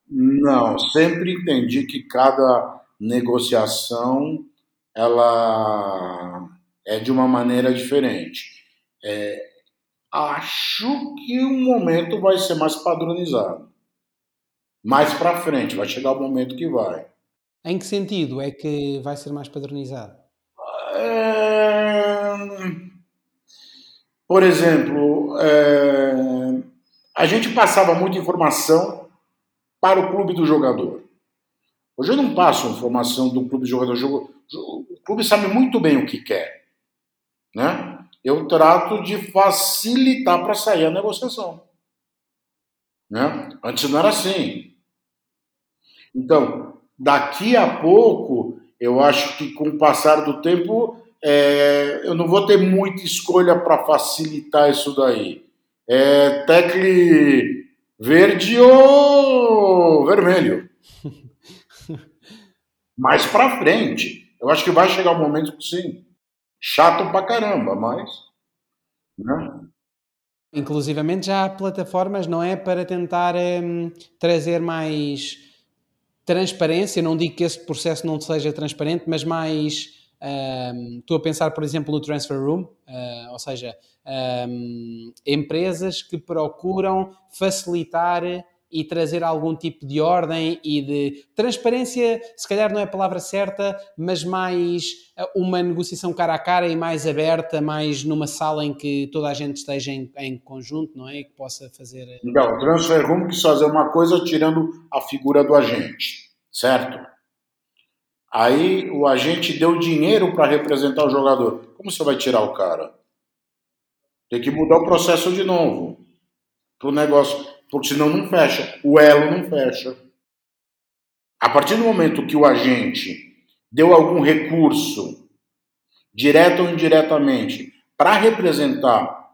Não, sempre entendi que cada negociação ela é de uma maneira diferente. É, acho que o momento vai ser mais padronizado. Mais para frente, vai chegar o momento que vai. Em que sentido é que vai ser mais padronizado? É... Por exemplo, é, a gente passava muita informação para o clube do jogador. Hoje eu não passo informação do clube do jogador. O clube sabe muito bem o que quer. Né? Eu trato de facilitar para sair a negociação. Né? Antes não era assim. Então, daqui a pouco, eu acho que com o passar do tempo, é, eu não vou ter muita escolha para facilitar isso daí. É tecle verde ou vermelho. Mais para frente, eu acho que vai chegar um momento que sim, chato pra caramba, mas, né? Inclusivamente já há plataformas, não é, para tentar hum, trazer mais transparência. Não digo que esse processo não seja transparente, mas mais estou a pensar, por exemplo, no Transfer Room, uh, ou seja, um, empresas que procuram facilitar e trazer algum tipo de ordem e de transparência, se calhar não é a palavra certa, mas mais ah, uma negociação cara a cara e mais aberta, mais numa sala em que toda a gente esteja em, em conjunto, não é? E que possa fazer. Então, o Transfer Room quis fazer uma coisa tirando a figura do agente, certo? Aí o agente deu dinheiro para representar o jogador. Como você vai tirar o cara? Tem que mudar o processo de novo para o negócio, porque senão não fecha. O elo não fecha. A partir do momento que o agente deu algum recurso, direto ou indiretamente, para representar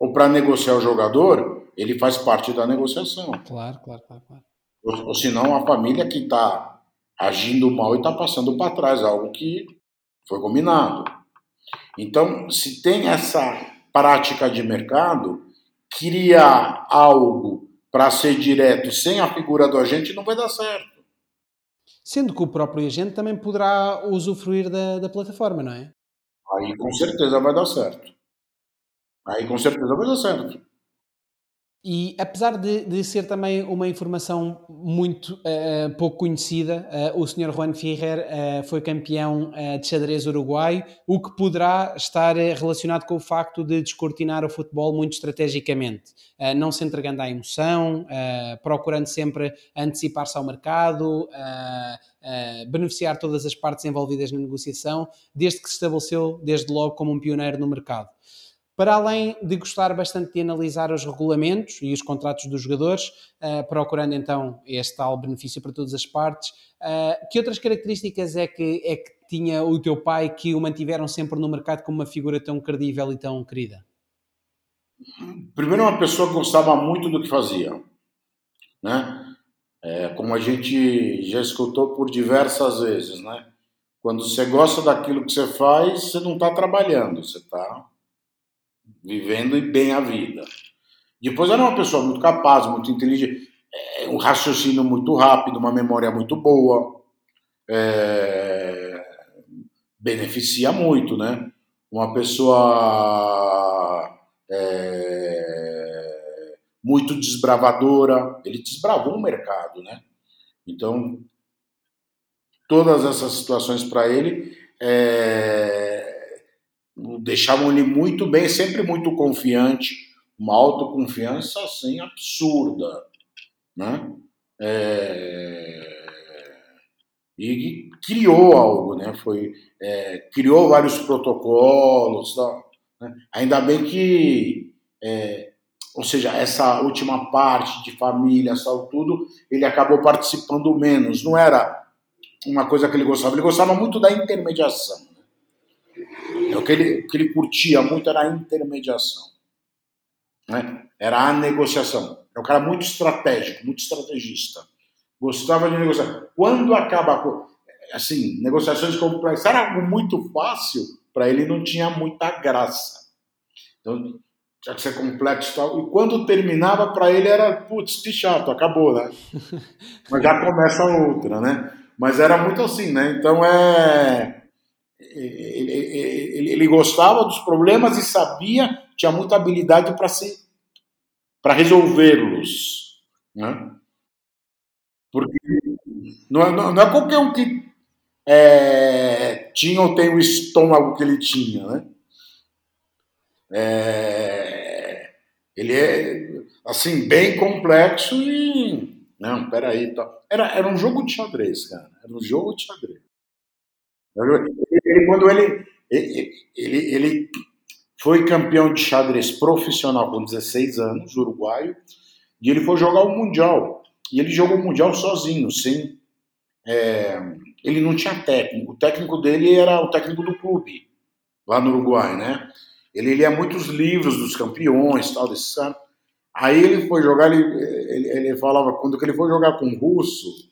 ou para negociar o jogador, ele faz parte da negociação. Claro, claro, claro. claro. Ou, ou senão a família que está agindo mal e está passando para trás, algo que foi combinado. Então, se tem essa prática de mercado, criar algo para ser direto sem a figura do agente não vai dar certo. Sendo que o próprio agente também poderá usufruir da, da plataforma, não é? Aí com certeza vai dar certo. Aí com certeza vai dar certo. E apesar de, de, ser também uma informação muito uh, pouco conhecida, uh, o Sr. Juan Ferrer uh, foi campeão de xadrez uruguai, o que poderá estar relacionado com o facto de descortinar o futebol muito estrategicamente, não se entregando à emoção, procurando sempre antecipar-se ao mercado, beneficiar todas as partes envolvidas na negociação, desde que se estabeleceu, desde logo, como um pioneiro no mercado para além de gostar bastante de analisar os regulamentos e os contratos dos jogadores, uh, procurando então este tal benefício para todas as partes, uh, que outras características é que, é que tinha o teu pai que o mantiveram sempre no mercado como uma figura tão credível e tão querida? Primeiro, uma pessoa que gostava muito do que fazia, né? É, como a gente já escutou por diversas vezes, né? Quando você gosta daquilo que você faz, você não está trabalhando, você está vivendo e bem a vida. Depois era uma pessoa muito capaz, muito inteligente, é, um raciocínio muito rápido, uma memória muito boa, é, beneficia muito, né? Uma pessoa é, muito desbravadora, ele desbravou o mercado, né? Então, todas essas situações para ele é, deixavam ele muito bem, sempre muito confiante, uma autoconfiança assim absurda, né? É... E criou algo, né? Foi é, criou vários protocolos, tá? né? ainda bem que, é, ou seja, essa última parte de família, tal tudo, ele acabou participando menos. Não era uma coisa que ele gostava. Ele gostava muito da intermediação. É o que ele, o que ele curtia muito era a intermediação. Né? Era a negociação. Era um cara muito estratégico, muito estrategista. Gostava de negociar. Quando acaba, assim, negociações complexas, era algo muito fácil, para ele não tinha muita graça. Então, tinha que ser complexo e tal. E quando terminava, para ele era, putz, que chato, acabou, né? Mas já começa outra, né? Mas era muito assim, né? Então é ele, ele, ele, gostava dos problemas e sabia, tinha muita habilidade para se para resolvê-los, né? Porque não é, não é, qualquer um que é, tinha ou tem o estômago que ele tinha, né? É, ele é assim bem complexo e não, peraí, tá. era era um jogo de xadrez, cara, era um jogo de xadrez. Ele, quando ele, ele, ele foi campeão de xadrez profissional com 16 anos, uruguaio, e ele foi jogar o Mundial. E ele jogou o Mundial sozinho, sem. É, ele não tinha técnico. O técnico dele era o técnico do clube, lá no Uruguai, né? Ele lia muitos livros dos campeões, tal, desses. Aí ele foi jogar, ele, ele, ele falava, quando ele foi jogar com o russo,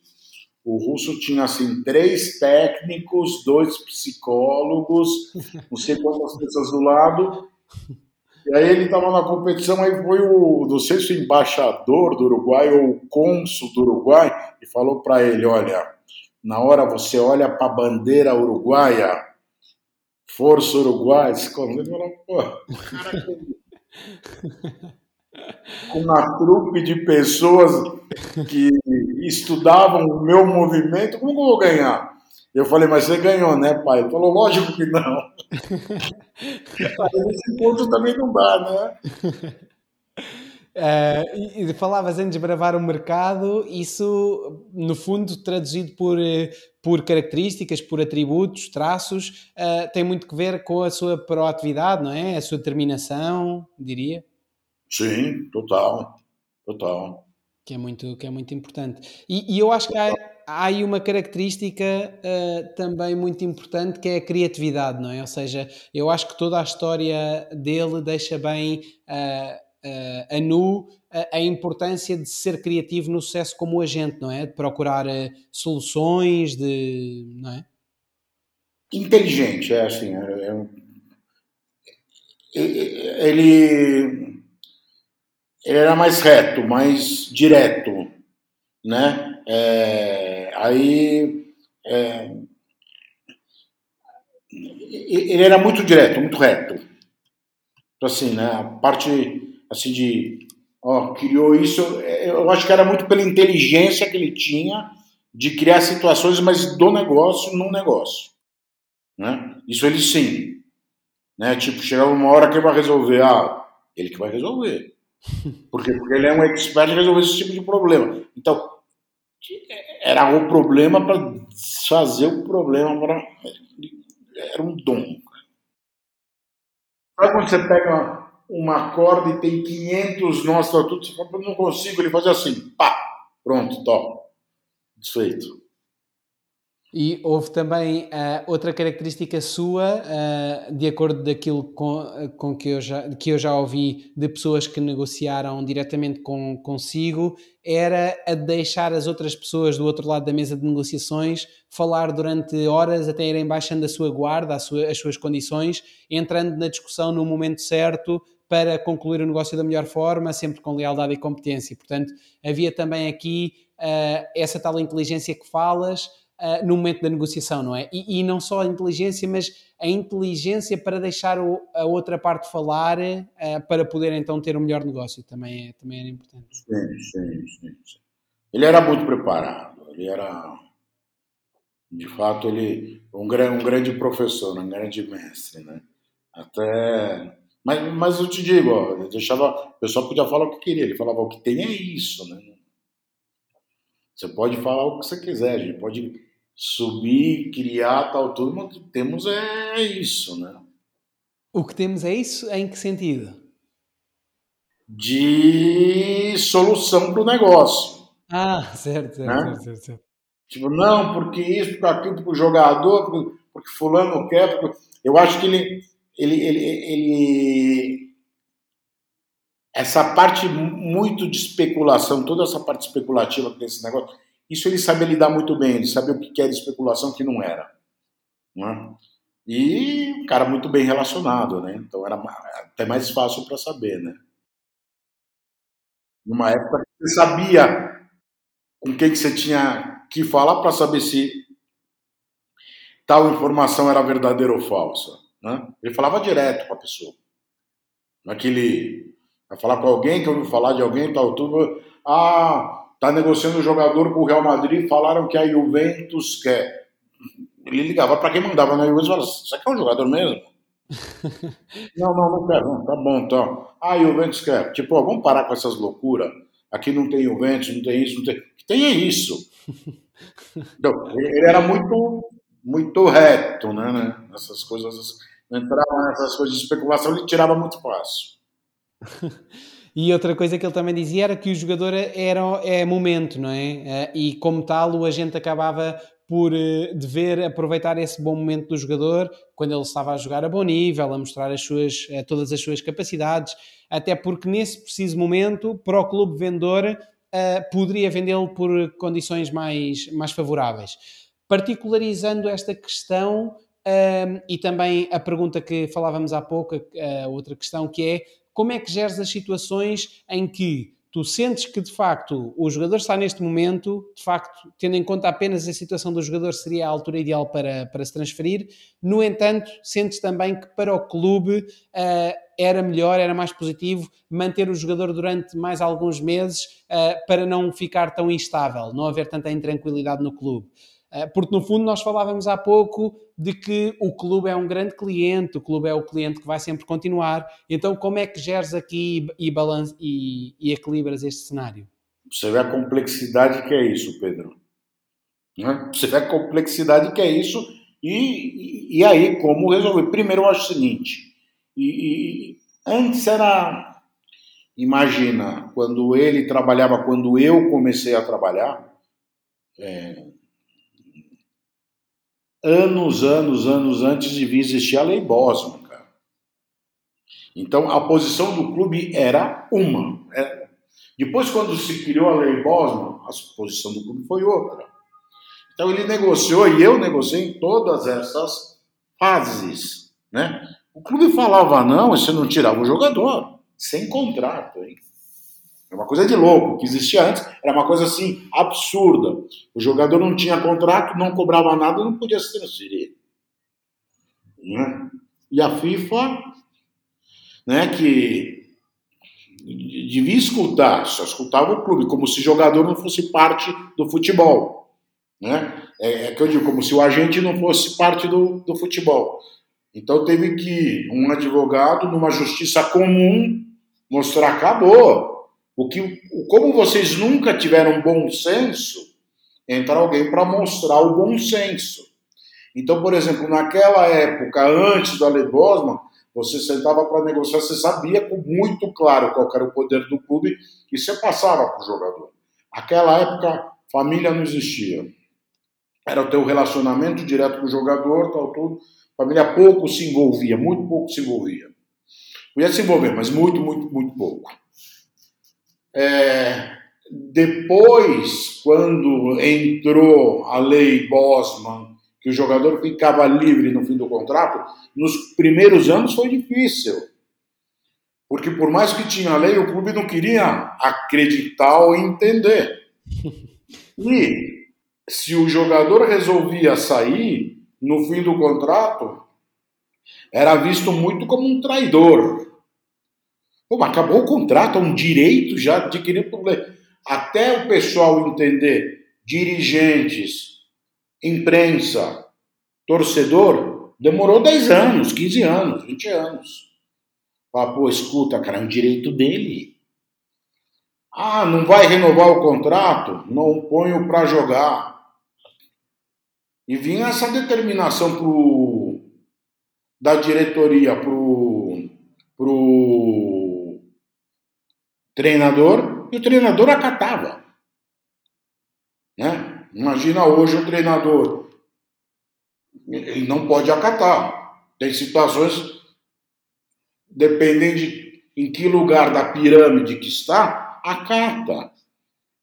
o russo tinha assim três técnicos, dois psicólogos, não sei quantas pessoas do lado. E aí ele estava na competição, aí foi o, não sei se o embaixador do Uruguai ou o cônsul do Uruguai e falou para ele, olha, na hora você olha para a bandeira uruguaia, Força Uruguai, esse ele falou, pô, cara, com uma trupe de pessoas que estudavam o meu movimento, como eu vou ganhar? Eu falei, mas você ganhou, né, pai? Ele falou, lógico que não. Nesse ponto também não dá, né? Uh, e, falavas em desbravar o mercado, isso no fundo traduzido por, eh, por características, por atributos, traços, uh, tem muito que ver com a sua proatividade, não é? A sua determinação, diria. Sim, total, total. Que é muito, que é muito importante. E, e eu acho que há, há aí uma característica uh, também muito importante que é a criatividade, não é? Ou seja, eu acho que toda a história dele deixa bem uh, uh, a nu a, importância de ser criativo no sucesso como agente, não é? De procurar soluções, de. não é? Inteligente, é assim. É, é um... Ele ele era mais reto, mais direto, né? É, aí é, ele era muito direto, muito reto. Então, assim, né? A parte assim de ó, criou isso. Eu acho que era muito pela inteligência que ele tinha de criar situações, mas do negócio num negócio. Né? Isso ele sim. Né? Tipo, chegava uma hora que vai resolver. Ah, ele que vai resolver. Por quê? Porque ele é um expert em resolver esse tipo de problema. Então, era o problema para fazer o problema para. Era um dom. Sabe quando você pega uma, corda e tem 500 nós, tudo, você fala, não consigo, ele faz assim, pá, pronto, top, desfeito. E houve também uh, outra característica sua, uh, de acordo daquilo com, com que, eu já, que eu já ouvi de pessoas que negociaram diretamente com, consigo, era a deixar as outras pessoas do outro lado da mesa de negociações falar durante horas até irem baixando a sua guarda, sua, as suas condições, entrando na discussão no momento certo para concluir o negócio da melhor forma, sempre com lealdade e competência. Portanto, havia também aqui uh, essa tal inteligência que falas uh, no momento da negociação, não é? E, e, não só a inteligência, mas a inteligência para deixar o, a outra parte falar uh, para poder então ter um melhor negócio também, é, também era importante. Sim, sim, sim, sim. Ele era muito preparado, ele era, de fato, ele um, um grande professor, um grande mestre, né? Até mas, mas eu te digo, ó, ele deixava, o pessoal podia falar o que queria, ele falava o que tem é isso, né? Você pode falar o que você quiser, a gente pode subir, criar tal, tudo, mas o que temos é isso, né? O que temos é isso? Em que sentido? De solução para o negócio. Ah, certo, certo, né? certo, certo, certo, Tipo, não, porque isso, porque aquilo, porque o jogador, porque, porque fulano quer, porque... eu acho que ele, ele, ele, ele, essa parte muito de especulação, toda essa parte especulativa desse negócio, isso ele sabia lidar muito bem, ele sabia o que era especulação que não era. Né? E um cara muito bem relacionado, né? Então era até mais fácil para saber, né? Numa época você sabia com quem que você tinha que falar para saber se tal informação era verdadeira ou falsa. Né? Ele falava direto com a pessoa. Naquele. Vai falar com alguém que ouviu falar de alguém, tal, tudo. Ah, Está negociando o jogador com o Real Madrid, falaram que a Juventus quer. Ele ligava para quem mandava na Juventus e falava: Você quer um jogador mesmo? não, não, não quero. Não, tá bom, então. Ah, Juventus quer. Tipo, ó, vamos parar com essas loucuras. Aqui não tem Juventus, não tem isso, não tem. Tem é isso. Então, ele era muito, muito reto, né? né? Essas coisas. Entrava nessas coisas de especulação, ele tirava muito fácil. E outra coisa que ele também dizia era que o jogador era é momento, não é? Eh, e como tal, o agente acabava por eh, dever aproveitar esse bom momento do jogador quando ele estava a jogar a bom nível, a mostrar as suas, eh, todas as suas capacidades, até porque nesse preciso momento, para o clube vendedor, poderia vendê-lo por condições mais, mais favoráveis. Particularizando esta questão, uh, e também a pergunta que falávamos há pouco, a outra questão que é como é que geres as situações em que tu sentes que de facto o jogador está neste momento, de facto, tendo em conta apenas a situação do jogador, seria a altura ideal para, para se transferir. No entanto, sentes também que para o clube uh, era melhor, era mais positivo manter o jogador durante mais alguns meses uh, para não ficar tão instável, não haver tanta intranquilidade no clube. Eh, porque no fundo nós falávamos há pouco de que o clube é um grande cliente, o clube é o cliente que vai sempre continuar. Então, como é que geres aqui e, balance, e, e equilibras este cenário? Você vê a complexidade que é isso, Pedro. Né? Você vê a complexidade que é isso e, e, aí como resolver. Primeiro, eu acho o seguinte: e, antes era, imagina, quando ele trabalhava, quando eu comecei a trabalhar. É, anos, anos, anos antes de vir existir a lei Bosman, cara. Então a posição do clube era uma. É... Depois, quando se criou a lei Bosman, a posição do clube foi outra. Então ele negociou e eu negociei em todas essas fases, né? O clube falava não, você não tirava o jogador, sem contrato, hein? É uma coisa de louco, que existia antes, era uma coisa assim, absurda. O jogador não tinha contrato, não cobrava nada, não podia se transferir. Né? E a FIFA, né, que devia escutar, só escutava o clube, como se jogador não fosse parte do futebol. Né? É, é que eu digo, como se o agente não fosse parte do, do futebol. Então teve que um advogado, numa justiça comum, mostrar acabou. O que, como vocês nunca tiveram bom senso, entra alguém para mostrar o bom senso. Então, por exemplo, naquela época, antes da Lei Bosman, você sentava para negociar, você sabia muito claro qual era o poder do clube e você passava para o jogador. Naquela época, família não existia. Era o teu relacionamento direto com o jogador, tal, tudo. Família pouco se envolvia, muito pouco se envolvia. Podia se envolver, mas muito, muito, muito pouco. É, depois, quando entrou a lei Bosman, que o jogador ficava livre no fim do contrato, nos primeiros anos foi difícil. Porque por mais que tinha lei, o clube não queria acreditar ou entender. E se o jogador resolvia sair no fim do contrato, era visto muito como um traidor. Pô, acabou o contrato, é um direito já adquirido por lei. Até o pessoal entender, dirigentes, imprensa, torcedor, demorou 10 anos, 15 anos, 20 anos. Fala, pô, escuta, cara, é um direito dele. Ah, não vai renovar o contrato? Não ponho para jogar. E vinha essa determinação pro, da diretoria pro, pro treinador, e o treinador acatava. Né? Imagina hoje o treinador. Ele não pode acatar. Tem situações, dependendo de em que lugar da pirâmide que está, acata.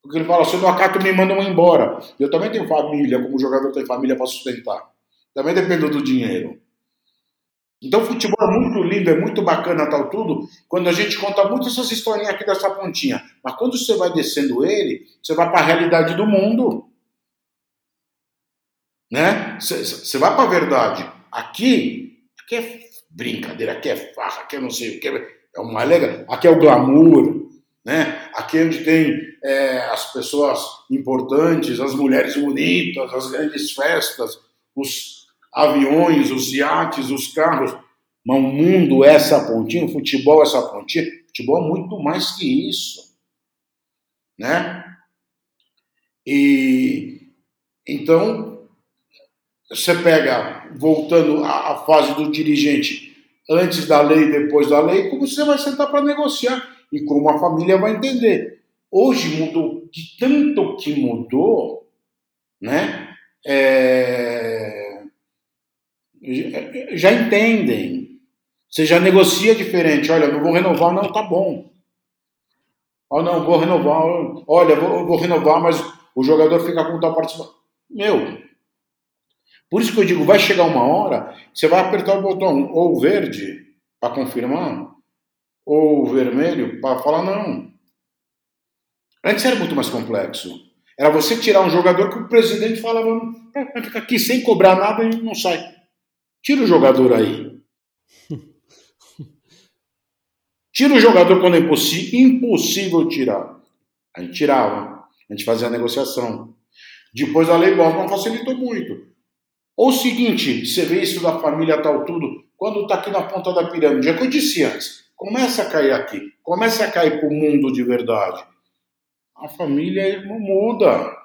Porque ele fala, se eu não acato, me mandam embora. Eu também tenho família, como jogador tem família para sustentar. Também dependo do dinheiro. Então o futebol é muito lindo, é muito bacana tal tudo, quando a gente conta muito essas historinhas aqui dessa pontinha. Mas quando você vai descendo ele, você vai para a realidade do mundo né? Você vai para a verdade. Aqui, aqui é brincadeira, aqui é farra, aqui é não sei o que, é uma legal. Aqui é o glamour, né? Aqui é onde tem é, as pessoas importantes, as mulheres bonitas, as grandes festas, os aviões, os iates, os carros. Mas o mundo é essa pontinha, o futebol é essa pontinha. O futebol é muito mais que isso, né? E então você pega, voltando à fase do dirigente, antes da lei, depois da lei, como você vai sentar para negociar e como a família vai entender. Hoje mudou de tanto que mudou, né? É... Já entendem. Você já negocia diferente. Olha, não vou renovar, não, tá bom. Oh, não, vou renovar. Olha, vou, vou renovar, mas o jogador fica com tal participação. Meu, por isso que eu digo, vai chegar uma hora, você vai apertar o botão ou verde para confirmar, ou vermelho para falar não. Antes era muito mais complexo. Era você tirar um jogador que o presidente falava, é, vai ficar aqui sem cobrar nada e não sai. Tira o jogador aí. Tira o jogador quando é impossível, impossível tirar. A gente tirava, a gente fazia a negociação. Depois a lei Bosman facilitou muito. Ou o seguinte, você vê isso da família tal tudo, quando está aqui na ponta da pirâmide, é o que eu disse antes, começa a cair aqui, começa a cair para o mundo de verdade. A família muda.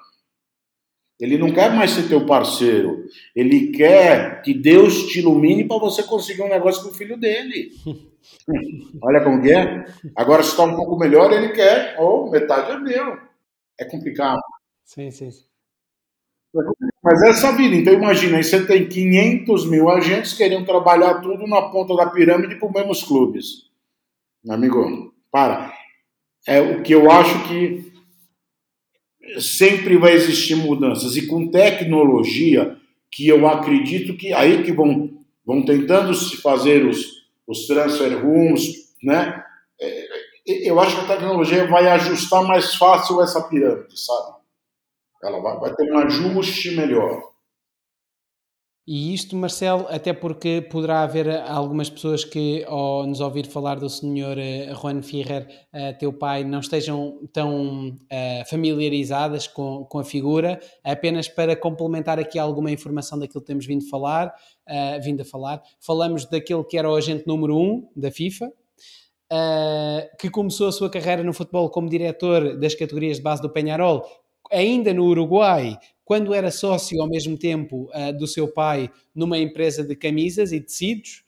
Ele não quer mais ser teu parceiro. Ele quer que Deus te ilumine para você conseguir um negócio com o filho dele. Olha como é. Agora, se está um pouco melhor, ele quer, ou oh, metade é meu. É complicado. Sim, sim. Mas é essa vida. Então imagina, aí você tem 500 mil agentes querendo trabalhar tudo na ponta da pirâmide para os mesmos clubes. Amigo, para. É o que eu acho que sempre vai existir mudanças. E com tecnologia, que eu acredito que aí que vão, vão tentando se fazer os, os transfer rooms, né? É, eu acho que a tecnologia vai ajustar mais fácil essa pirâmide, sabe? Ela vai, vai ter um ajuste melhor. E isto, Marcelo, até porque poderá haver algumas pessoas que, ao nos ouvir falar do senhor uh, Juan Ferrer, uh, teu pai, não estejam tão familiarizadas com, com a figura, apenas para complementar aqui alguma informação daquilo que temos vindo falar, vindo a falar. Falamos daquele que era o agente número 1 um da FIFA, que começou a sua carreira no futebol como diretor das categorias de base do Penharol, ainda no Uruguai, quando era sócio ao mesmo tempo uh, do seu pai numa empresa de camisas e tecidos.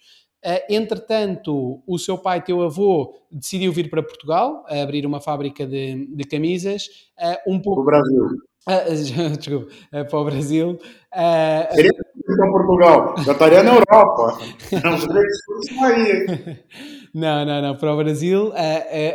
Uh, entretanto, o seu pai, teu avô, decidiu vir para Portugal, a abrir uma fábrica de, de camisas. Uh, um pouco... O Brasil. Desculpa, para o Brasil. Seria para Portugal, já estaria na Europa. Não sei aí. Não, não, não. Para o Brasil,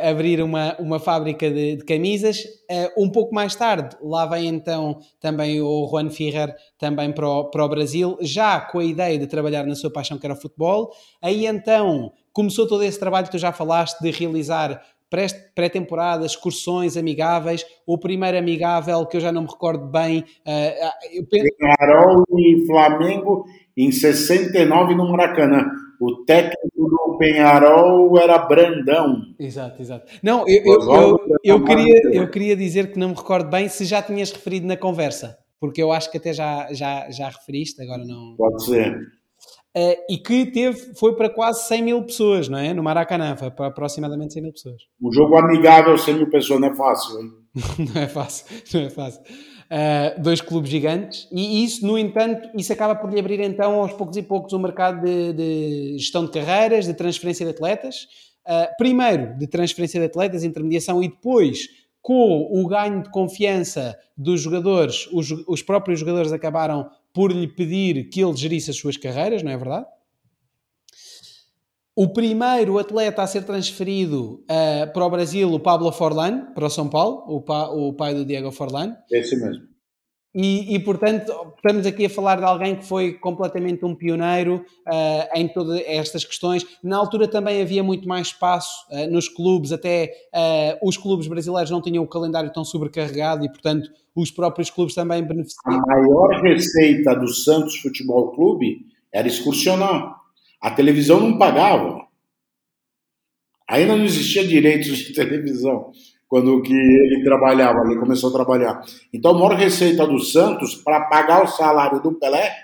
abrir uma, uma fábrica de, de camisas. Uh, um pouco mais tarde, lá vem então também o Juan Ferrer também para o, para o Brasil, já com a ideia de trabalhar na sua paixão que era o futebol. Aí então começou todo esse trabalho que tu já falaste de realizar pré-temporada, excursões amigáveis. O primeiro amigável, que eu já não me recordo bem. Uh, penso... Penharol e Flamengo em 69 no Maracanã. O técnico do Penharol era Brandão. Exato, exato. Não, eu, eu, eu, eu, queria, eu queria dizer que não me recordo bem se já tinhas referido na conversa, porque eu acho que até já, já, já referiste, agora não. Pode ser. Uh, e que teve, foi para quase 100 mil pessoas, não é? No Maracanã, foi para aproximadamente 100 mil pessoas. Um jogo amigável, 100 mil pessoas, não é fácil, hein? não é fácil, não é fácil uh, dois clubes gigantes, e isso, no entanto, isso acaba por lhe abrir então aos poucos e poucos o mercado de, de gestão de carreiras, de transferência de atletas, uh, primeiro de transferência de atletas, intermediação, e depois com o ganho de confiança dos jogadores, os, os próprios jogadores acabaram por lhe pedir que ele gerisse as suas carreiras, não é verdade? O primeiro atleta a ser transferido uh, para o Brasil, o Pablo Forlan, para o São Paulo, o, pa, o pai do Diego Forlan. Esse mesmo. E, e, portanto, estamos aqui a falar de alguém que foi completamente um pioneiro uh, em todas estas questões. Na altura também havia muito mais espaço uh, nos clubes, até uh, os clubes brasileiros não tinham o calendário tão sobrecarregado e, portanto, os próprios clubes também beneficiavam. A maior receita do Santos Futebol Clube era excursionar. A televisão não pagava. Ainda não existia direitos de televisão quando que ele trabalhava, ele começou a trabalhar. Então, a maior receita do Santos para pagar o salário do Pelé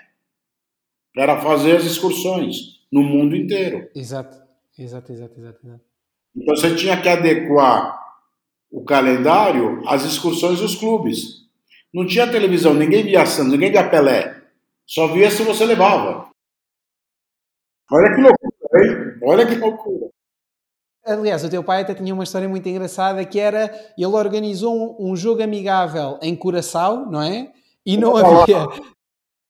era fazer as excursões no mundo inteiro. Exato, exato, exato, exato. exato. Então você tinha que adequar o calendário às excursões dos clubes. Não tinha televisão, ninguém via Santos, ninguém via Pelé. Só via se você levava. Olha que loucura, hein? Olha que loucura. Aliás, o teu pai até tinha uma história muito engraçada que era ele organizou um, um jogo amigável em Curaçao, não é? E não havia,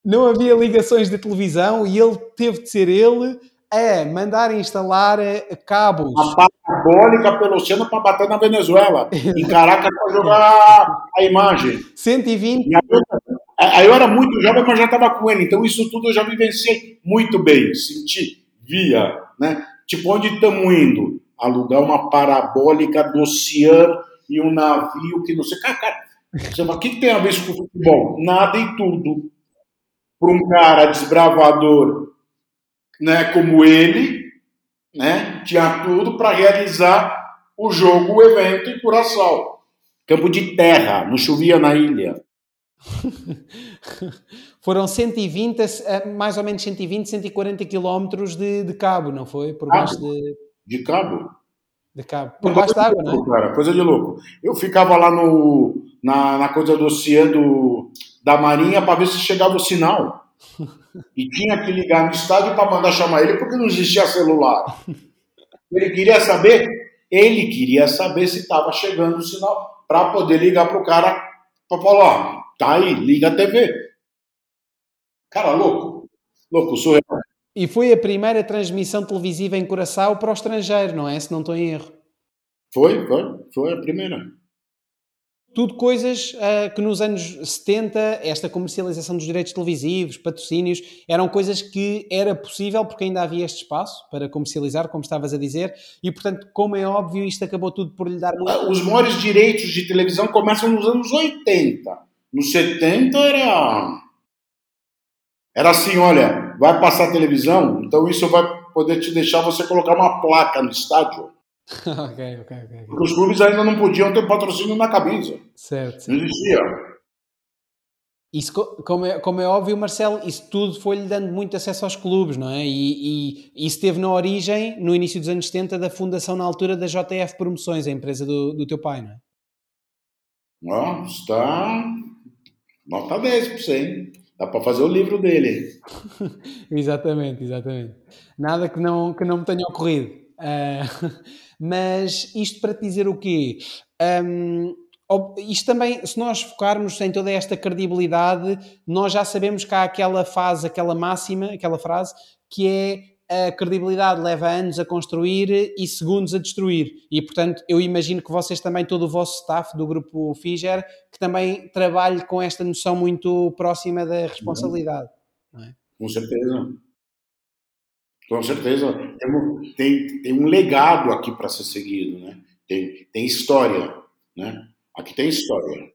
não havia ligações de televisão e ele teve de ser ele a mandar instalar eh, cabos. A parabólica pelo oceano para bater na Venezuela. em Caracas para jogar a imagem. 120. Aí eu era muito jovem, mas já estava com ele. Então isso tudo eu já vivenciei muito bem. Senti, via, né? Tipo, onde estamos indo? Alugar uma parabólica do oceano e um navio que não sei. Cara, cara você fala, o que, que tem a ver com futebol? Nada e tudo. Para um cara desbravador né, como ele, né, tinha tudo para realizar o jogo, o evento em Curaçao. Campo de terra, não chovia na ilha. Foram 120, eh, mais ou menos 120, 140 quilómetros de, de cabo, não foi? Por baixo de. De cabo? De cabo. Por baixo da água, não é? Cara, coisa de louco. Eu ficava lá no, na, na coisa do oceano da Marinha para ver se chegava o sinal. E tinha que ligar no estádio para mandar chamar ele porque não existia celular. Ele queria saber, ele queria saber se estava chegando o sinal para poder ligar para o cara para falar, Tá aí, liga a TV. Cara, louco. Louco, surreal. E foi a primeira transmissão televisiva em Curaçao para o estrangeiro, não é? Se não estou em erro. Foi, foi. Foi a primeira. Tudo coisas uh, que nos anos 70, esta comercialização dos direitos televisivos, patrocínios, eram coisas que era possível porque ainda havia este espaço para comercializar, como estavas a dizer, e portanto, como é óbvio, isto acabou tudo por lhe dar. Os maiores direitos de televisão começam nos anos 80. Nos 70 era. Era assim, olha, vai passar televisão, então isso vai poder te deixar você colocar uma placa no estádio. ok, ok, ok. Porque os clubes ainda não podiam ter patrocínio na camisa. Certo. Não existia. Isso, como é, como é óbvio, Marcelo, isso tudo foi-lhe dando muito acesso aos clubes, não é? E, e, isso teve na origem, no início dos anos 70, da fundação na altura da JF Promoções, a empresa do, do teu pai, não é? Não, está nota 10 para você, hein? Dá para fazer o livro dele. exatamente, exatamente. Nada que não, que não me tenha ocorrido. Uh, mas isto para te dizer o quê? Um, isto também, se nós focarmos em toda esta credibilidade, nós já sabemos que há aquela fase, aquela máxima, aquela frase, que é a credibilidade leva anos a construir e segundos a destruir. E, portanto, eu imagino que vocês também, todo o vosso staff do grupo Figer, que também trabalhe com esta noção muito próxima da responsabilidade. É? Com certeza. Com certeza. Tem, tem, tem um legado aqui para ser seguido, né? Tem, tem história, né? Aqui tem história.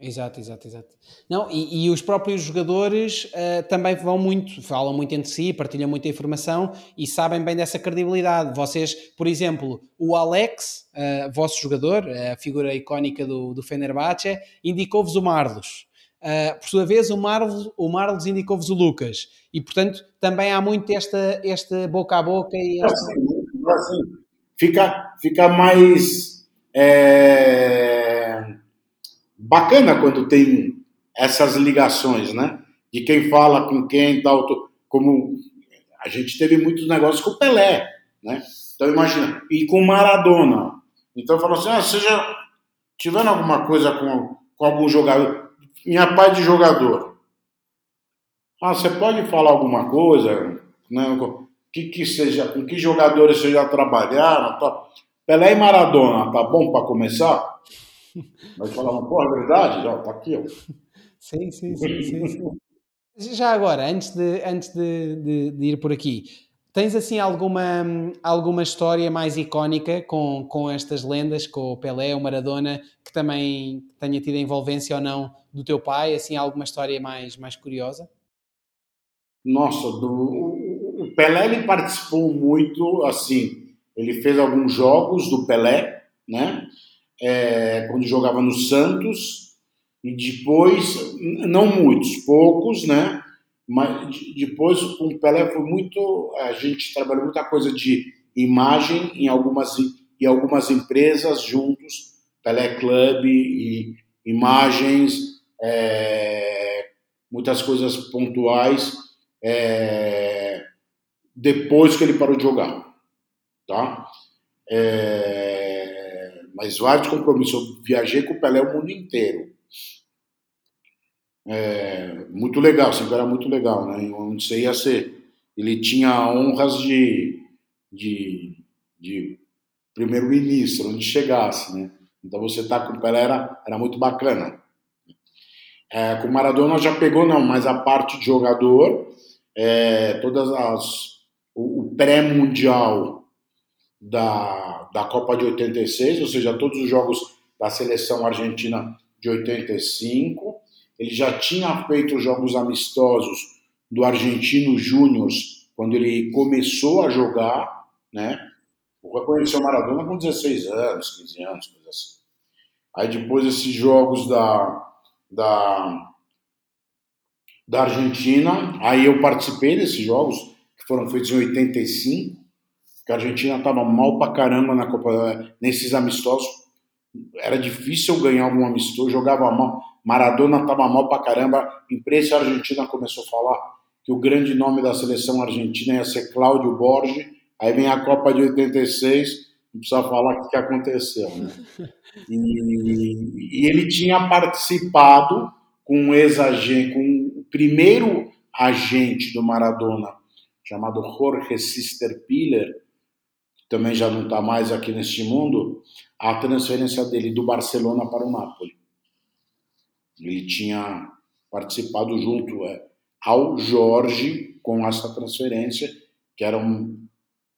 Exato, exato, exato. Não, e, e os próprios jogadores uh, também vão muito, falam muito entre si, partilham muita informação e sabem bem dessa credibilidade. Vocês, por exemplo, o Alex, uh, vosso jogador, a figura icónica do, do Fenerbahçe, indicou-vos o Marlos. Uh, por sua vez, o Marlos, o Marlos indicou-vos o Lucas. E, portanto, também há muito esta, esta boca a boca. E esta... assim, assim, fica, fica mais. É bacana quando tem essas ligações, né? De quem fala com quem, tal, como a gente teve muitos negócios com o Pelé, né? Então imagina, e com Maradona. Então falou assim, ah, seja tiver alguma coisa com, com algum jogador, minha pai de jogador. Ah, você pode falar alguma coisa, né? Que, que seja, com que jogadores vocês já trabalharam? Pelé e Maradona, tá bom para começar? Nós falamos, pô, é verdade, já está aqui. Ó. Sim, sim, sim, sim, sim. Já agora, antes de, antes de, de, de, ir por aqui, tens assim alguma, alguma história mais icónica com, com estas lendas, com o Pelé, o Maradona, que também tenha tido envolvência ou não do teu pai? Assim, alguma história mais, mais curiosa? Nossa, do, o Pelé ele participou muito, assim, ele fez alguns jogos do Pelé, né? É, quando jogava no Santos, e depois, não muitos, poucos, né? Mas depois com o Pelé foi muito. A gente trabalhou muita coisa de imagem em algumas, em algumas empresas juntos, Pelé Club e imagens, é, muitas coisas pontuais, é, depois que ele parou de jogar. Tá? É, mas vários compromissos. Eu viajei com o Pelé o mundo inteiro. É, muito legal, sempre era muito legal, né? Onde você ia ser. Ele tinha honras de, de, de primeiro-ministro, onde chegasse, né? Então você tá com o Pelé era, era muito bacana. É, com o Maradona já pegou, não, mas a parte de jogador, é, todas as. O, o pré-mundial da, da Copa de 86, ou seja, todos os jogos da seleção argentina de 85. Ele já tinha feito jogos amistosos do Argentino Júnior quando ele começou a jogar, né? Eu conheci o Maradona com 16 anos, 15 anos, coisa assim. Aí depois esses jogos da, da, da Argentina, aí eu participei desses jogos, que foram feitos em 85, que a Argentina estava mal pra caramba na Copa, nesses amistosos. Era difícil ganhar algum amistoso, jogava mal. Maradona estava mal pra caramba. A imprensa argentina começou a falar que o grande nome da seleção argentina ia ser Cláudio Borges. Aí vem a Copa de 86, não precisa falar o que, que aconteceu. Né? E, e, ele tinha participado com um ex-agente, com o primeiro agente do Maradona, chamado Jorge Sisterpiller, também já não está mais aqui neste mundo, a transferência dele do Barcelona para o Napoli. Ele tinha participado junto é, ao Jorge com essa transferência, que era um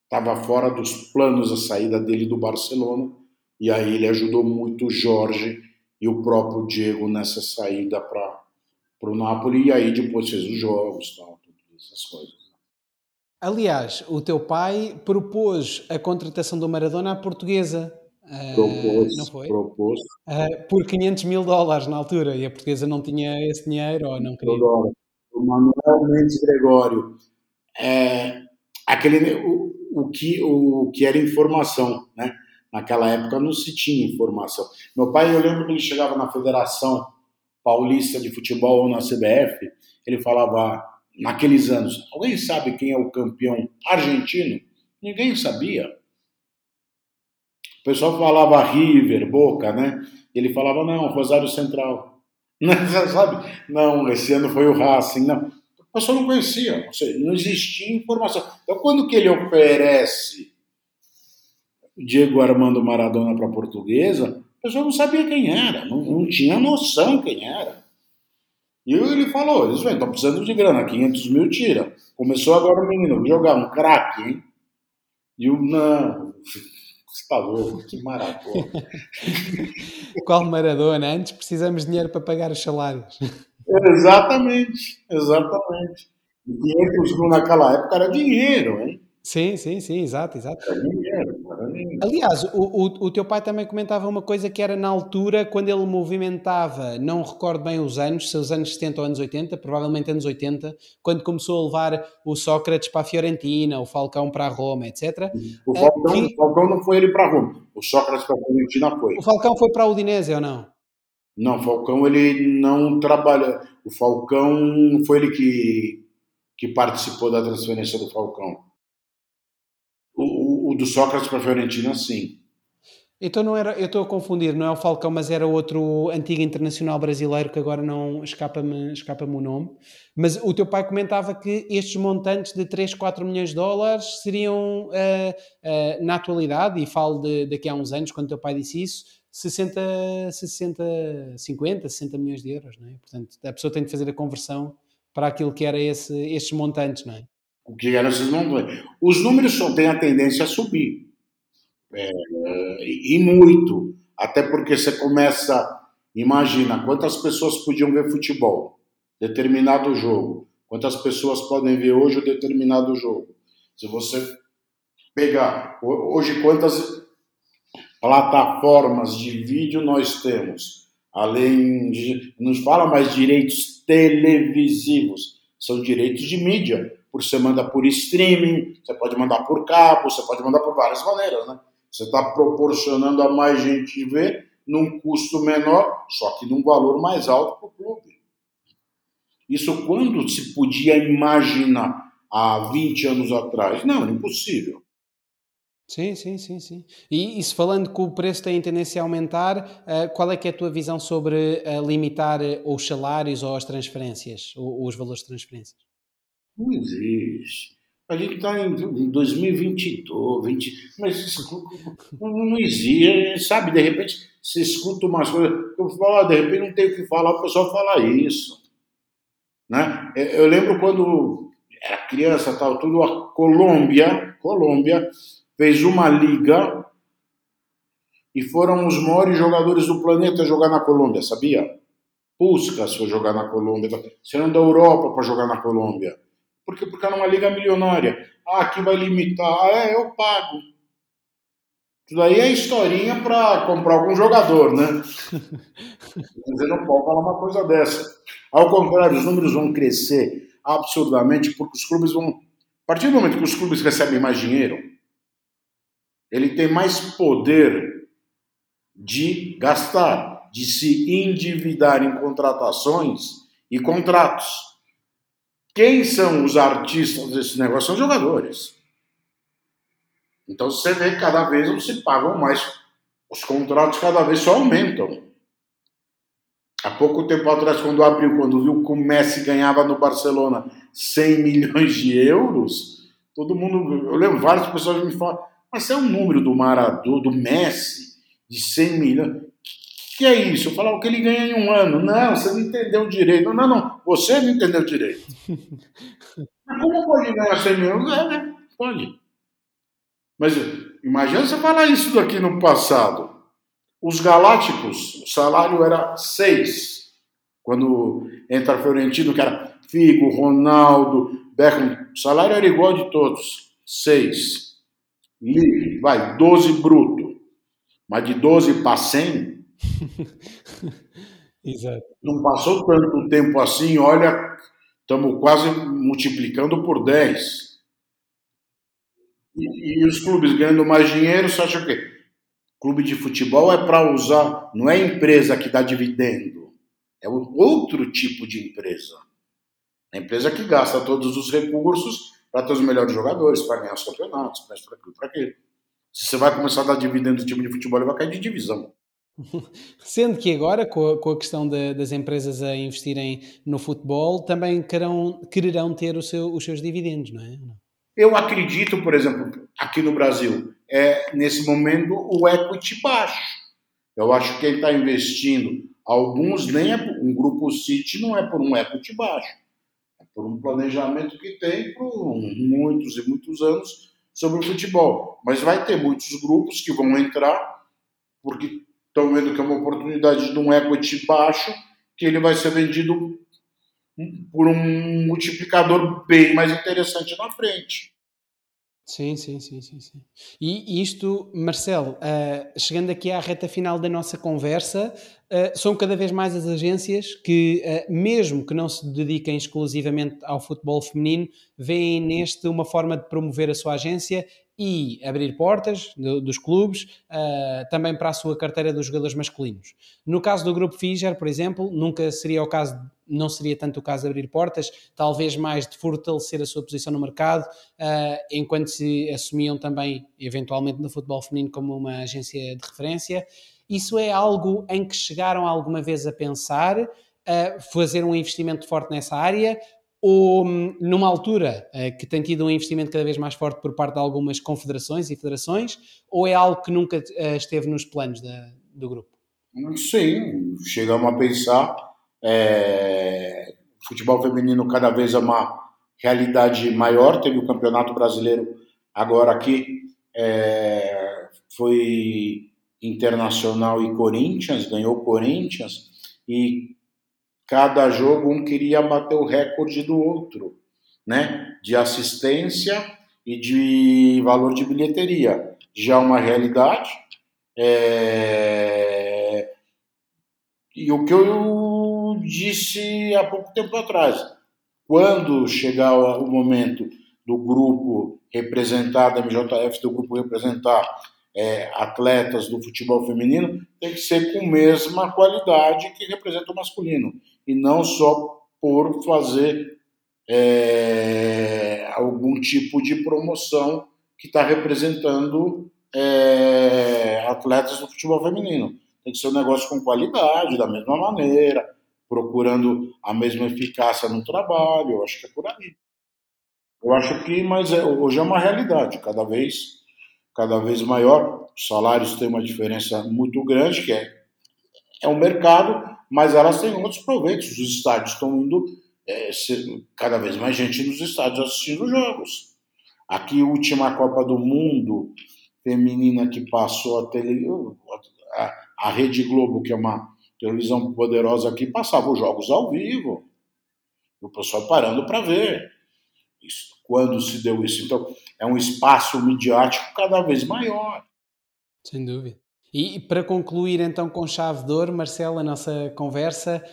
estava fora dos planos a saída dele do Barcelona, e aí ele ajudou muito o Jorge e o próprio Diego nessa saída para o Napoli, e aí depois fez os jogos tal. essas coisas. Aliás, o teu pai propôs a contratação do Maradona à portuguesa. Propôs, uh, não foi? propôs. Uh, por 500 mil dólares na altura e a portuguesa não tinha esse dinheiro ou não queria. O Manuel Mendes Gregório. É, aquele, o, o, que, o que era informação, né? Naquela época não se tinha informação. Meu pai, eu lembro que ele chegava na Federação Paulista de Futebol ou na CBF, ele falava, naqueles anos, alguém sabe quem é o campeão argentino? Ninguém sabia. O pessoal falava River, Boca, né? Ele falava, não, Rosário Central. Não, sabe? Não, esse ano foi o Racing, não. O pessoal não conhecia, ou seja, não existia informação. Então, quando que ele oferece Diego Armando Maradona para a portuguesa, o pessoal não sabia quem era, não, não tinha noção quem era. E ele falou, eles estão precisando de grana, 500 mil tira. Começou agora o menino, jogar um craque, hein? E o, não, você tá louco, que Maradona. Qual Maradona? Antes precisamos de dinheiro para pagar os salários. Exatamente, exatamente. E 500 mil naquela época era dinheiro, hein? Sim, sim, sim, exato, exato. Aliás, o, o, o, teu pai também comentava uma coisa que era na altura, quando ele movimentava, não recordo bem os anos, se os anos 70 ou anos 80, provavelmente anos 80, quando começou a levar o Sócrates para a Fiorentina, o Falcão para a Roma, etc. O Falcão, que... o Falcão não foi ele para a Roma, o Sócrates para a Fiorentina foi. O Falcão foi para a Udinese ou não? Não, o Falcão ele não trabalha. O Falcão foi ele que, que participou da transferência do Falcão. O, do Sócrates para a Fiorentina, sim. Então não era, eu estou a confundir, não é o Falcão, mas era outro antigo internacional brasileiro que agora não escapa-me escapa o nome. Mas o teu pai comentava que estes montantes de 3, 4 milhões de dólares seriam, uh, uh, na atualidade, e falo de, daqui a uns anos, quando o teu pai disse isso, 60, 60, 50, 60 milhões de euros, não é? Portanto, a pessoa tem de fazer a conversão para aquilo que era esse, estes montantes, não é? O que eram esses números. Os números só têm a tendência a subir. É, e muito. Até porque você começa. Imagina quantas pessoas podiam ver futebol, determinado jogo. Quantas pessoas podem ver hoje o determinado jogo. Se você pegar. Hoje, quantas plataformas de vídeo nós temos? Além de. Não fala mais direitos televisivos, são direitos de mídia você manda por streaming, você pode mandar por cabo, você pode mandar por várias maneiras, né? Você está proporcionando a mais gente ver num custo menor, só que num valor mais alto para o clube. Isso quando se podia imaginar há 20 anos atrás? Não, impossível. Sim, sim, sim, sim. E isso falando que o preço tem tendência a aumentar, uh, qual é que é a tua visão sobre uh, limitar os salários ou as transferências, ou, os valores de transferências? Não existe. A gente está em 2022, 20, mas não existe, sabe? De repente você escuta umas coisas, eu falo, de repente não tem o que falar, o pessoal fala isso. Né? Eu lembro quando era criança, tal, tudo, a Colômbia, Colômbia fez uma liga e foram os maiores jogadores do planeta jogar na Colômbia, sabia? Puskas foi jogar na Colômbia, saindo da Europa para jogar na Colômbia. Porque, porque era uma liga milionária. Ah, aqui vai limitar. Ah, é, eu pago. Isso daí é historinha para comprar algum jogador, né? Você não pode falar uma coisa dessa. Ao contrário, os números vão crescer absurdamente porque os clubes vão. A partir do momento que os clubes recebem mais dinheiro, ele tem mais poder de gastar, de se endividar em contratações e contratos. Quem são os artistas desse negócio? São jogadores. Então você vê que cada vez se pagam mais. Os contratos cada vez só aumentam. Há pouco tempo atrás, quando abriu, quando viu que o Messi ganhava no Barcelona 100 milhões de euros, todo mundo. Eu lembro várias pessoas me falam, mas é um número do Maradona, do Messi, de 100 milhões que é isso? Eu falava o que ele ganha em um ano. Não, você não entendeu direito. Não, não, você não entendeu direito. Mas como pode ganhar 100 milhões? É, né? Pode. Mas imagina você falar isso daqui no passado. Os Galácticos, o salário era 6. Quando entra Fiorentino, que era Figo, Ronaldo, Beckham, o salário era igual de todos, seis. Livre, vai, 12 bruto. Mas de 12 para 100, Exato. não passou tanto tempo assim, olha, estamos quase multiplicando por 10. E, e, os clubes ganhando mais dinheiro, você acha o quê? Clube de futebol é para usar, não é empresa que dá dividendo, é outro tipo de empresa. É a empresa que gasta todos os recursos para ter os melhores jogadores, para ganhar os campeonatos, para aquilo, para aquilo. Se você vai começar a dar dividendo do time de futebol, ele vai cair de divisão. Sendo que agora, com a, com a questão de, das empresas a investirem no futebol, também querão, quererão ter seu, os seus dividendos, não é? Eu acredito, por exemplo, aqui no Brasil, é nesse momento o equity baixo. Eu acho que quem está investindo, alguns nem é um grupo City não é por um equity baixo, é por um planejamento que tem por muitos e muitos anos sobre o futebol. Mas vai ter muitos grupos que vão entrar porque estão vendo que é uma oportunidade de um equity baixo que ele vai ser vendido por um multiplicador bem mais interessante na frente. Sim, sim, sim, sim, sim. E isto, Marcelo, uh, chegando aqui à reta final da nossa conversa, uh, são cada vez mais as agências que, uh, mesmo que não se dediquem exclusivamente ao futebol feminino, veem neste uma forma de promover a sua agência e abrir portas do, dos clubes uh, também para a sua carteira dos jogadores masculinos. No caso do grupo Fischer, por exemplo, nunca seria o caso, não seria tanto o caso de abrir portas, talvez mais de fortalecer a sua posição no mercado, uh, enquanto se assumiam também, eventualmente, no futebol feminino como uma agência de referência. Isso é algo em que chegaram alguma vez a pensar, uh, fazer um investimento forte nessa área, ou numa altura uh, que tem tido um investimento cada vez mais forte por parte de algumas confederações e federações, ou é algo que nunca uh, esteve nos planos da, do grupo? Sim, chegamos a pensar. É, futebol feminino cada vez é uma realidade maior. Teve o Campeonato Brasileiro agora aqui, é, foi Internacional e Corinthians, ganhou Corinthians, e cada jogo um queria bater o recorde do outro, né? De assistência e de valor de bilheteria. Já uma realidade. É... E o que eu disse há pouco tempo atrás, quando chegar o momento do grupo representar, da MJF, do grupo representar é, atletas do futebol feminino, tem que ser com a mesma qualidade que representa o masculino e não só por fazer é, algum tipo de promoção que está representando é, atletas do futebol feminino. Tem que ser um negócio com qualidade, da mesma maneira, procurando a mesma eficácia no trabalho. Eu acho que é por aí. Eu acho que, mas é, hoje é uma realidade, cada vez, cada vez maior. Os salários têm uma diferença muito grande, que é, é um mercado mas elas têm outros proveitos. Os estádios estão indo é, cada vez mais gente nos estádios assistindo jogos. Aqui, a última Copa do Mundo feminina que passou a, tele, a, a Rede Globo, que é uma televisão poderosa aqui, passava os jogos ao vivo. O pessoal parando para ver. Isso, quando se deu isso? Então, é um espaço midiático cada vez maior. Sem dúvida. E para concluir então com chave de ouro, Marcelo, a nossa conversa,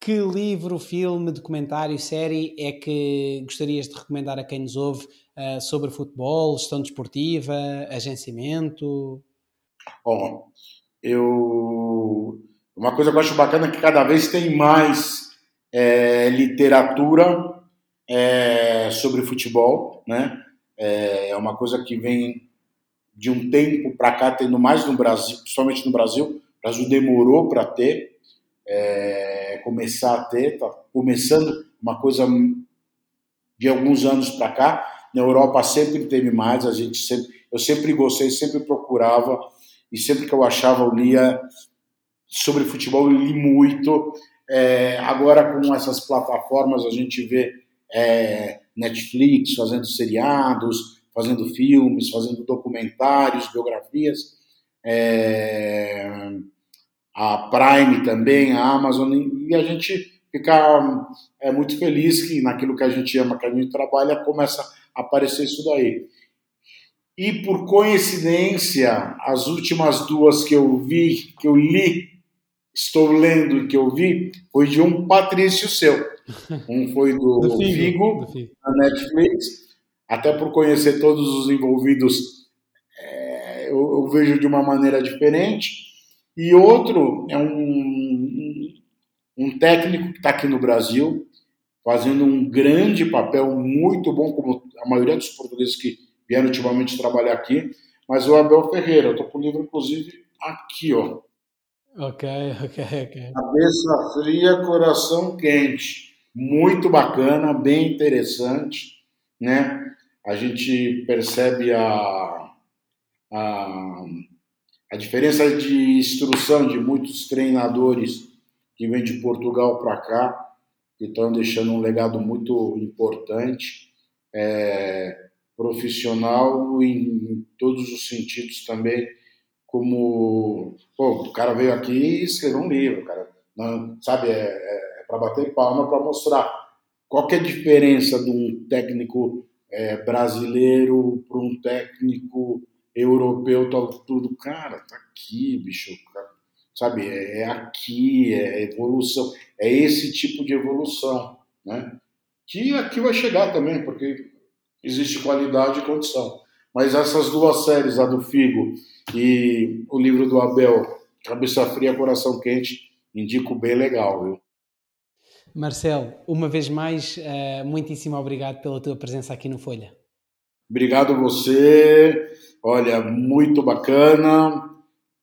que livro, filme, documentário, série é que gostarias de recomendar a quem nos ouve uh, sobre futebol, gestão desportiva, agenciamento? Bom, eu uma coisa que eu acho bacana é que cada vez tem mais é, literatura é, sobre futebol, né? É, é uma coisa que vem de um tempo para cá, tendo mais no Brasil, principalmente no Brasil. O Brasil demorou para ter, é, começar a ter, tá começando uma coisa de alguns anos para cá. Na Europa sempre teve mais, a gente sempre, eu sempre gostei, sempre procurava e sempre que eu achava eu lia sobre futebol, eu li muito. É, agora com essas plataformas a gente vê é, Netflix fazendo seriados, fazendo filmes, fazendo documentários, biografias. É, a Prime também, a Amazon, e a gente fica é, muito feliz que naquilo que a gente ama, que a gente trabalha, começa a aparecer isso daí. E por coincidência, as últimas duas que eu vi, que eu li, estou lendo e que eu vi, foi de um Patrício seu. Um foi do, do Figo, Figo do Figo. na Netflix. Até por conhecer todos os envolvidos, é, eu, eu, vejo de uma maneira diferente. E outro é um, um técnico que está aqui no Brasil, fazendo um grande papel, muito bom, como a maioria dos portugueses que vieram ultimamente trabalhar aqui, mas o Abel Ferreira, eu estou com o livro, inclusive, aqui, ó. Ok, ok, ok. Cabeça fria, coração quente. Muito bacana, bem interessante, né? A gente percebe a, a, a diferença de instrução de muitos treinadores que vêm de Portugal para cá, que estão deixando um legado muito importante. É, profissional em todos os sentidos também, como pô, o cara veio aqui e escreveu um livro, cara, não, sabe, é, é, é para bater palma para mostrar qual que é a diferença de um técnico é, brasileiro para um técnico europeu, tal, tudo, cara, tá aqui, bicho, cara, sabe, é, é aqui, é evolução, é esse tipo de evolução, né? Que aqui vai chegar também, porque existe qualidade e condição. Mas essas duas séries, a do Figo e o livro do Abel, Cabeça Fria, Coração Quente, indico bem legal, viu? Marcelo, uma vez mais, uh, muitíssimo obrigado pela tua presença aqui no Folha. Obrigado você. Olha, muito bacana.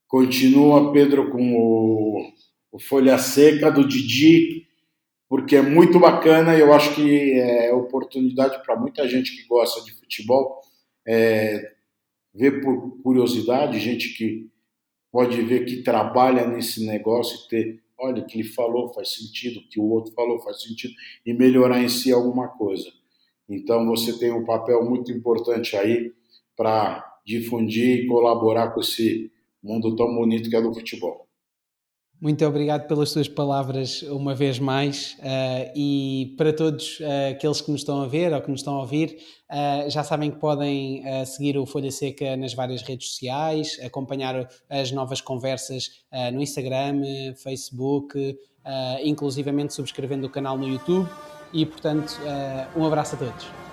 Continua, Pedro, com o, o Folha Seca do Didi porque é muito bacana e eu acho que é oportunidade para muita gente que gosta de futebol é, ver por curiosidade, gente que pode ver que trabalha nesse negócio e ter, olha, que ele falou faz sentido, que o outro falou faz sentido, e melhorar em si alguma coisa. Então você tem um papel muito importante aí para difundir e colaborar com esse mundo tão bonito que é do futebol. Muito obrigado pelas suas palavras uma vez mais uh, e para todos uh, aqueles que nos estão a ver ou que nos estão a ouvir, uh, já sabem que podem seguir o Folha Seca nas várias redes sociais, acompanhar as novas conversas no Instagram, Facebook, inclusivamente subscrevendo o canal no YouTube e, portanto, um abraço a todos.